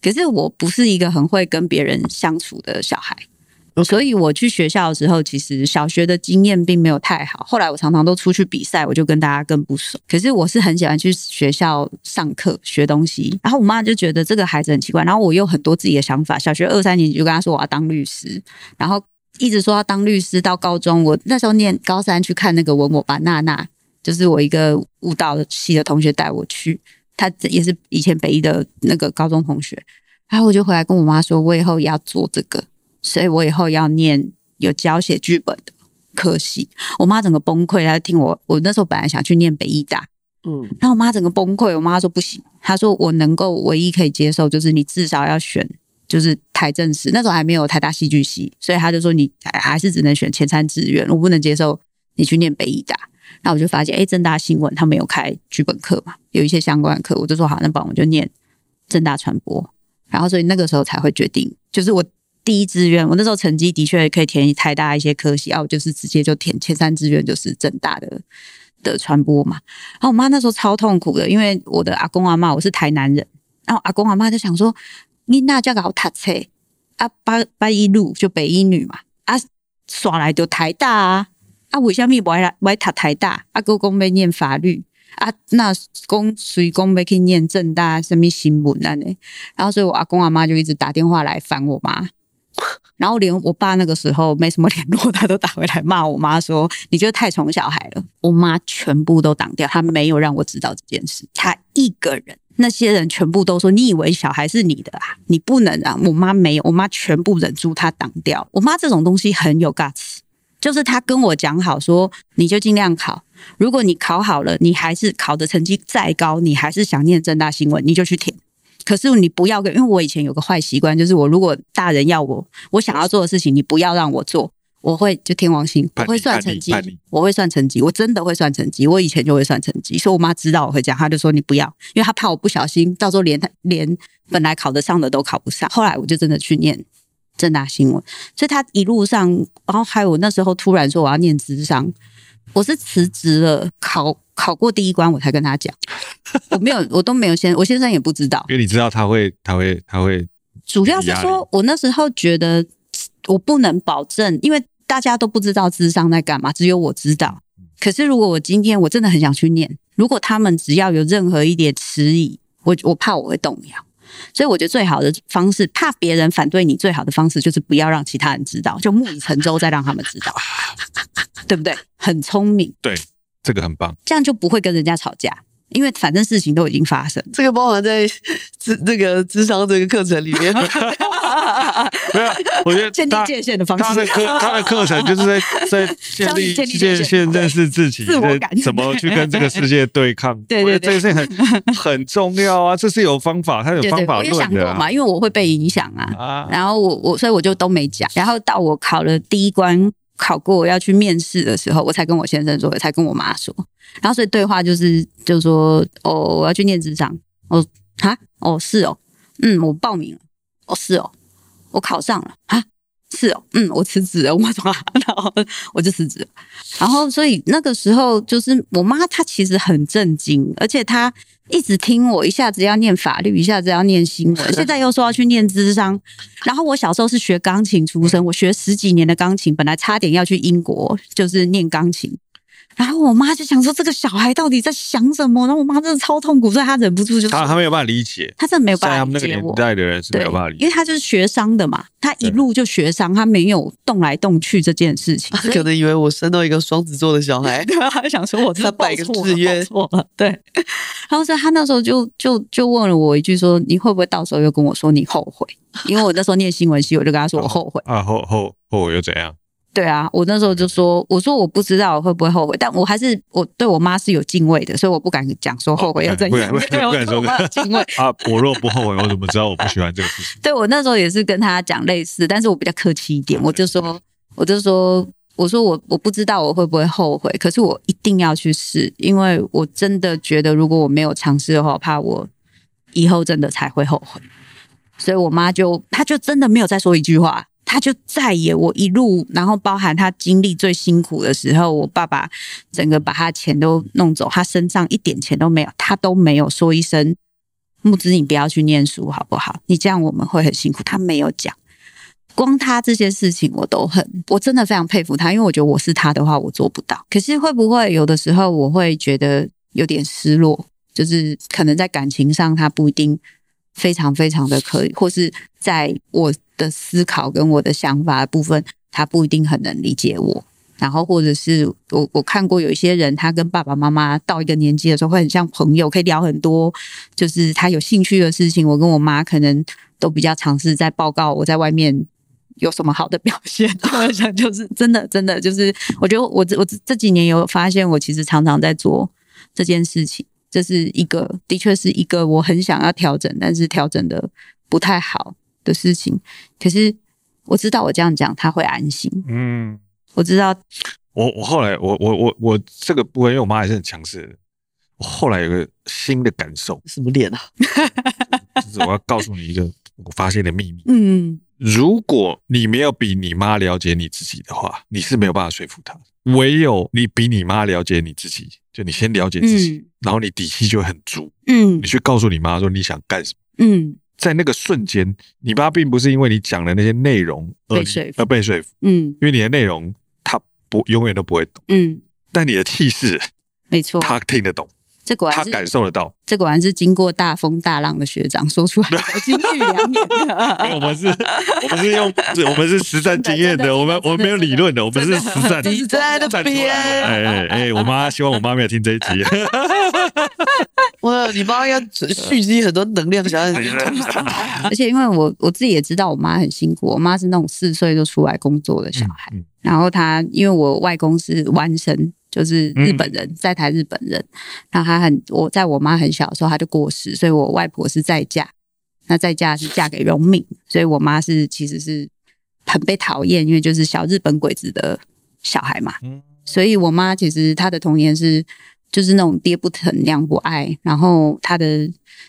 可是我不是一个很会跟别人相处的小孩。所以我去学校的时候，其实小学的经验并没有太好。后来我常常都出去比赛，我就跟大家更不熟。可是我是很喜欢去学校上课学东西。然后我妈就觉得这个孩子很奇怪，然后我又很多自己的想法。小学二三年级就跟他说我要当律师，然后一直说要当律师。到高中，我那时候念高三去看那个吻我吧娜娜，就是我一个舞蹈系的同学带我去，他也是以前北一的那个高中同学。然后我就回来跟我妈说，我以后也要做这个。所以我以后要念有教写剧本的科系，我妈整个崩溃，她听我。我那时候本来想去念北艺大，嗯，然后我妈整个崩溃，我妈说不行，她说我能够唯一可以接受就是你至少要选就是台政史，那时候还没有台大戏剧系，所以她就说你还是只能选前三志愿，我不能接受你去念北艺大。那我就发现，哎，正大新闻他没有开剧本课嘛，有一些相关的课，我就说好，那不然我就念正大传播。然后所以那个时候才会决定，就是我。第一志愿，我那时候成绩的确可以填台大一些科系，啊，我就是直接就填前三志愿，就是政大的的传播嘛。然后我妈那时候超痛苦的，因为我的阿公阿妈，我是台南人，然后阿公阿妈就想说，你那叫搞读册啊，八八一路就北一女嘛，啊，耍来就台大啊，啊，为什么不爱来不爱读台大？啊，哥公要念法律啊，那公随公要去念政大什么新闻啊呢？然后所以我阿公阿妈就一直打电话来烦我妈。*laughs* 然后连我爸那个时候没什么联络，他都打回来骂我妈说：“你觉得太宠小孩了。”我妈全部都挡掉，她没有让我知道这件事。她一个人，那些人全部都说：“你以为小孩是你的啊？你不能啊！”我妈没有，我妈全部忍住，她挡掉。我妈这种东西很有 guts，就是她跟我讲好说：“你就尽量考，如果你考好了，你还是考的成绩再高，你还是想念正大新闻，你就去填。”可是你不要跟，因为我以前有个坏习惯，就是我如果大人要我，我想要做的事情，你不要让我做，我会就天王星，我会算成绩，我会算成绩，我真的会算成绩，我以前就会算成绩，所以我妈知道我会这样，她就说你不要，因为她怕我不小心，到时候连她连本来考得上的都考不上。后来我就真的去念政大新闻，所以她一路上，然后还有那时候突然说我要念咨商，我是辞职了，考考过第一关，我才跟他讲。我没有，我都没有先，我先生也不知道，因为你知道他会，他会，他会。主要是说我那时候觉得我不能保证，因为大家都不知道智商在干嘛，只有我知道。可是如果我今天我真的很想去念，如果他们只要有任何一点迟疑，我我怕我会动摇。所以我觉得最好的方式，怕别人反对你，最好的方式就是不要让其他人知道，就木已成舟，再让他们知道，*laughs* 对不对？很聪明，对，这个很棒，这样就不会跟人家吵架。因为反正事情都已经发生，这个包含在这这个智商这个课程里面。*laughs* *laughs* 没有，我觉得建立界限的方式。他的课他的课程就是在在 *laughs* 建立界限，认识自己，自我感怎么去跟这个世界对抗。*laughs* 对对对，这个是很很重要啊！这是有方法，他有方法论的。我想过嘛，因为我会被影响啊。然后我我所以我就都没讲。然后到我考了第一关。考过我要去面试的时候，我才跟我先生说，才跟我妈说，然后所以对话就是，就说哦，我要去念职场，哦，哈，哦，是哦，嗯，我报名了，哦，是哦，我考上了，啊，是哦，嗯，我辞职了，我妈说，*laughs* 然后我就辞职，然后所以那个时候就是我妈她其实很震惊，而且她。一直听我，一下子要念法律，一下子要念新闻，现在又说要去念智商。然后我小时候是学钢琴出身，我学十几年的钢琴，本来差点要去英国，就是念钢琴。然后我妈就想说，这个小孩到底在想什么？然后我妈真的超痛苦，所以她忍不住就他他没有办法理解，她真的没有办法理解我。在他们那个年代的人是没有办法理解，因为她就是学商的嘛，她一路就学商，她没有动来动去这件事情。他可能以为我生到一个双子座的小孩，对吧？他想说我他摆个志愿错了，对。然后所以他那时候就就就问了我一句说：“你会不会到时候又跟我说你后悔？”因为我那时候念新闻系，我就跟她说我后悔啊，后后后悔又怎样？对啊，我那时候就说，我说我不知道我会不会后悔，但我还是我对我妈是有敬畏的，所以我不敢讲说后悔要怎样。哦、不敢，不 *laughs* 敢说我有敬畏啊！我若不后悔，我怎么知道我不喜欢这个事情？*laughs* 对，我那时候也是跟他讲类似，但是我比较客气一点，我就说，我就说，我说我我不知道我会不会后悔，可是我一定要去试，因为我真的觉得如果我没有尝试的话，我怕我以后真的才会后悔。所以我妈就，她就真的没有再说一句话。他就再也我一路，然后包含他经历最辛苦的时候，我爸爸整个把他钱都弄走，他身上一点钱都没有，他都没有说一声“木子，你不要去念书好不好？你这样我们会很辛苦。”他没有讲。光他这些事情我都很，我真的非常佩服他，因为我觉得我是他的话，我做不到。可是会不会有的时候我会觉得有点失落，就是可能在感情上他不一定非常非常的可以，或是在我的思考跟我的想法的部分，他不一定很能理解我。然后，或者是我我看过有一些人，他跟爸爸妈妈到一个年纪的时候，会很像朋友，可以聊很多，就是他有兴趣的事情。我跟我妈可能都比较尝试在报告我在外面有什么好的表现。我想，就是真的，真的，就是我觉得我这我这几年有发现，我其实常常在做这件事情。这是一个，的确是一个我很想要调整，但是调整的不太好的事情。可是我知道我这样讲他会安心。嗯。我知道，我我后来我我我我这个部分，因为我妈还是很强势的。我后来有个新的感受，什么脸啊？就是我要告诉你一个我发现的秘密。嗯，如果你没有比你妈了解你自己的话，你是没有办法说服她。唯有你比你妈了解你自己，就你先了解自己，嗯、然后你底气就很足。嗯，你去告诉你妈说你想干什么。嗯，在那个瞬间，你爸并不是因为你讲的那些内容而而被说服。嗯，因为你的内容他。不，永远都不会懂。嗯，但你的气势，没错，他听得懂，这果然他感受得到。这果然是经过大风大浪的学长说出来的金玉良言。我们是，我们是用，*laughs* 我们是实战经验的，我们我们没有理论的，我们是实战。你在那边？哎哎哎，我妈希望我妈没有听这一集。*laughs* *laughs* 我，你妈要蓄积很多能量，想要。而且因为我我自己也知道，我妈很辛苦。我妈是那种四岁就出来工作的小孩。然后她因为我外公是湾生，就是日本人，在台日本人。那他很我在我妈很小的时候，他就过世，所以我外婆是再嫁。那再嫁是嫁给荣敏，所以我妈是其实是很被讨厌，因为就是小日本鬼子的小孩嘛。所以我妈其实她的童年是。就是那种爹不疼娘不爱，然后他的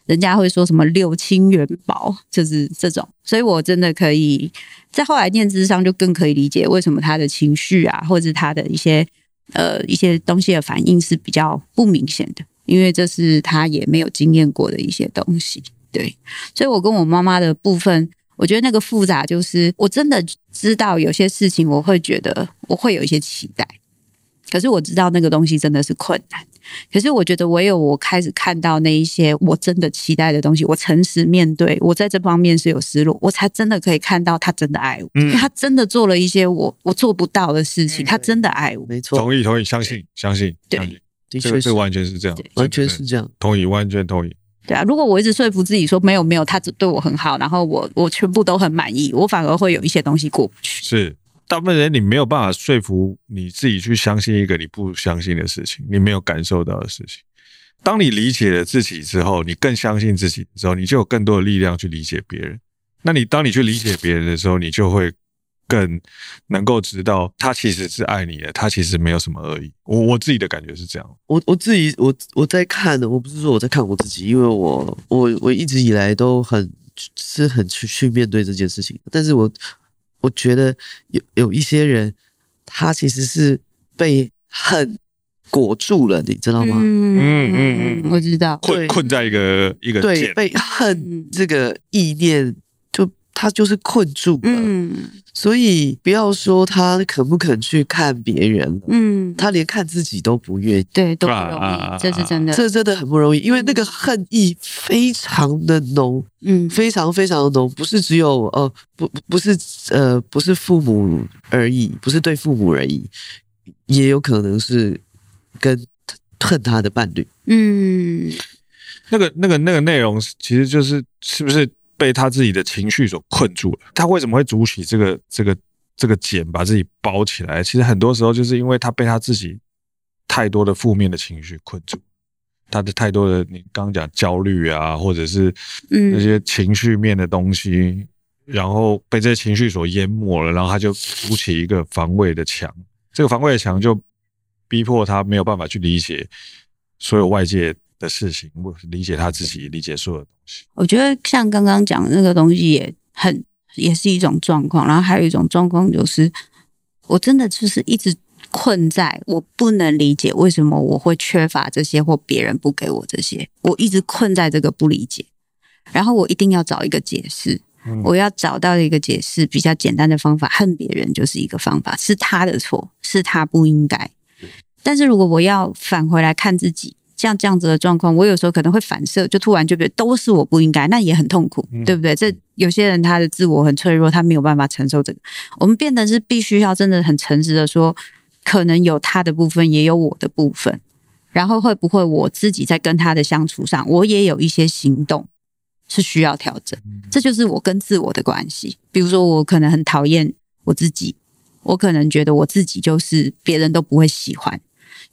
人家会说什么六亲元宝，就是这种，所以我真的可以在后来念智商就更可以理解为什么他的情绪啊，或者是他的一些呃一些东西的反应是比较不明显的，因为这是他也没有经验过的一些东西。对，所以我跟我妈妈的部分，我觉得那个复杂就是我真的知道有些事情，我会觉得我会有一些期待。可是我知道那个东西真的是困难，可是我觉得唯有我开始看到那一些我真的期待的东西，我诚实面对，我在这方面是有失落，我才真的可以看到他真的爱我，嗯，他真的做了一些我我做不到的事情，他真的爱我，没。错，同意同意，相信相信，对，的确是完全是这样，完全是这样，同意完全同意，对啊，如果我一直说服自己说没有没有，他只对我很好，然后我我全部都很满意，我反而会有一些东西过不去，是。大部分人你没有办法说服你自己去相信一个你不相信的事情，你没有感受到的事情。当你理解了自己之后，你更相信自己之后，你就有更多的力量去理解别人。那你当你去理解别人的时候，你就会更能够知道他其实是爱你的，他其实没有什么恶意。我我自己的感觉是这样。我我自己我我在看的，我不是说我在看我自己，因为我我我一直以来都很是很去去面对这件事情，但是我。我觉得有有一些人，他其实是被恨裹住了，你知道吗？嗯嗯嗯，我知道，困困在一个一个对，被恨这个意念。他就是困住了，嗯，所以不要说他肯不肯去看别人，嗯，他连看自己都不愿意，对，都不容易，这是真的，这真的很不容易，因为那个恨意非常的浓，嗯，非常非常的浓，不是只有呃，不不是呃，不是父母而已，不是对父母而已，也有可能是跟恨他的伴侣，嗯，那个那个那个内容其实就是是不是？被他自己的情绪所困住了，他为什么会筑起这个这个这个茧，把自己包起来？其实很多时候就是因为他被他自己太多的负面的情绪困住，他的太多的你刚刚讲焦虑啊，或者是那些情绪面的东西，嗯，然后被这些情绪所淹没了，然后他就筑起一个防卫的墙，这个防卫的墙就逼迫他没有办法去理解所有外界的事情，我理解他自己，理解所有的东西。我觉得像刚刚讲的那个东西也很，也是一种状况。然后还有一种状况就是，我真的就是一直困在，我不能理解为什么我会缺乏这些，或别人不给我这些，我一直困在这个不理解。然后我一定要找一个解释，嗯、我要找到一个解释比较简单的方法，恨别人就是一个方法，是他的错，是他不应该。但是如果我要返回来看自己，像这样子的状况，我有时候可能会反射，就突然就觉得都是我不应该，那也很痛苦，对不对？这有些人他的自我很脆弱，他没有办法承受这个。我们变得是必须要真的很诚实的说，可能有他的部分，也有我的部分。然后会不会我自己在跟他的相处上，我也有一些行动是需要调整？这就是我跟自我的关系。比如说，我可能很讨厌我自己，我可能觉得我自己就是别人都不会喜欢。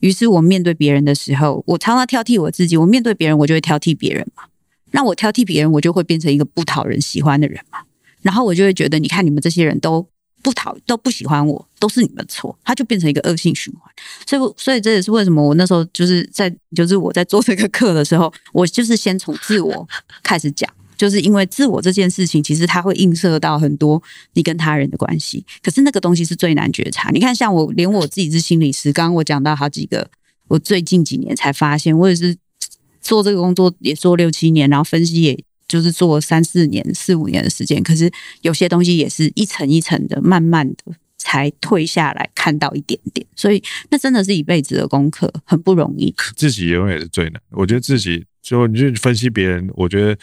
于是我面对别人的时候，我常常挑剔我自己。我面对别人，我就会挑剔别人嘛。那我挑剔别人，我就会变成一个不讨人喜欢的人嘛。然后我就会觉得，你看你们这些人都不讨都不喜欢我，都是你们错。他就变成一个恶性循环。所以，所以这也是为什么我那时候就是在就是我在做这个课的时候，我就是先从自我开始讲。就是因为自我这件事情，其实它会映射到很多你跟他人的关系。可是那个东西是最难觉察。你看，像我连我自己是心理师，刚刚我讲到好几个，我最近几年才发现，我也是做这个工作也做六七年，然后分析也就是做三四年、四五年的时间。可是有些东西也是一层一层的，慢慢的才退下来看到一点点。所以那真的是一辈子的功课，很不容易。自己永远是最难。我觉得自己就你去分析别人，我觉得。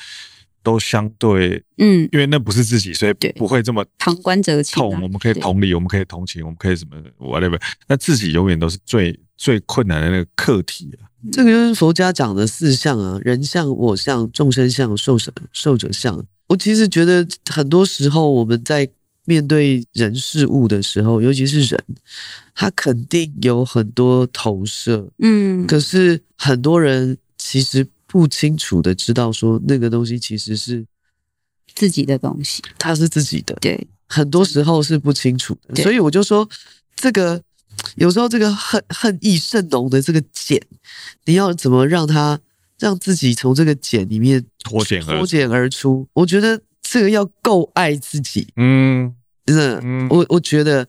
都相对，嗯，因为那不是自己，所以不会这么旁观者清。痛，我们可以同理，我们可以同情，我们可以什么 whatever。那自己永远都是最最困难的那个课题啊。这个就是佛家讲的四相啊：人相、我相、众生相、受者受者相。我其实觉得很多时候我们在面对人事物的时候，尤其是人，他肯定有很多投射，嗯，可是很多人其实。不清楚的知道说那个东西其实是自己的东西，它是自己的。对，很多时候是不清楚的，所以我就说这个有时候这个恨恨意甚浓的这个茧，你要怎么让它让自己从这个茧里面脱茧脱茧而出？我觉得这个要够爱自己，嗯，真的，嗯，我我觉得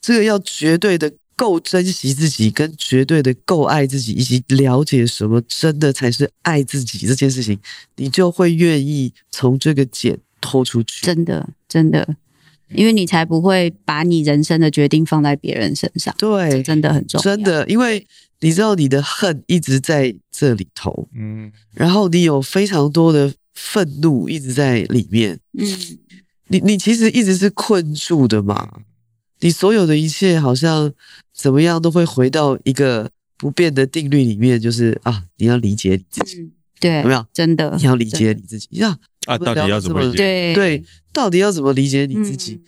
这个要绝对的。够珍惜自己，跟绝对的够爱自己，以及了解什么真的才是爱自己这件事情，你就会愿意从这个茧脱出去。真的，真的，因为你才不会把你人生的决定放在别人身上。对，真的很重要。真的，因为你知道你的恨一直在这里头，嗯，然后你有非常多的愤怒一直在里面，嗯，你你其实一直是困住的嘛。你所有的一切好像怎么样都会回到一个不变的定律里面，就是啊，你要理解你自己，嗯、对，有没有？真的，你要理解你自己，呀啊，到底要怎么理解？对对，到底要怎么理解你自己？嗯、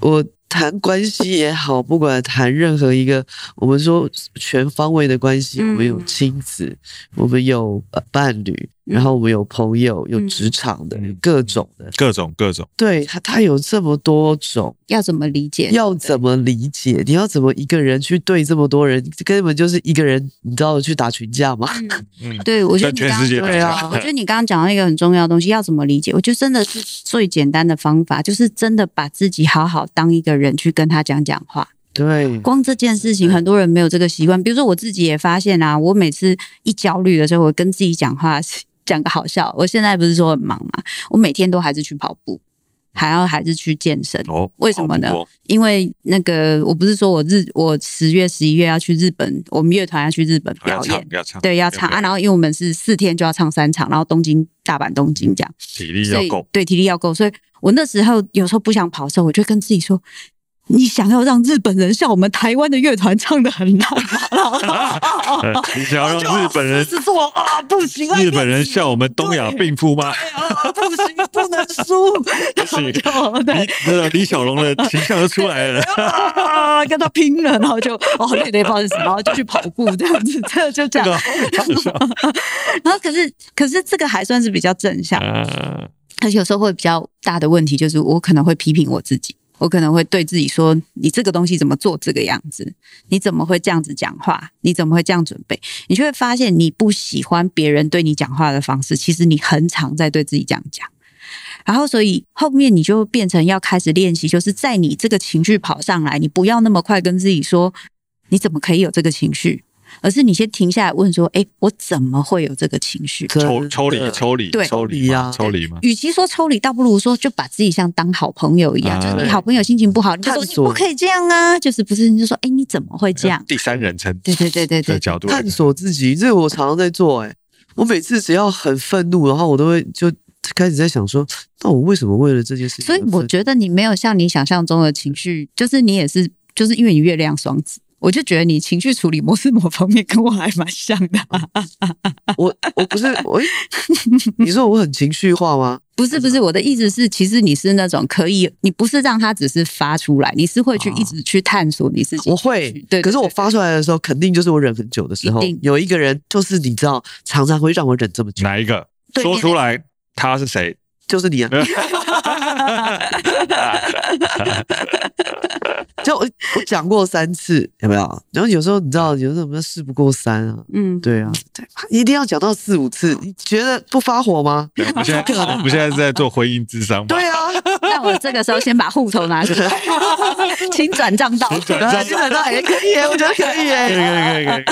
我谈关系也好，不管谈任何一个，我们说全方位的关系，我们有亲子，我们有伴侣。然后我们有朋友，有职场的，嗯、各种的，各种各种。对他，他有这么多种，要怎么理解？要怎么理解？你要怎么一个人去对这么多人？根本就是一个人，你知道去打群架吗？*laughs* 嗯，对，我觉得你刚刚对啊，我觉得你刚刚讲到一个很重要的东西，要怎么理解？我觉得真的是最简单的方法，就是真的把自己好好当一个人去跟他讲讲话。对，光这件事情，很多人没有这个习惯。比如说我自己也发现啊，我每次一焦虑的时候，我跟自己讲话。讲个好笑，我现在不是说很忙嘛，我每天都还是去跑步，还要还是去健身。哦，为什么呢？因为那个我不是说我日我十月十一月要去日本，我们乐团要去日本表演，要唱，对，要唱啊。然后因为我们是四天就要唱三场，然后东京、大阪、东京这样，体力要够，对，体力要够。所以我那时候有时候不想跑的时候，我就跟自己说。你想要让日本人像我们台湾的乐团唱的很烂吗？*laughs* 你想要让日本人是 *laughs* 说啊，不行啊！日本人像我们东亚病夫吗？不行，不能输。不行，*laughs* 李那个李小龙的形象就出来了，啊，跟他拼了，然后就哦，对对，不好意思，然后就去跑步这样子，这就这样。然后可是可是这个还算是比较正向，而且有时候会比较大的问题就是我可能会批评我自己。我可能会对自己说：“你这个东西怎么做这个样子？你怎么会这样子讲话？你怎么会这样准备？”你就会发现，你不喜欢别人对你讲话的方式，其实你很常在对自己这样讲。然后，所以后面你就变成要开始练习，就是在你这个情绪跑上来，你不要那么快跟自己说：“你怎么可以有这个情绪？”而是你先停下来问说：“哎，我怎么会有这个情绪？”抽抽离，抽离，对，抽离呀，抽离嘛。与其说抽离，倒不如说就把自己像当好朋友一样，就是你好朋友心情不好，你就说你不可以这样啊，就是不是你就说：“哎，你怎么会这样？”第三人称，对对对对对，角度探索自己，这个我常常在做。哎，我每次只要很愤怒，然后我都会就开始在想说：“那我为什么为了这件事情？”所以我觉得你没有像你想象中的情绪，就是你也是，就是因为你月亮双子。我就觉得你情绪处理模式某方面跟我还蛮像的。我我不是我，你说我很情绪化吗？不是不是，我的意思是，其实你是那种可以，你不是让他只是发出来，你是会去一直去探索你自己。我会，对。可是我发出来的时候，肯定就是我忍很久的时候。有一个人就是你知道，常常会让我忍这么久。哪一个？说出来，他是谁？就是你啊。*laughs* *laughs* 就我我讲过三次，有没有？然后有时候你知道，有时候我们事不过三啊。嗯，对啊，一定要讲到四五次，你觉得不发火吗？我们现在 *laughs* 我们现在是在做婚姻智商吗？对啊，*laughs* 那我这个时候先把户头拿出来，请转账到，转账到也可以，我觉得可以，可以，可以，可以，可以，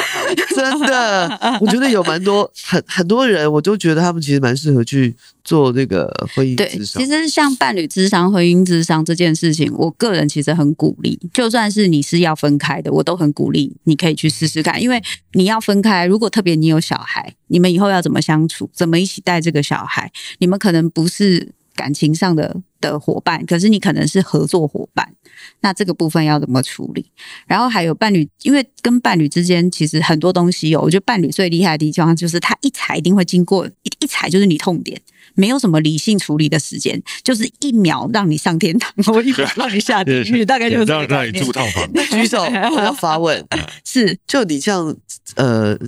真的，我觉得有蛮多很很多人，我都觉得他们其实蛮适合去做这个婚姻。对，其实像伴侣智商、婚姻智商这件事情，我个人其实很鼓励。就算是你是要分开的，我都很鼓励你可以去试试看，因为你要分开，如果特别你有小孩，你们以后要怎么相处，怎么一起带这个小孩，你们可能不是感情上的的伙伴，可是你可能是合作伙伴，那这个部分要怎么处理？然后还有伴侣，因为跟伴侣之间其实很多东西有，我觉得伴侣最厉害的地方就是他一踩一定会经过一一踩就是你痛点。没有什么理性处理的时间，就是一秒让你上天堂，*laughs* 我一秒让你下地狱，*laughs* 大概就是让让你住套房。*laughs* 举手，我要发问。是，就你像呃，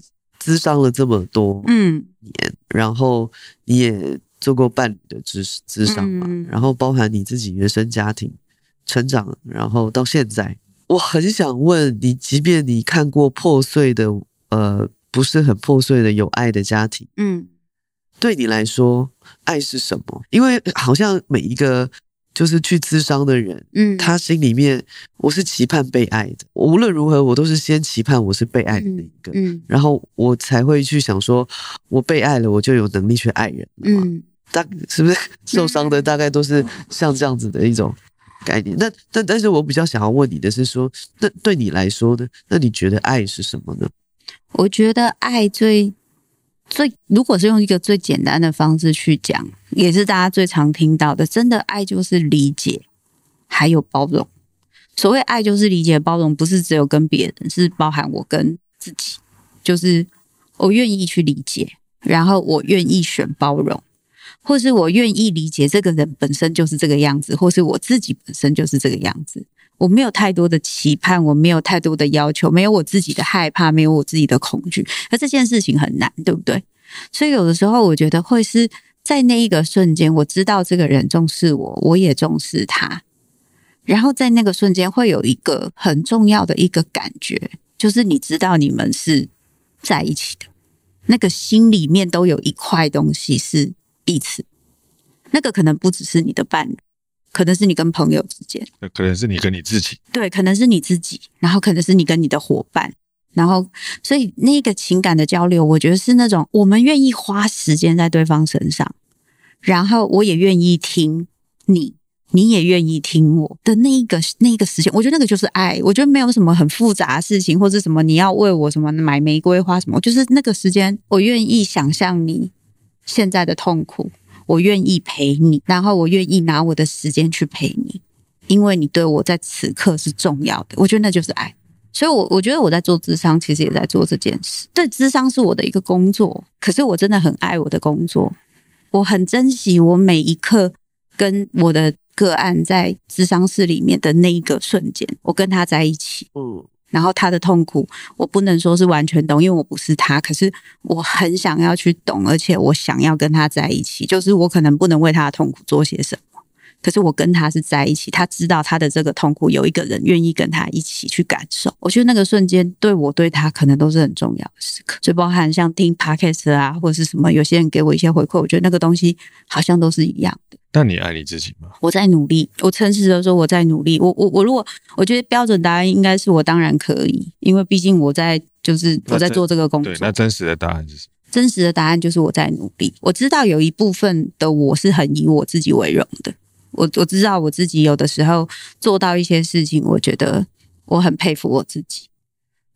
咨商了这么多嗯年，然后你也做过伴侣的咨咨商嘛，嗯、然后包含你自己原生家庭成长，然后到现在，我很想问你，即便你看过破碎的呃，不是很破碎的有爱的家庭，嗯。对你来说，爱是什么？因为好像每一个就是去咨商的人，嗯，他心里面我是期盼被爱的。无论如何，我都是先期盼我是被爱的那一个，嗯，然后我才会去想说，我被爱了，我就有能力去爱人了嘛。嗯，大是不是 *laughs* 受伤的大概都是像这样子的一种概念？那但但是我比较想要问你的是说，那对你来说呢？那你觉得爱是什么呢？我觉得爱最。最如果是用一个最简单的方式去讲，也是大家最常听到的，真的爱就是理解，还有包容。所谓爱就是理解包容，不是只有跟别人，是包含我跟自己。就是我愿意去理解，然后我愿意选包容，或是我愿意理解这个人本身就是这个样子，或是我自己本身就是这个样子。我没有太多的期盼，我没有太多的要求，没有我自己的害怕，没有我自己的恐惧，而这件事情很难，对不对？所以有的时候，我觉得会是在那一个瞬间，我知道这个人重视我，我也重视他，然后在那个瞬间会有一个很重要的一个感觉，就是你知道你们是在一起的，那个心里面都有一块东西是彼此，那个可能不只是你的伴侣。可能是你跟朋友之间，可能是你跟你自己，对，可能是你自己，然后可能是你跟你的伙伴，然后所以那个情感的交流，我觉得是那种我们愿意花时间在对方身上，然后我也愿意听你，你也愿意听我的那一个那一个时间，我觉得那个就是爱。我觉得没有什么很复杂的事情，或者什么你要为我什么买玫瑰花什么，就是那个时间，我愿意想象你现在的痛苦。我愿意陪你，然后我愿意拿我的时间去陪你，因为你对我在此刻是重要的。我觉得那就是爱，所以我，我觉得我在做智商，其实也在做这件事。对，智商是我的一个工作，可是我真的很爱我的工作，我很珍惜我每一刻跟我的个案在智商室里面的那一个瞬间，我跟他在一起。嗯。然后他的痛苦，我不能说是完全懂，因为我不是他。可是我很想要去懂，而且我想要跟他在一起。就是我可能不能为他的痛苦做些什么，可是我跟他是在一起，他知道他的这个痛苦，有一个人愿意跟他一起去感受。我觉得那个瞬间对我对他可能都是很重要的时刻，所以包含像听 podcast 啊，或者是什么，有些人给我一些回馈，我觉得那个东西好像都是一样的。但你爱你自己吗？我在努力，我诚实的说我在努力。我我我如果我觉得标准答案应该是我当然可以，因为毕竟我在就是我在做这个工作。对，那真实的答案是什么？真实的答案就是我在努力。我知道有一部分的我是很以我自己为荣的。我我知道我自己有的时候做到一些事情，我觉得我很佩服我自己。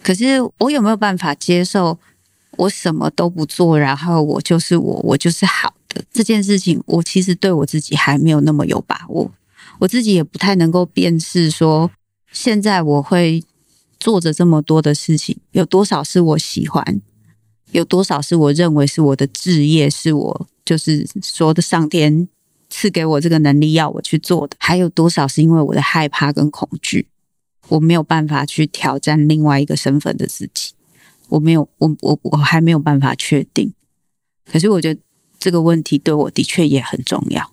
可是我有没有办法接受我什么都不做，然后我就是我，我就是好的这件事情？我其实对我自己还没有那么有把握。我自己也不太能够辨识说，现在我会做着这么多的事情，有多少是我喜欢。有多少是我认为是我的志业，是我就是说的上天赐给我这个能力要我去做的？还有多少是因为我的害怕跟恐惧，我没有办法去挑战另外一个身份的自己？我没有，我我我还没有办法确定。可是我觉得这个问题对我的确也很重要，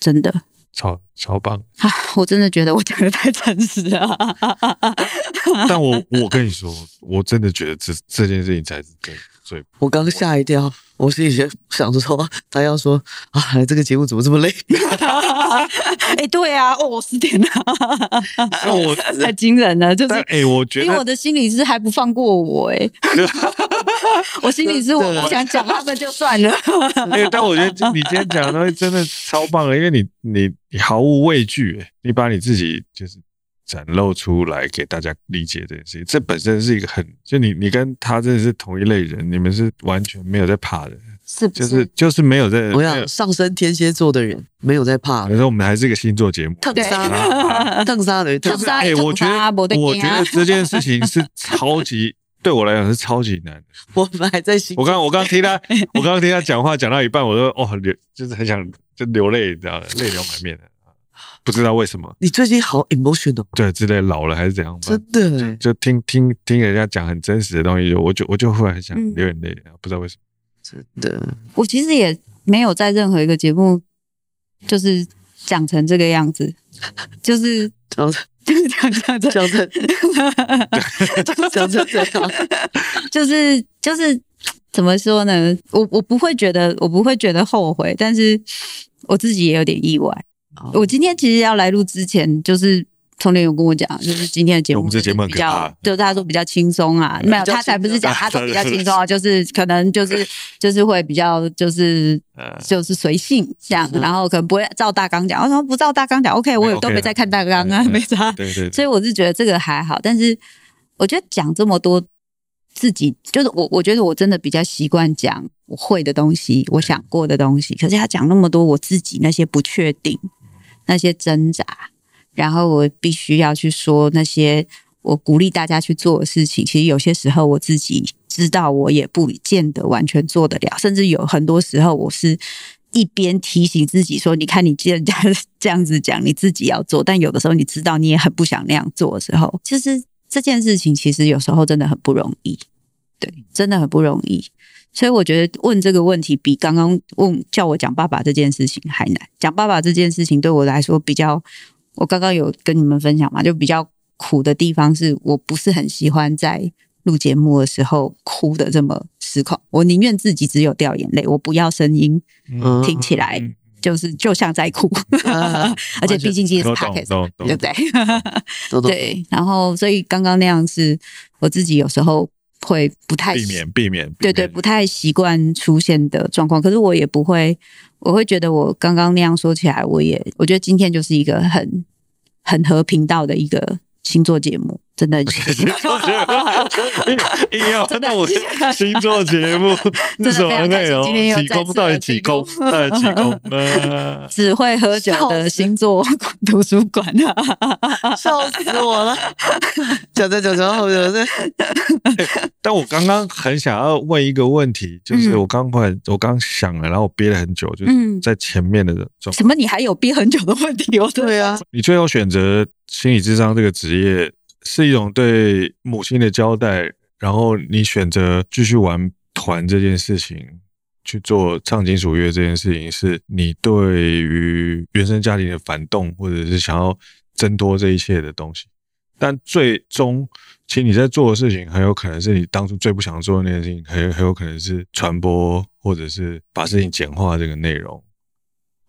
真的。超超棒啊！我真的觉得我讲的太诚实了。*laughs* 但我我跟你说，我真的觉得这这件事情才是最最。我刚吓一跳，我心里想着说，*laughs* 他要说啊，来这个节目怎么这么累？*laughs* 哎、欸，对啊，哦，我十点了，那我太惊人了，就是哎、欸，我觉得，因为我的心理师还不放过我、欸，哎，*laughs* 我心理师我不想讲他们就算了。但我觉得你今天讲的东西真的超棒的，因为你你你毫无畏惧，哎，你把你自己就是。展露出来给大家理解这件事情，这本身是一个很就你你跟他真的是同一类人，你们是完全没有在怕的，是，是就是就是没有在。我想上升天蝎座的人没有在怕。可 *laughs* *laughs* 是我们还是一个星座节目，特杀，特杀的，特杀。哎，我觉得我觉得这件事情是超级 *laughs* 对我来讲是超级难的。我们还在星。我刚我刚听他，我刚刚听他讲话讲到一半，我都哦流，就是很想就流泪，你知道吗，泪流满面的。不知道为什么，你最近好 emotional，对，之类老了还是怎样？真的，就听听听人家讲很真实的东西，我就我就忽然很想流眼泪，不知道为什么。真的，我其实也没有在任何一个节目，就是讲成这个样子，*laughs* 就是讲就是讲讲讲成 *laughs* 讲成这样，就是就是怎么说呢？我我不会觉得，我不会觉得后悔，但是我自己也有点意外。我今天其实要来录之前，就是聪玲有跟我讲，就是今天的节目，我们这节目比较，就是他说比较轻松啊，没有，他才不是讲，他说比较 *laughs* 轻松啊，就是可能就是就是会比较就是就是随性这样，然后可能不会照大纲讲，我说不照大纲讲，OK，我也都没在看大纲啊，没啥，对 *laughs* 对，所以我是觉得这个还好，但是我觉得讲这么多。自己就是我，我觉得我真的比较习惯讲我会的东西，我想过的东西。可是他讲那么多，我自己那些不确定、那些挣扎，然后我必须要去说那些我鼓励大家去做的事情。其实有些时候我自己知道，我也不见得完全做得了。甚至有很多时候，我是一边提醒自己说：“你看，你既然这样子讲，你自己要做。”但有的时候，你知道你也很不想那样做的时候，其实。这件事情其实有时候真的很不容易，对，真的很不容易。所以我觉得问这个问题比刚刚问叫我讲爸爸这件事情还难。讲爸爸这件事情对我来说比较，我刚刚有跟你们分享嘛，就比较苦的地方是我不是很喜欢在录节目的时候哭的这么失控。我宁愿自己只有掉眼泪，我不要声音听起来。嗯就是就像在哭，*laughs* 而且毕竟今天是 podcast 对不对？对，然后所以刚刚那样是我自己有时候会不太避免避免，对对，不太习惯出现的状况。可是我也不会，我会觉得我刚刚那样说起来，我也我觉得今天就是一个很很和平道的一个星座节目。真的，*laughs* *laughs* 星座节目硬要那我星座节目是什么内容？几公到底几公？到底几宫？*laughs* 只会喝酒的星座图书馆啊！笑死我了！讲着讲着后面在。但我刚刚很想要问一个问题，就是我刚快我刚想了，然后我憋了很久，就是在前面的状。什么？你还有憋很久的问题？哦，对啊。你最后选择心理智商这个职业。是一种对母亲的交代，然后你选择继续玩团这件事情，去做唱金属乐这件事情，是你对于原生家庭的反动，或者是想要挣脱这一切的东西。但最终，其实你在做的事情，很有可能是你当初最不想做的那件事情，很很有可能是传播，或者是把事情简化这个内容。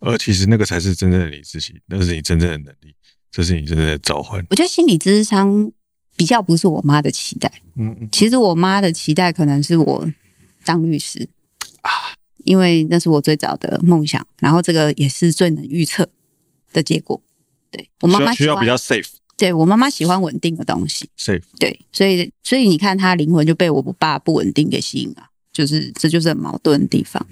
而其实那个才是真正的你自己，那是你真正的能力，这是你真正的召唤。我觉得心理智商比较不是我妈的期待，嗯嗯，其实我妈的期待可能是我当律师。啊，因为那是我最早的梦想，然后这个也是最能预测的结果。对，我妈妈需要比较 safe，对，我妈妈喜欢稳定的东西，safe，对，所以所以你看她灵魂就被我爸不稳定给吸引了，就是这就是很矛盾的地方。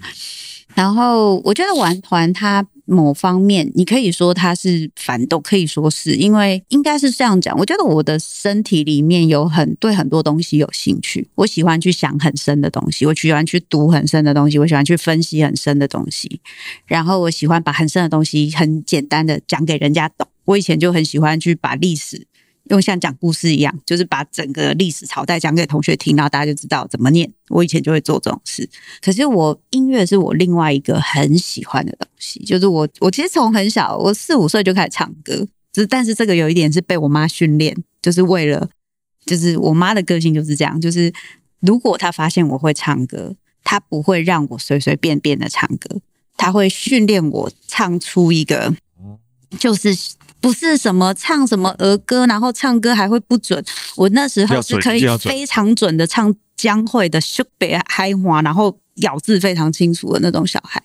然后我觉得玩团它某方面，你可以说它是反动，可以说是因为应该是这样讲。我觉得我的身体里面有很对很多东西有兴趣，我喜欢去想很深的东西，我喜欢去读很深的东西，我喜欢去分析很深的东西，然后我喜欢把很深的东西很简单的讲给人家懂。我以前就很喜欢去把历史。用像讲故事一样，就是把整个历史朝代讲给同学听，然后大家就知道怎么念。我以前就会做这种事。可是我音乐是我另外一个很喜欢的东西，就是我我其实从很小，我四五岁就开始唱歌，只但是这个有一点是被我妈训练，就是为了就是我妈的个性就是这样，就是如果她发现我会唱歌，她不会让我随随便便的唱歌，她会训练我唱出一个就是。不是什么唱什么儿歌，然后唱歌还会不准。我那时候是可以非常准的唱江蕙的《秀北嗨花》，然后咬字非常清楚的那种小孩。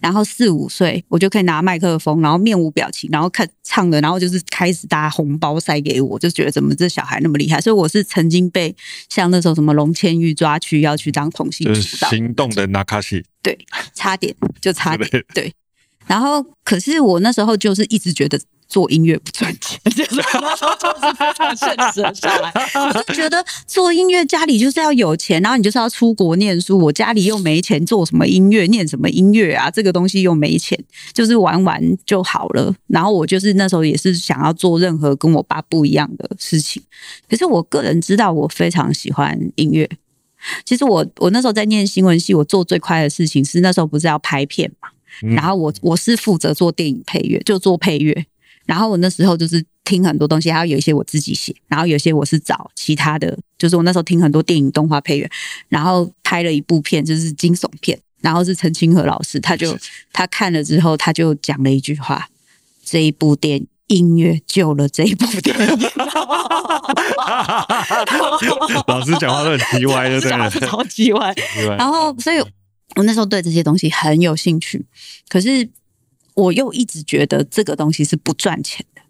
然后四五岁，我就可以拿麦克风，然后面无表情，然后看唱的，然后就是开始大家红包塞给我，就觉得怎么这小孩那么厉害。所以我是曾经被像那时候什么龙千玉抓去要去当同性主导，行动的那卡西，对，差点就差点 *laughs* 对。然后可是我那时候就是一直觉得。做音乐不赚钱，*laughs* 就是那时候就是非常现实下来，我就觉得做音乐家里就是要有钱，然后你就是要出国念书，我家里又没钱，做什么音乐，念什么音乐啊？这个东西又没钱，就是玩玩就好了。然后我就是那时候也是想要做任何跟我爸不一样的事情。可是我个人知道，我非常喜欢音乐。其实我我那时候在念新闻系，我做最快的事情是那时候不是要拍片嘛，然后我我是负责做电影配乐，就做配乐。然后我那时候就是听很多东西，还有有一些我自己写，然后有些我是找其他的，就是我那时候听很多电影动画配乐，然后拍了一部片，就是惊悚片，然后是陈清河老师，他就他看了之后，他就讲了一句话：这一部电影音乐救了这一部电影。*laughs* 老师讲话都很叽歪的，对不对？*laughs* 超叽歪。然后，所以我那时候对这些东西很有兴趣，可是。我又一直觉得这个东西是不赚钱的，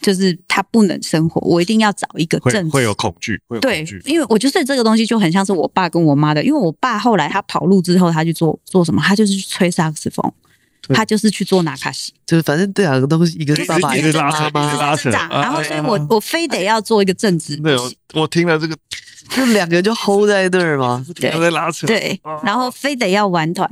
就是它不能生活。我一定要找一个正会有恐惧，会有恐惧。对，因为我觉得这个东西就很像是我爸跟我妈的。因为我爸后来他跑路之后，他去做做什么？他就是去吹萨克斯风，他就是去做纳卡西，就是反正这两个东西，一个是爸爸，一个是拉扯，一个拉扯。然后所以我我非得要做一个正直。对，我听了这个，就两个人就 hold 在那儿吗？对，在拉扯。对，然后非得要玩团。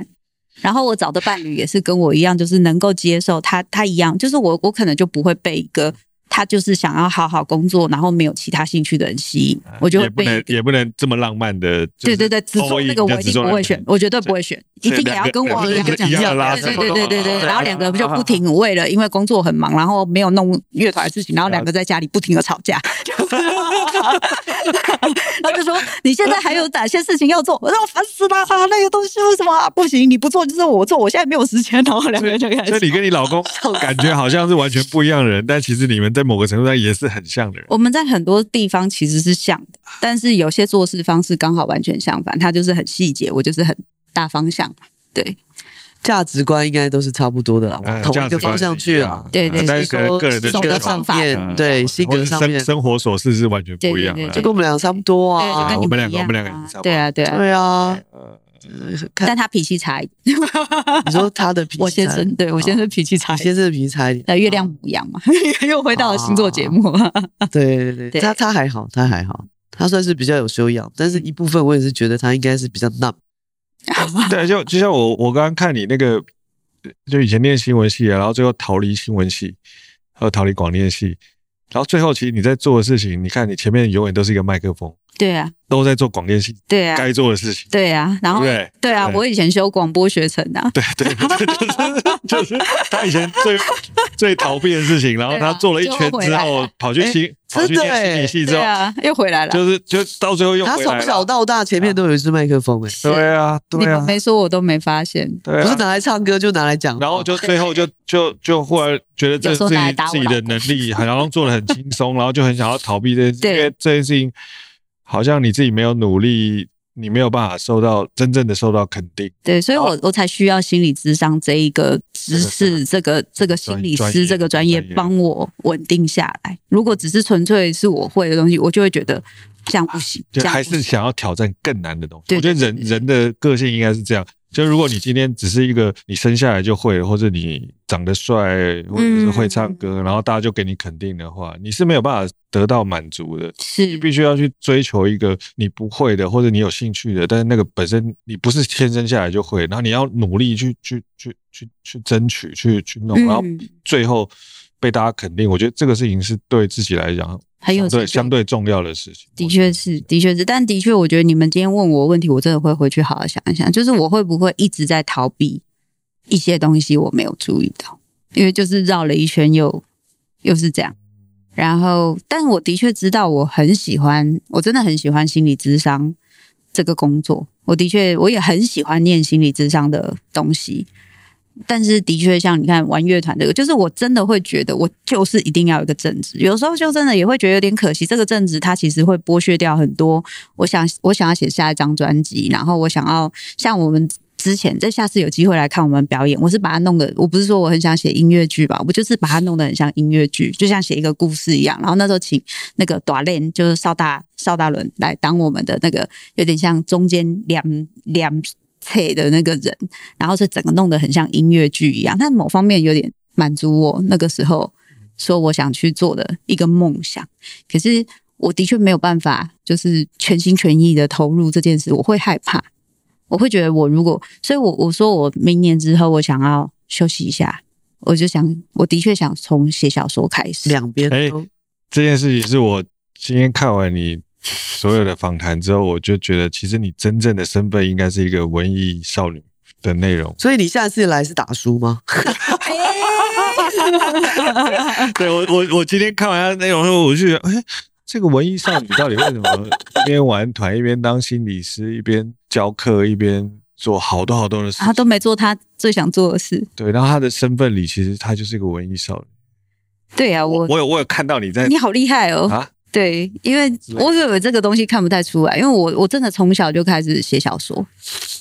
然后我找的伴侣也是跟我一样，就是能够接受他，他一样，就是我，我可能就不会被一个他就是想要好好工作，然后没有其他兴趣的人吸引，我就会被也不能也不能这么浪漫的，对对对，只做那个我一定不会选，我绝对不会选，一定也要跟我一样这样，对对对对对，然后两个人就不停为了因为工作很忙，然后没有弄乐团的事情，然后两个在家里不停的吵架。*laughs* 然后就说：“你现在还有哪些事情要做？” *laughs* 我说：“我烦死了，那个东西为什么不行？你不做就是我做，我现在没有时间。*laughs* ”然后两个人就开始。所以你跟你老公感觉好像是完全不一样的人，但其实你们在某个程度上也是很像的人。我们在很多地方其实是像的，但是有些做事方式刚好完全相反。他就是很细节，我就是很大方向。对。价值观应该都是差不多的啦，同一个方向去啊。对对，但是个个人的性格上面，对性格上面，生活琐事是完全不一样的。就跟我们两个差不多啊。我们两个，我们两个差不多。对啊，对啊，对啊。但他脾气差一点。你说他的脾气？我先生，对我先生脾气差，先生的脾气差一点。那月亮不一样嘛，又回到了星座节目。*laughs* 对对对，他他还好，他还好，他算是比较有修养，但是一部分我也是觉得他应该是比较浪。*laughs* 对，就就像我我刚刚看你那个，就以前念新闻系啊，然后最后逃离新闻系，还有逃离广电系，然后最后其实你在做的事情，你看你前面永远都是一个麦克风，对啊。都在做广电系，对啊，该做的事情，对啊，然后对对？啊，我以前修广播学程的，对对对，就是就是他以前最 *laughs* 最逃避的事情，然后他做了一圈之后，跑去新跑去念心理系之后，又回来了，就是就到最后又回来。他从小到大前面都有一支麦克风，哎，对啊，对啊，没说我都没发现，不是拿来唱歌就拿来讲，然后就最后就就就忽然觉得这自己自己的能力好像做的很轻松，然后就很想要逃避这件事，因为这件事情。好像你自己没有努力，你没有办法受到真正的受到肯定。对，所以我我才需要心理智商这一个知识，这个这个心理师这个专业帮我稳定下来。如果只是纯粹是我会的东西，我就会觉得这样不行，就还是想要挑战更难的东西。我觉得人人的个性应该是这样。就如果你今天只是一个你生下来就会，或者你长得帅，或者是会唱歌，然后大家就给你肯定的话，你是没有办法得到满足的。是，你必须要去追求一个你不会的，或者你有兴趣的，但是那个本身你不是天生下来就会，然后你要努力去去去去去争取，去去弄，然后最后被大家肯定。我觉得这个事情是对自己来讲。很有对相对重要的事情，的确是，的确是，但的确，我觉得你们今天问我问题，我真的会回去好好想一想，就是我会不会一直在逃避一些东西，我没有注意到，因为就是绕了一圈又又是这样。然后，但我的确知道，我很喜欢，我真的很喜欢心理智商这个工作，我的确我也很喜欢念心理智商的东西。但是的确，像你看玩乐团这个，就是我真的会觉得，我就是一定要有一个正职。有时候就真的也会觉得有点可惜，这个正职它其实会剥削掉很多。我想，我想要写下一张专辑，然后我想要像我们之前，这下次有机会来看我们表演，我是把它弄得，我不是说我很想写音乐剧吧，我就是把它弄得很像音乐剧，就像写一个故事一样。然后那时候请那个大练，就是邵大邵大伦来当我们的那个，有点像中间两两。配的那个人，然后是整个弄得很像音乐剧一样，但某方面有点满足我那个时候说我想去做的一个梦想。可是我的确没有办法，就是全心全意的投入这件事，我会害怕，我会觉得我如果，所以我我说我明年之后我想要休息一下，我就想，我的确想从写小说开始。两边，哎，这件事情是我今天看完你。所有的访谈之后，我就觉得其实你真正的身份应该是一个文艺少女的内容。*laughs* 所以你下次来是打书吗？*laughs* 对，我我我今天看完内容后，我就觉得，哎、欸，这个文艺少女到底为什么一边玩团，一边当心理师，一边教课，一边做好多好多的事？他都没做他最想做的事。对，然后他的身份里，其实他就是一个文艺少女。对啊，我我有我有看到你在，你好厉害哦啊！对，因为我以为这个东西看不太出来，因为我我真的从小就开始写小说，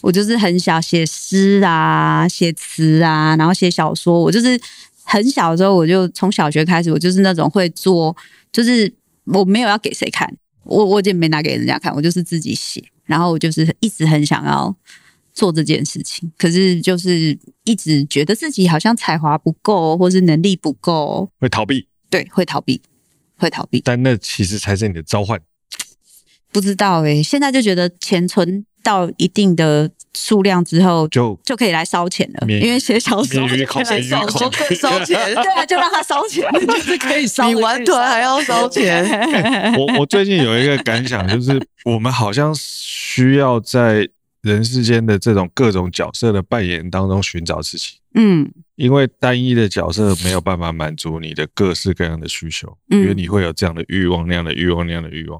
我就是很小写诗啊，写词啊，然后写小说。我就是很小的时候，我就从小学开始，我就是那种会做，就是我没有要给谁看，我我也没拿给人家看，我就是自己写，然后我就是一直很想要做这件事情，可是就是一直觉得自己好像才华不够，或是能力不够，会逃避，对，会逃避。会逃避，但那其实才是你的召唤。不知道哎、欸，现在就觉得钱存到一定的数量之后，就就可以来烧钱了。因为写小说可以来烧烧钱，*laughs* 对啊，就让他烧钱，就是可以烧。比玩团还要烧钱。我我最近有一个感想，就是我们好像需要在人世间的这种各种角色的扮演当中寻找自己。嗯。因为单一的角色没有办法满足你的各式各样的需求，因为你会有这样的欲望、那样的欲望、那样的欲望。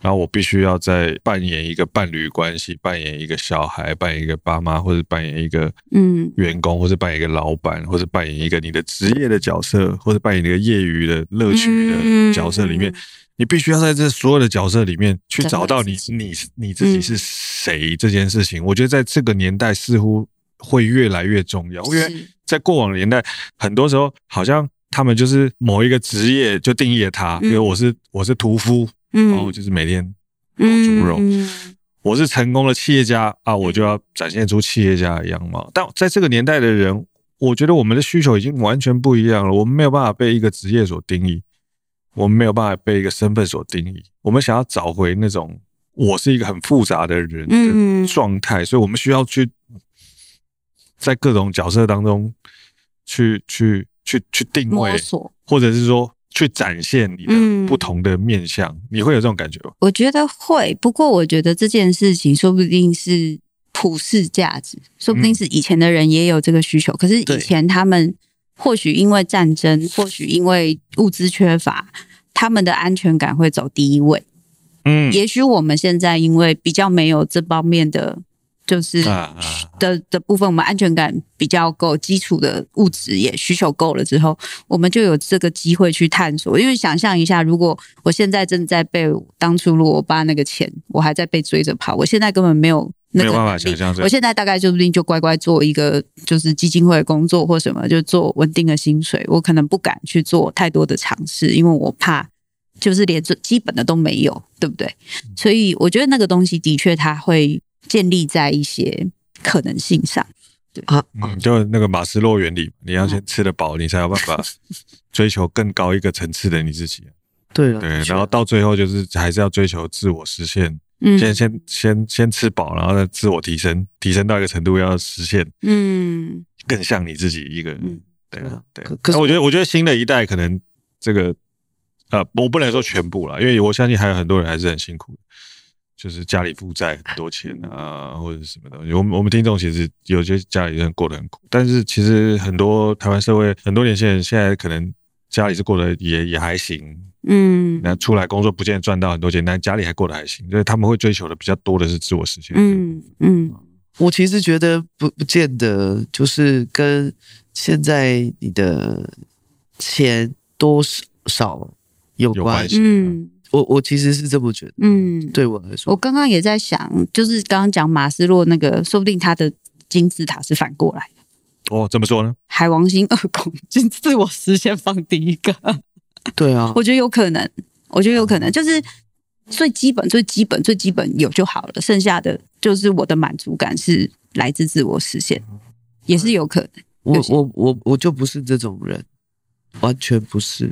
然后我必须要在扮演一个伴侣关系，扮演一个小孩，扮演一个爸妈，或者扮演一个嗯。员工，或者扮演一个老板，或者扮演一个你的职业的角色，或者扮演一个业余的乐趣的角色里面，你必须要在这所有的角色里面去找到你你你自己是谁这件事情。我觉得在这个年代似乎会越来越重要，因为。在过往的年代，很多时候好像他们就是某一个职业就定义了他，比如我是我是屠夫，然后就是每天烤猪肉。我是成功的企业家啊，我就要展现出企业家的样貌。但在这个年代的人，我觉得我们的需求已经完全不一样了。我们没有办法被一个职业所定义，我们没有办法被一个身份所定义。我们想要找回那种我是一个很复杂的人的状态，所以我们需要去。在各种角色当中去，去去去去定位，或者是说去展现你的不同的面相，嗯、你会有这种感觉吗？我觉得会，不过我觉得这件事情说不定是普世价值，说不定是以前的人也有这个需求，嗯、可是以前他们或许因为战争，或许因为物资缺乏，他们的安全感会走第一位。嗯，也许我们现在因为比较没有这方面的。就是的的部分，我们安全感比较够，基础的物质也需求够了之后，我们就有这个机会去探索。因为想象一下，如果我现在正在被当初如果我爸那个钱，我还在被追着跑，我现在根本没有那个，没有办法想象。我现在大概说不定就乖乖做一个就是基金会的工作或什么，就做稳定的薪水。我可能不敢去做太多的尝试，因为我怕就是连最基本的都没有，对不对？所以我觉得那个东西的确它会。建立在一些可能性上，对啊，嗯，就那个马斯洛原理，你要先吃得饱，你才有办法 *laughs* 追求更高一个层次的你自己。对了，对，然后到最后就是还是要追求自我实现。嗯，先先先先吃饱，然后再自我提升，提升到一个程度要实现，嗯，更像你自己一个人。对啊，对。可是我觉得，我觉得新的一代可能这个，呃，我不能说全部了，因为我相信还有很多人还是很辛苦的。就是家里负债很多钱啊，或者什么东西。我们我们听众其实有些家里人过得很苦，但是其实很多台湾社会很多年轻人现在可能家里是过得也也还行，嗯，那出来工作不见得赚到很多钱，但家里还过得还行，所以他们会追求的比较多的是自我实现。嗯嗯，我其实觉得不不见得就是跟现在你的钱多少有关系。嗯。我我其实是这么觉得，嗯，对我来说，我刚刚也在想，就是刚刚讲马斯洛那个，说不定他的金字塔是反过来的。哦，怎么说呢？海王星二宫，就自我实现放第一个。对啊，*laughs* 我觉得有可能，我觉得有可能，就是最基本、最基本、最基本有就好了，剩下的就是我的满足感是来自自我实现，也是有可能。我我我我就不是这种人，完全不是。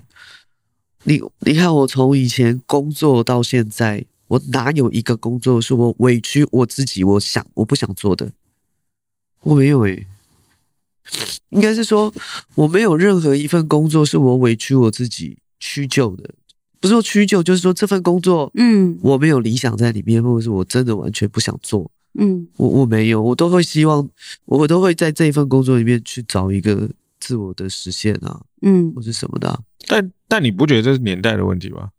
你你看，我从以前工作到现在，我哪有一个工作是我委屈我自己，我想我不想做的？我没有诶、欸，应该是说我没有任何一份工作是我委屈我自己屈就的，不是说屈就，就是说这份工作，嗯，我没有理想在里面，或者是我真的完全不想做，嗯，我我没有，我都会希望，我都会在这一份工作里面去找一个自我的实现啊，嗯，或是什么的、啊。但但你不觉得这是年代的问题吗？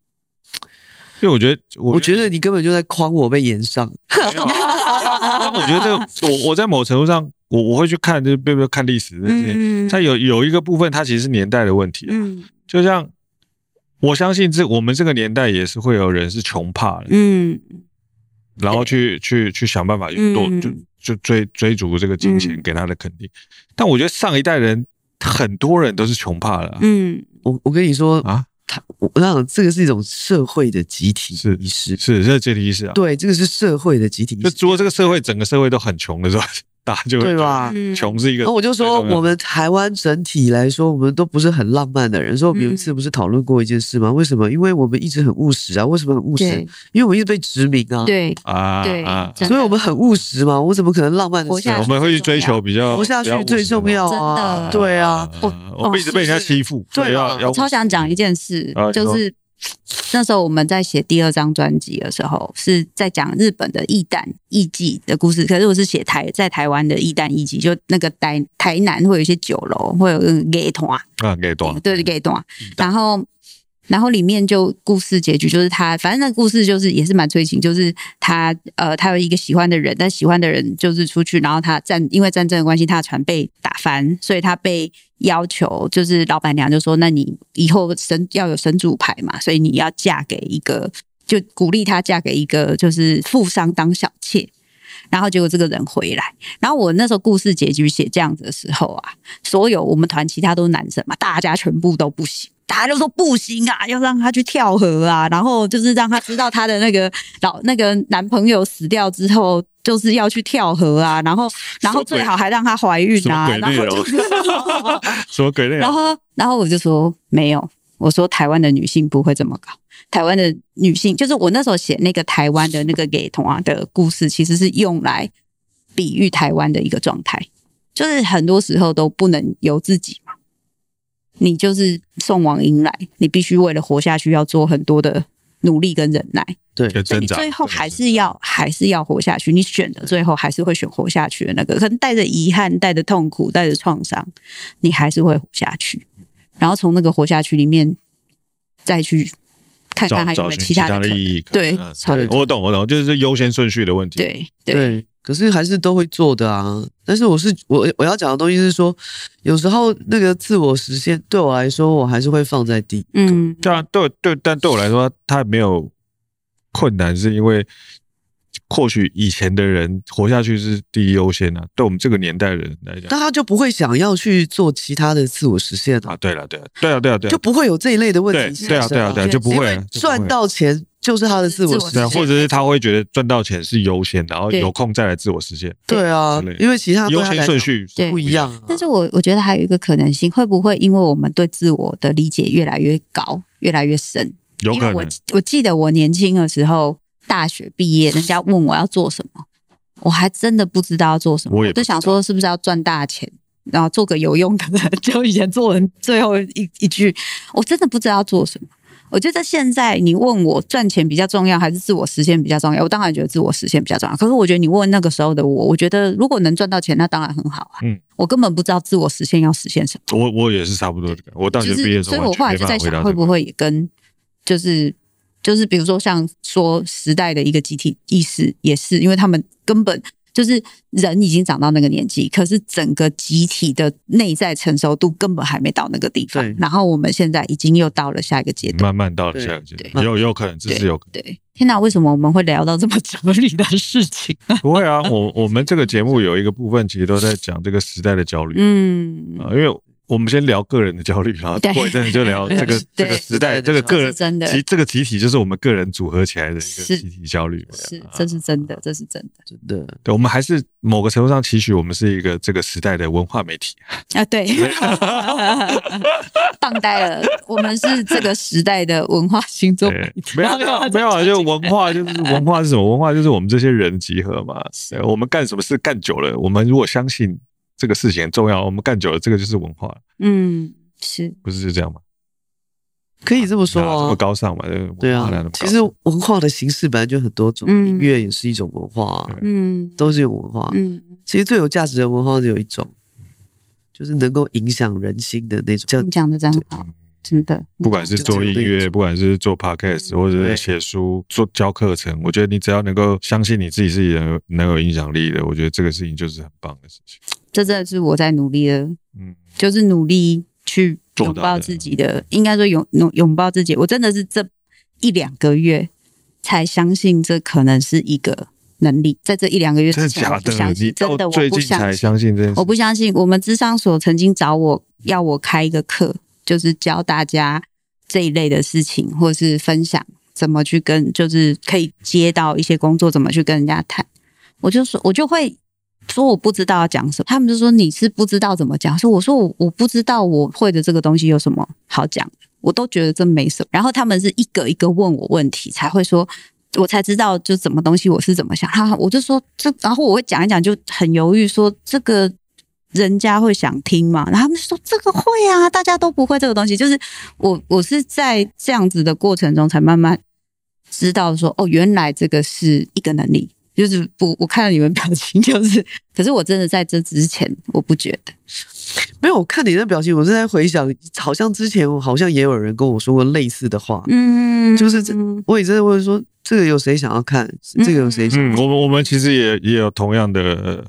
因为我觉得，我觉得你根本就在诓我被延上。但 *laughs* 我觉得这个，我我在某程度上，我我会去看，就是比如说看历史这些，嗯、它有有一个部分，它其实是年代的问题。嗯，就像我相信这我们这个年代也是会有人是穷怕的，嗯，然后去去去想办法去多就就追追逐这个金钱给他的肯定。但我觉得上一代人。很多人都是穷怕了。嗯，我我跟你说啊，他我想这个是一种社会的集体意识，是是集体意识啊。对，这个是社会的集体意识。就如果这个社会整个社会都很穷的时候。大家就会对吧？穷是一个。那我就说，我们台湾整体来说，我们都不是很浪漫的人。说我们有一次不是讨论过一件事吗？为什么？因为我们一直很务实啊。为什么很务实？因为我们一直被殖民啊。对啊，对啊，所以我们很务实嘛。我怎么可能浪漫的？我们会去追求比较活下去最重要啊。对啊，我我们一直被人家欺负。对啊，我超想讲一件事，就是。*sniffs* 那时候我们在写第二张专辑的时候，是在讲日本的艺旦艺妓的故事。可是我是写台在台湾的艺旦艺妓，就那个台台南会有一些酒楼，会有个给团啊，给团对给团，然后。然后里面就故事结局就是他，反正那故事就是也是蛮催情，就是他呃他有一个喜欢的人，但喜欢的人就是出去，然后他战因为战争的关系，他的船被打翻，所以他被要求就是老板娘就说，那你以后神要有神主牌嘛，所以你要嫁给一个，就鼓励他嫁给一个就是富商当小妾，然后结果这个人回来，然后我那时候故事结局写这样子的时候啊，所有我们团其他都是男生嘛，大家全部都不行。他就说不行啊，要让他去跳河啊，然后就是让他知道他的那个老那个男朋友死掉之后，就是要去跳河啊，然后然后最好还让他怀孕啊，然后什么鬼？然后 *laughs* 然后我就说没有，我说台湾的女性不会这么搞，台湾的女性就是我那时候写那个台湾的那个给童话的故事，其实是用来比喻台湾的一个状态，就是很多时候都不能由自己嘛。你就是送往迎来，你必须为了活下去要做很多的努力跟忍耐。对，所以你最后还是要还是要活下去。你选的最后还是会选活下去的那个，可能带着遗憾、带着痛苦、带着创伤，你还是会活下去。然后从那个活下去里面再去看看还有没有其他的，的意义。对，我懂，我懂，就是优先顺序的问题。对对。对可是还是都会做的啊，但是我是我我要讲的东西是说，有时候那个自我实现对我来说，我还是会放在第一。嗯，对啊，对对，但对我来说，它没有困难，是因为或许以前的人活下去是第一优先啊，对我们这个年代的人来讲，那他就不会想要去做其他的自我实现啊。对了，对了，对啊，对啊，对啊，就不会有这一类的问题。对啊，对啊，对啊，就不会赚到钱。就是他的自我实现，或者是他会觉得赚到钱是优先，然后有空再来自我实现。对啊，因为其他优先顺序不一样。但是我我觉得还有一个可能性，会不会因为我们对自我的理解越来越高，越来越深？有可能。我我记得我年轻的时候，大学毕业，人家问我要做什么，我还真的不知道要做什么。我就想说，是不是要赚大钱，然后做个有用的人？就以前做人最后一一句，我真的不知道要做什么。我觉得现在你问我赚钱比较重要还是自我实现比较重要，我当然觉得自我实现比较重要。可是我觉得你问那个时候的我，我觉得如果能赚到钱，那当然很好啊。嗯，我根本不知道自我实现要实现什么。我我也是差不多的。我大学毕业的时候，所以我后来就在想，会不会也跟就是就是比如说像说时代的一个集体意识，也是因为他们根本。就是人已经长到那个年纪，可是整个集体的内在成熟度根本还没到那个地方。然后我们现在已经又到了下一个阶段，慢慢到了下一个阶段，有有可能，这是有可能。对，天哪，为什么我们会聊到这么哲理的事情？*laughs* 不会啊，我我们这个节目有一个部分其实都在讲这个时代的焦虑。嗯，啊，因为。我们先聊个人的焦虑，然后过一阵子就聊 *laughs* 这个这个时代，这个个人真的，其实这个集体就是我们个人组合起来的一个集体焦虑。是，这是真的，这是真的，真的。对，我们还是某个程度上期许我们是一个这个时代的文化媒体啊。对，*laughs* 当呆了，我们是这个时代的文化星座。没有没有 *laughs* 没有啊，就文化就是文化是什么？文化就是我们这些人集合嘛。我们干什么事干久了，我们如果相信。这个事情很重要，我们干久了，这个就是文化。嗯，是不是就这样吗？可以这么说哦，这么高尚嘛？对啊，其实文化的形式本来就很多种，音乐也是一种文化，嗯，都是有文化。嗯，其实最有价值的文化只有一种，就是能够影响人心的那种。叫你讲的真好。真的，不管是做音乐，不管是做 podcast，或者是写书、做教课程，我觉得你只要能够相信你自己是能能有影响力的，我觉得这个事情就是很棒的事情。这真的是我在努力的，嗯，就是努力去拥抱自己的，应该说拥拥拥抱自己。我真的是这一两个月才相信这可能是一个能力，在这一两个月之前我不相信，真的，我不相信，我不相信。我们咨商所曾经找我要我开一个课。就是教大家这一类的事情，或是分享怎么去跟，就是可以接到一些工作，怎么去跟人家谈。我就说，我就会说我不知道要讲什么，他们就说你是不知道怎么讲。说我说我我不知道我会的这个东西有什么好讲，我都觉得这没什么。然后他们是一个一个问我问题，才会说，我才知道就什么东西我是怎么想。哈，我就说这，然后我会讲一讲，就很犹豫说这个。人家会想听嘛？然后他们说这个会啊，大家都不会这个东西。就是我，我是在这样子的过程中才慢慢知道说，哦，原来这个是一个能力。就是不，我看到你们表情，就是，可是我真的在这之前，我不觉得。没有，我看你的表情，我是在回想，好像之前我好像也有人跟我说过类似的话。嗯，就是这，我也真的问说，这个有谁想要看？这个有谁想要看？嗯，我们我们其实也也有同样的。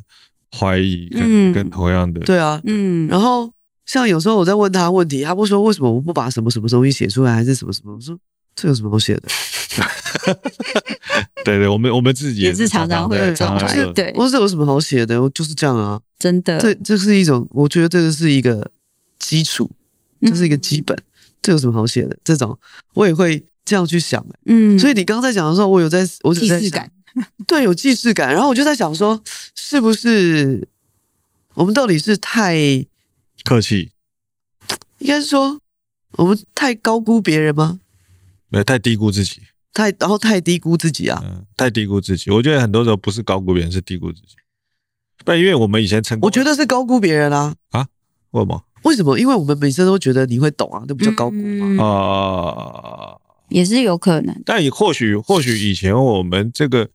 怀疑跟跟同样的、嗯、对啊，嗯，然后像有时候我在问他问题，他不说为什么我不把什么什么东西写出来，还是什么什么？我说这有什么好写的？*laughs* *laughs* 对对，我们我们自己也是常常会这样，就是对，我说这有什么好写的？我就是这样啊，真的，这这是一种，我觉得这个是一个基础，这是一个基本，嗯、这有什么好写的？这种我也会这样去想，嗯，所以你刚才讲的时候，我有在，我只在想。*laughs* 对，有既视感，然后我就在想说，是不是我们到底是太客气？应该是说我们太高估别人吗？没有，太低估自己，太然后太低估自己啊，嗯，太低估自己。我觉得很多时候不是高估别人，是低估自己。不，因为我们以前成功，我觉得是高估别人啊啊？为什么？为什么？因为我们每次都觉得你会懂啊，那不叫高估吗？啊，也是有可能。但也或许或许以前我们这个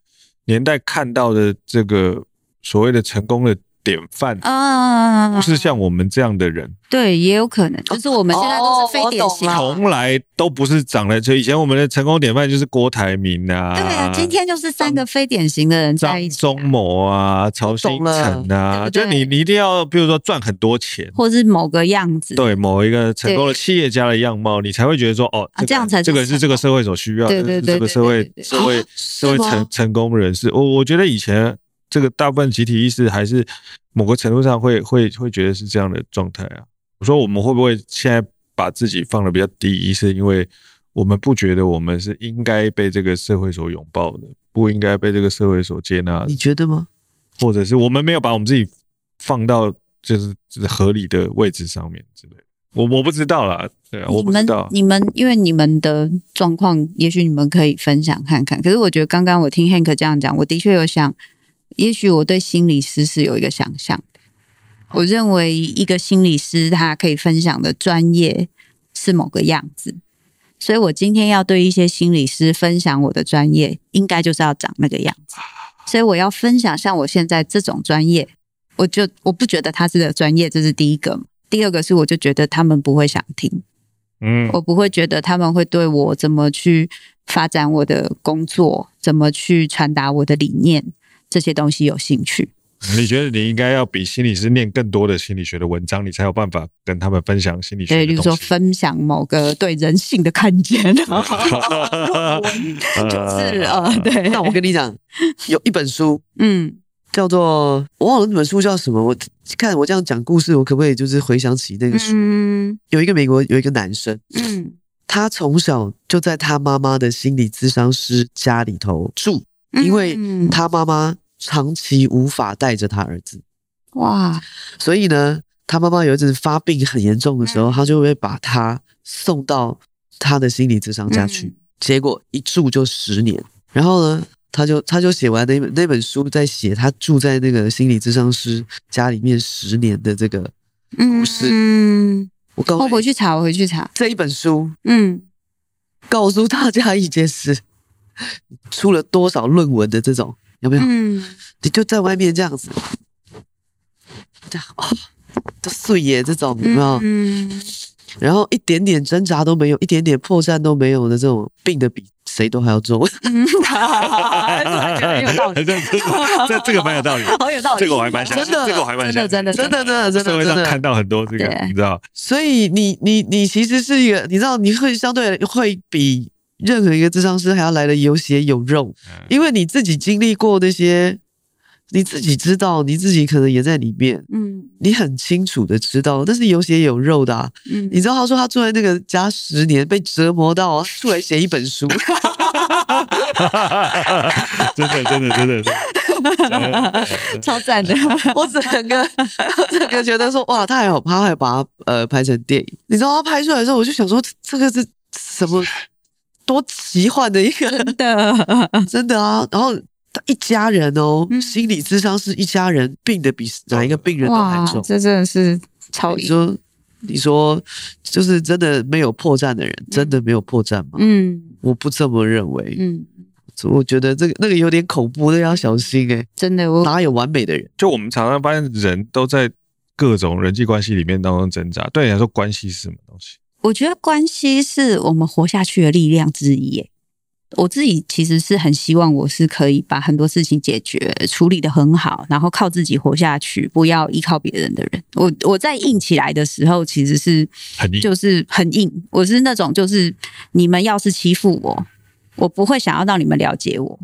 年代看到的这个所谓的成功的。典范啊，不是像我们这样的人，对，也有可能，就是我们现在都是非典型，从来都不是长得就以前我们的成功典范就是郭台铭啊，对啊，今天就是三个非典型的人在一起，张忠谋啊，曹新成啊，就你你一定要，比如说赚很多钱，或是某个样子，对，某一个成功的企业家的样貌，你才会觉得说，哦，这样才这个是这个社会所需要的，这个社会社会社会成成功人士，我我觉得以前。这个大部分集体意识还是某个程度上会会会觉得是这样的状态啊。我说我们会不会现在把自己放的比较低，是因为我们不觉得我们是应该被这个社会所拥抱的，不应该被这个社会所接纳？你觉得吗？或者是我们没有把我们自己放到就是合理的位置上面之类的？我我不知道啦，对啊，我不知道。你们因为你们的状况，也许你们可以分享看看。可是我觉得刚刚我听 Hank 这样讲，我的确有想。也许我对心理师是有一个想象的，我认为一个心理师他可以分享的专业是某个样子，所以我今天要对一些心理师分享我的专业，应该就是要长那个样子。所以我要分享像我现在这种专业，我就我不觉得他是个专业，这是第一个。第二个是，我就觉得他们不会想听，嗯，我不会觉得他们会对我怎么去发展我的工作，怎么去传达我的理念。这些东西有兴趣？你觉得你应该要比心理师念更多的心理学的文章，你才有办法跟他们分享心理学。对，比如说分享某个对人性的看见，*laughs* 就是呃，*laughs* 对。那我跟你讲，有一本书，嗯，叫做我忘了那本书叫什么。我看我这样讲故事，我可不可以就是回想起那个书？嗯，有一个美国有一个男生，嗯，他从小就在他妈妈的心理咨商师家里头住，因为他妈妈。长期无法带着他儿子，哇！所以呢，他妈妈有一次发病很严重的时候，他就会把他送到他的心理咨商家去。结果一住就十年，然后呢，他就他就写完那本那本书，在写他住在那个心理咨商师家里面十年的这个故事。嗯，我告诉，我回去查，我回去查这一本书。嗯，告诉大家一件事，*laughs* 出了多少论文的这种。有没有？嗯，你就在外面这样子，这样啊，都碎耶这种有没有？嗯，然后一点点挣扎都没有，一点点破绽都没有的这种病的比谁都还要重。嗯，*laughs* 有道理，这这这个蛮有道理，*laughs* 好有道理，这个我还蛮想，真的，这个我还蛮想，真的，真的，真的，真的，社会上看到很多这个，你知道？所以你你你其实是一个，你知道你会相对会比。任何一个智商师还要来的有血有肉，因为你自己经历过那些，你自己知道，你自己可能也在里面，嗯，你很清楚的知道，但是有血有肉的，啊，嗯，你知道他说他住在那个家十年，被折磨到出来写一本书，真的真的真的，*laughs* 超赞的，*laughs* 我整个我整个觉得说哇，他还好，他还把它呃拍成电影，你知道他拍出来的时候，我就想说这个是什么？多奇幻的一个，真的 *laughs* 真的啊！然后他一家人哦，嗯、心理智商是一家人，病的比哪一个病人都还重，这真的是超。你说，你说，就是真的没有破绽的人，嗯、真的没有破绽吗？嗯，我不这么认为。嗯，我觉得这个那个有点恐怖，那、要小心哎、欸。真的，哪有完美的人？就我们常常发现，人都在各种人际关系里面当中挣扎。对你来说，关系是什么东西？我觉得关系是我们活下去的力量之一。耶，我自己其实是很希望我是可以把很多事情解决、处理得很好，然后靠自己活下去，不要依靠别人的人。我我在硬起来的时候，其实是很就是很硬。我是那种就是你们要是欺负我，我不会想要让你们了解我。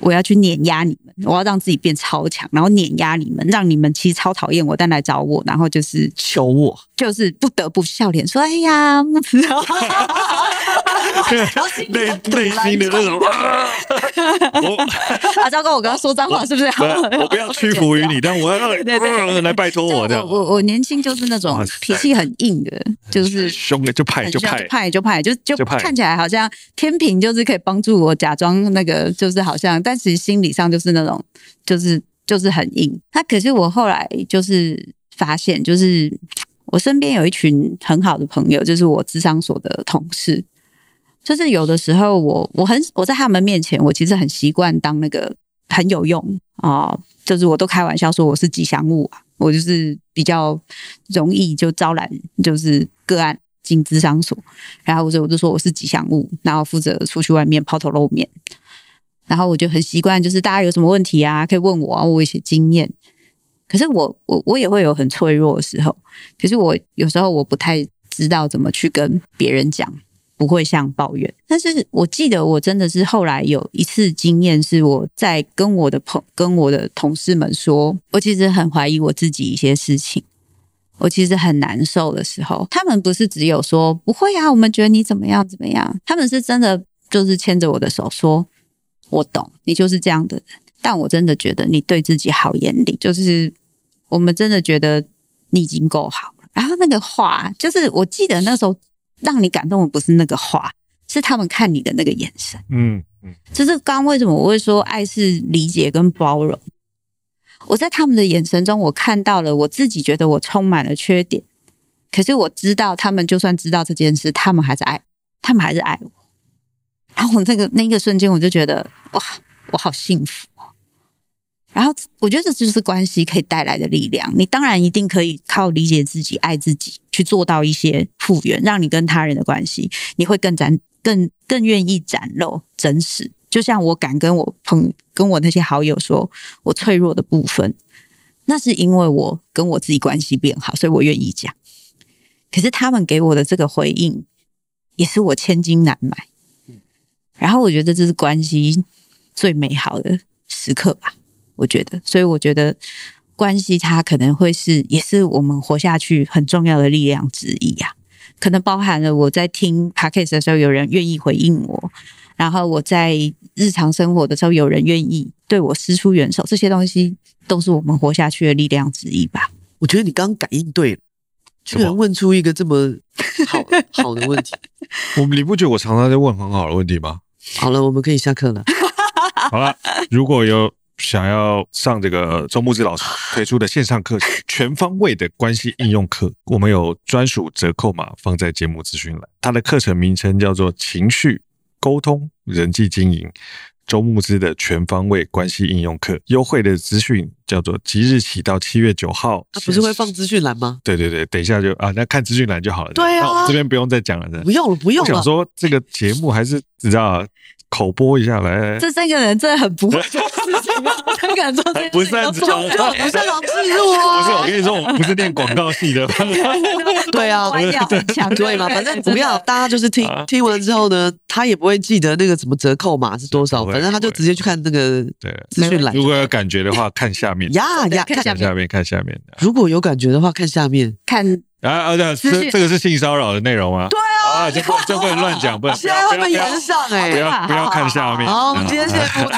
我要去碾压你们，我要让自己变超强，然后碾压你们，让你们其实超讨厌我，但来找我，然后就是求我，就是不得不笑脸说：“哎呀。” *laughs* *laughs* *laughs* *laughs* 内内心的那种，我啊，糟糕！我刚刚说脏话是不是？我不要屈服于你，*laughs* 但我要对对来拜托我这样。我我年轻就是那种脾气很硬的，就是凶的就派就派派就派，就就看起来好像天平就是可以帮助我假装那个，就是好像，但其实心理上就是那种，就是就是很硬。那可是我后来就是发现，就是。我身边有一群很好的朋友，就是我智商所的同事。就是有的时候我，我很我在他们面前，我其实很习惯当那个很有用啊、就是我都开玩笑说我是吉祥物啊，我就是比较容易就招揽就是个案进咨商所，然后我就我就说我是吉祥物，然后负责出去外面抛头露面，然后我就很习惯，就是大家有什么问题啊，可以问我啊，我有一些经验。可是我我我也会有很脆弱的时候，可是我有时候我不太知道怎么去跟别人讲。不会像抱怨，但是我记得我真的是后来有一次经验，是我在跟我的朋跟我的同事们说，我其实很怀疑我自己一些事情，我其实很难受的时候，他们不是只有说不会啊，我们觉得你怎么样怎么样，他们是真的就是牵着我的手说，我懂你就是这样的人，但我真的觉得你对自己好严厉，就是我们真的觉得你已经够好了。然后那个话，就是我记得那时候。让你感动的不是那个话，是他们看你的那个眼神。嗯嗯，就是刚刚为什么我会说爱是理解跟包容？我在他们的眼神中，我看到了我自己觉得我充满了缺点，可是我知道他们就算知道这件事，他们还是爱，他们还是爱我。然后我那个那个瞬间，我就觉得哇，我好幸福。然后我觉得这就是关系可以带来的力量。你当然一定可以靠理解自己、爱自己去做到一些复原，让你跟他人的关系你会更展、更更愿意展露真实。就像我敢跟我朋跟我那些好友说我脆弱的部分，那是因为我跟我自己关系变好，所以我愿意讲。可是他们给我的这个回应，也是我千金难买。然后我觉得这是关系最美好的时刻吧。我觉得，所以我觉得关系它可能会是，也是我们活下去很重要的力量之一呀、啊。可能包含了我在听 Podcast 的时候，有人愿意回应我；然后我在日常生活的时候，有人愿意对我伸出援手。这些东西都是我们活下去的力量之一吧。我觉得你刚刚感应对了，居然问出一个这么好 *laughs* 好的问题。我们你不觉得我常常在问很好的问题吗？好了，我们可以下课了。*laughs* 好了，如果有。想要上这个周木之老师推出的线上课程，全方位的关系应用课，我们有专属折扣码放在节目资讯栏。它的课程名称叫做“情绪沟通人际经营”，周牧之的全方位关系应用课，优惠的资讯叫做即日起到七月九号。它不是会放资讯栏吗？对对对，等一下就啊，那看资讯栏就好了。对啊，这边不用再讲了。不用了，不用了。我想说这个节目还是你知道。口播一下来，这三个人真的很不会做 *laughs* 事情，很敢做不擅长，不擅长置入啊！不是，我跟你说，我不是练广告系的。*laughs* 对啊，对嘛，反正 *laughs* 不要，大家就是听听完之后呢，他也不会记得那个什么折扣码是多少，反正他就直接去看那个资讯栏。如果有感觉的话，看下面呀呀，看下面，看下面。如果有感觉的话，看下面看。啊啊！这这个是性骚扰的内容吗？对啊，*laughs* 就不就不能乱讲，不能。现在会被延上哎！不要不要看下面。好，我们今天谢 *laughs* 拜拜。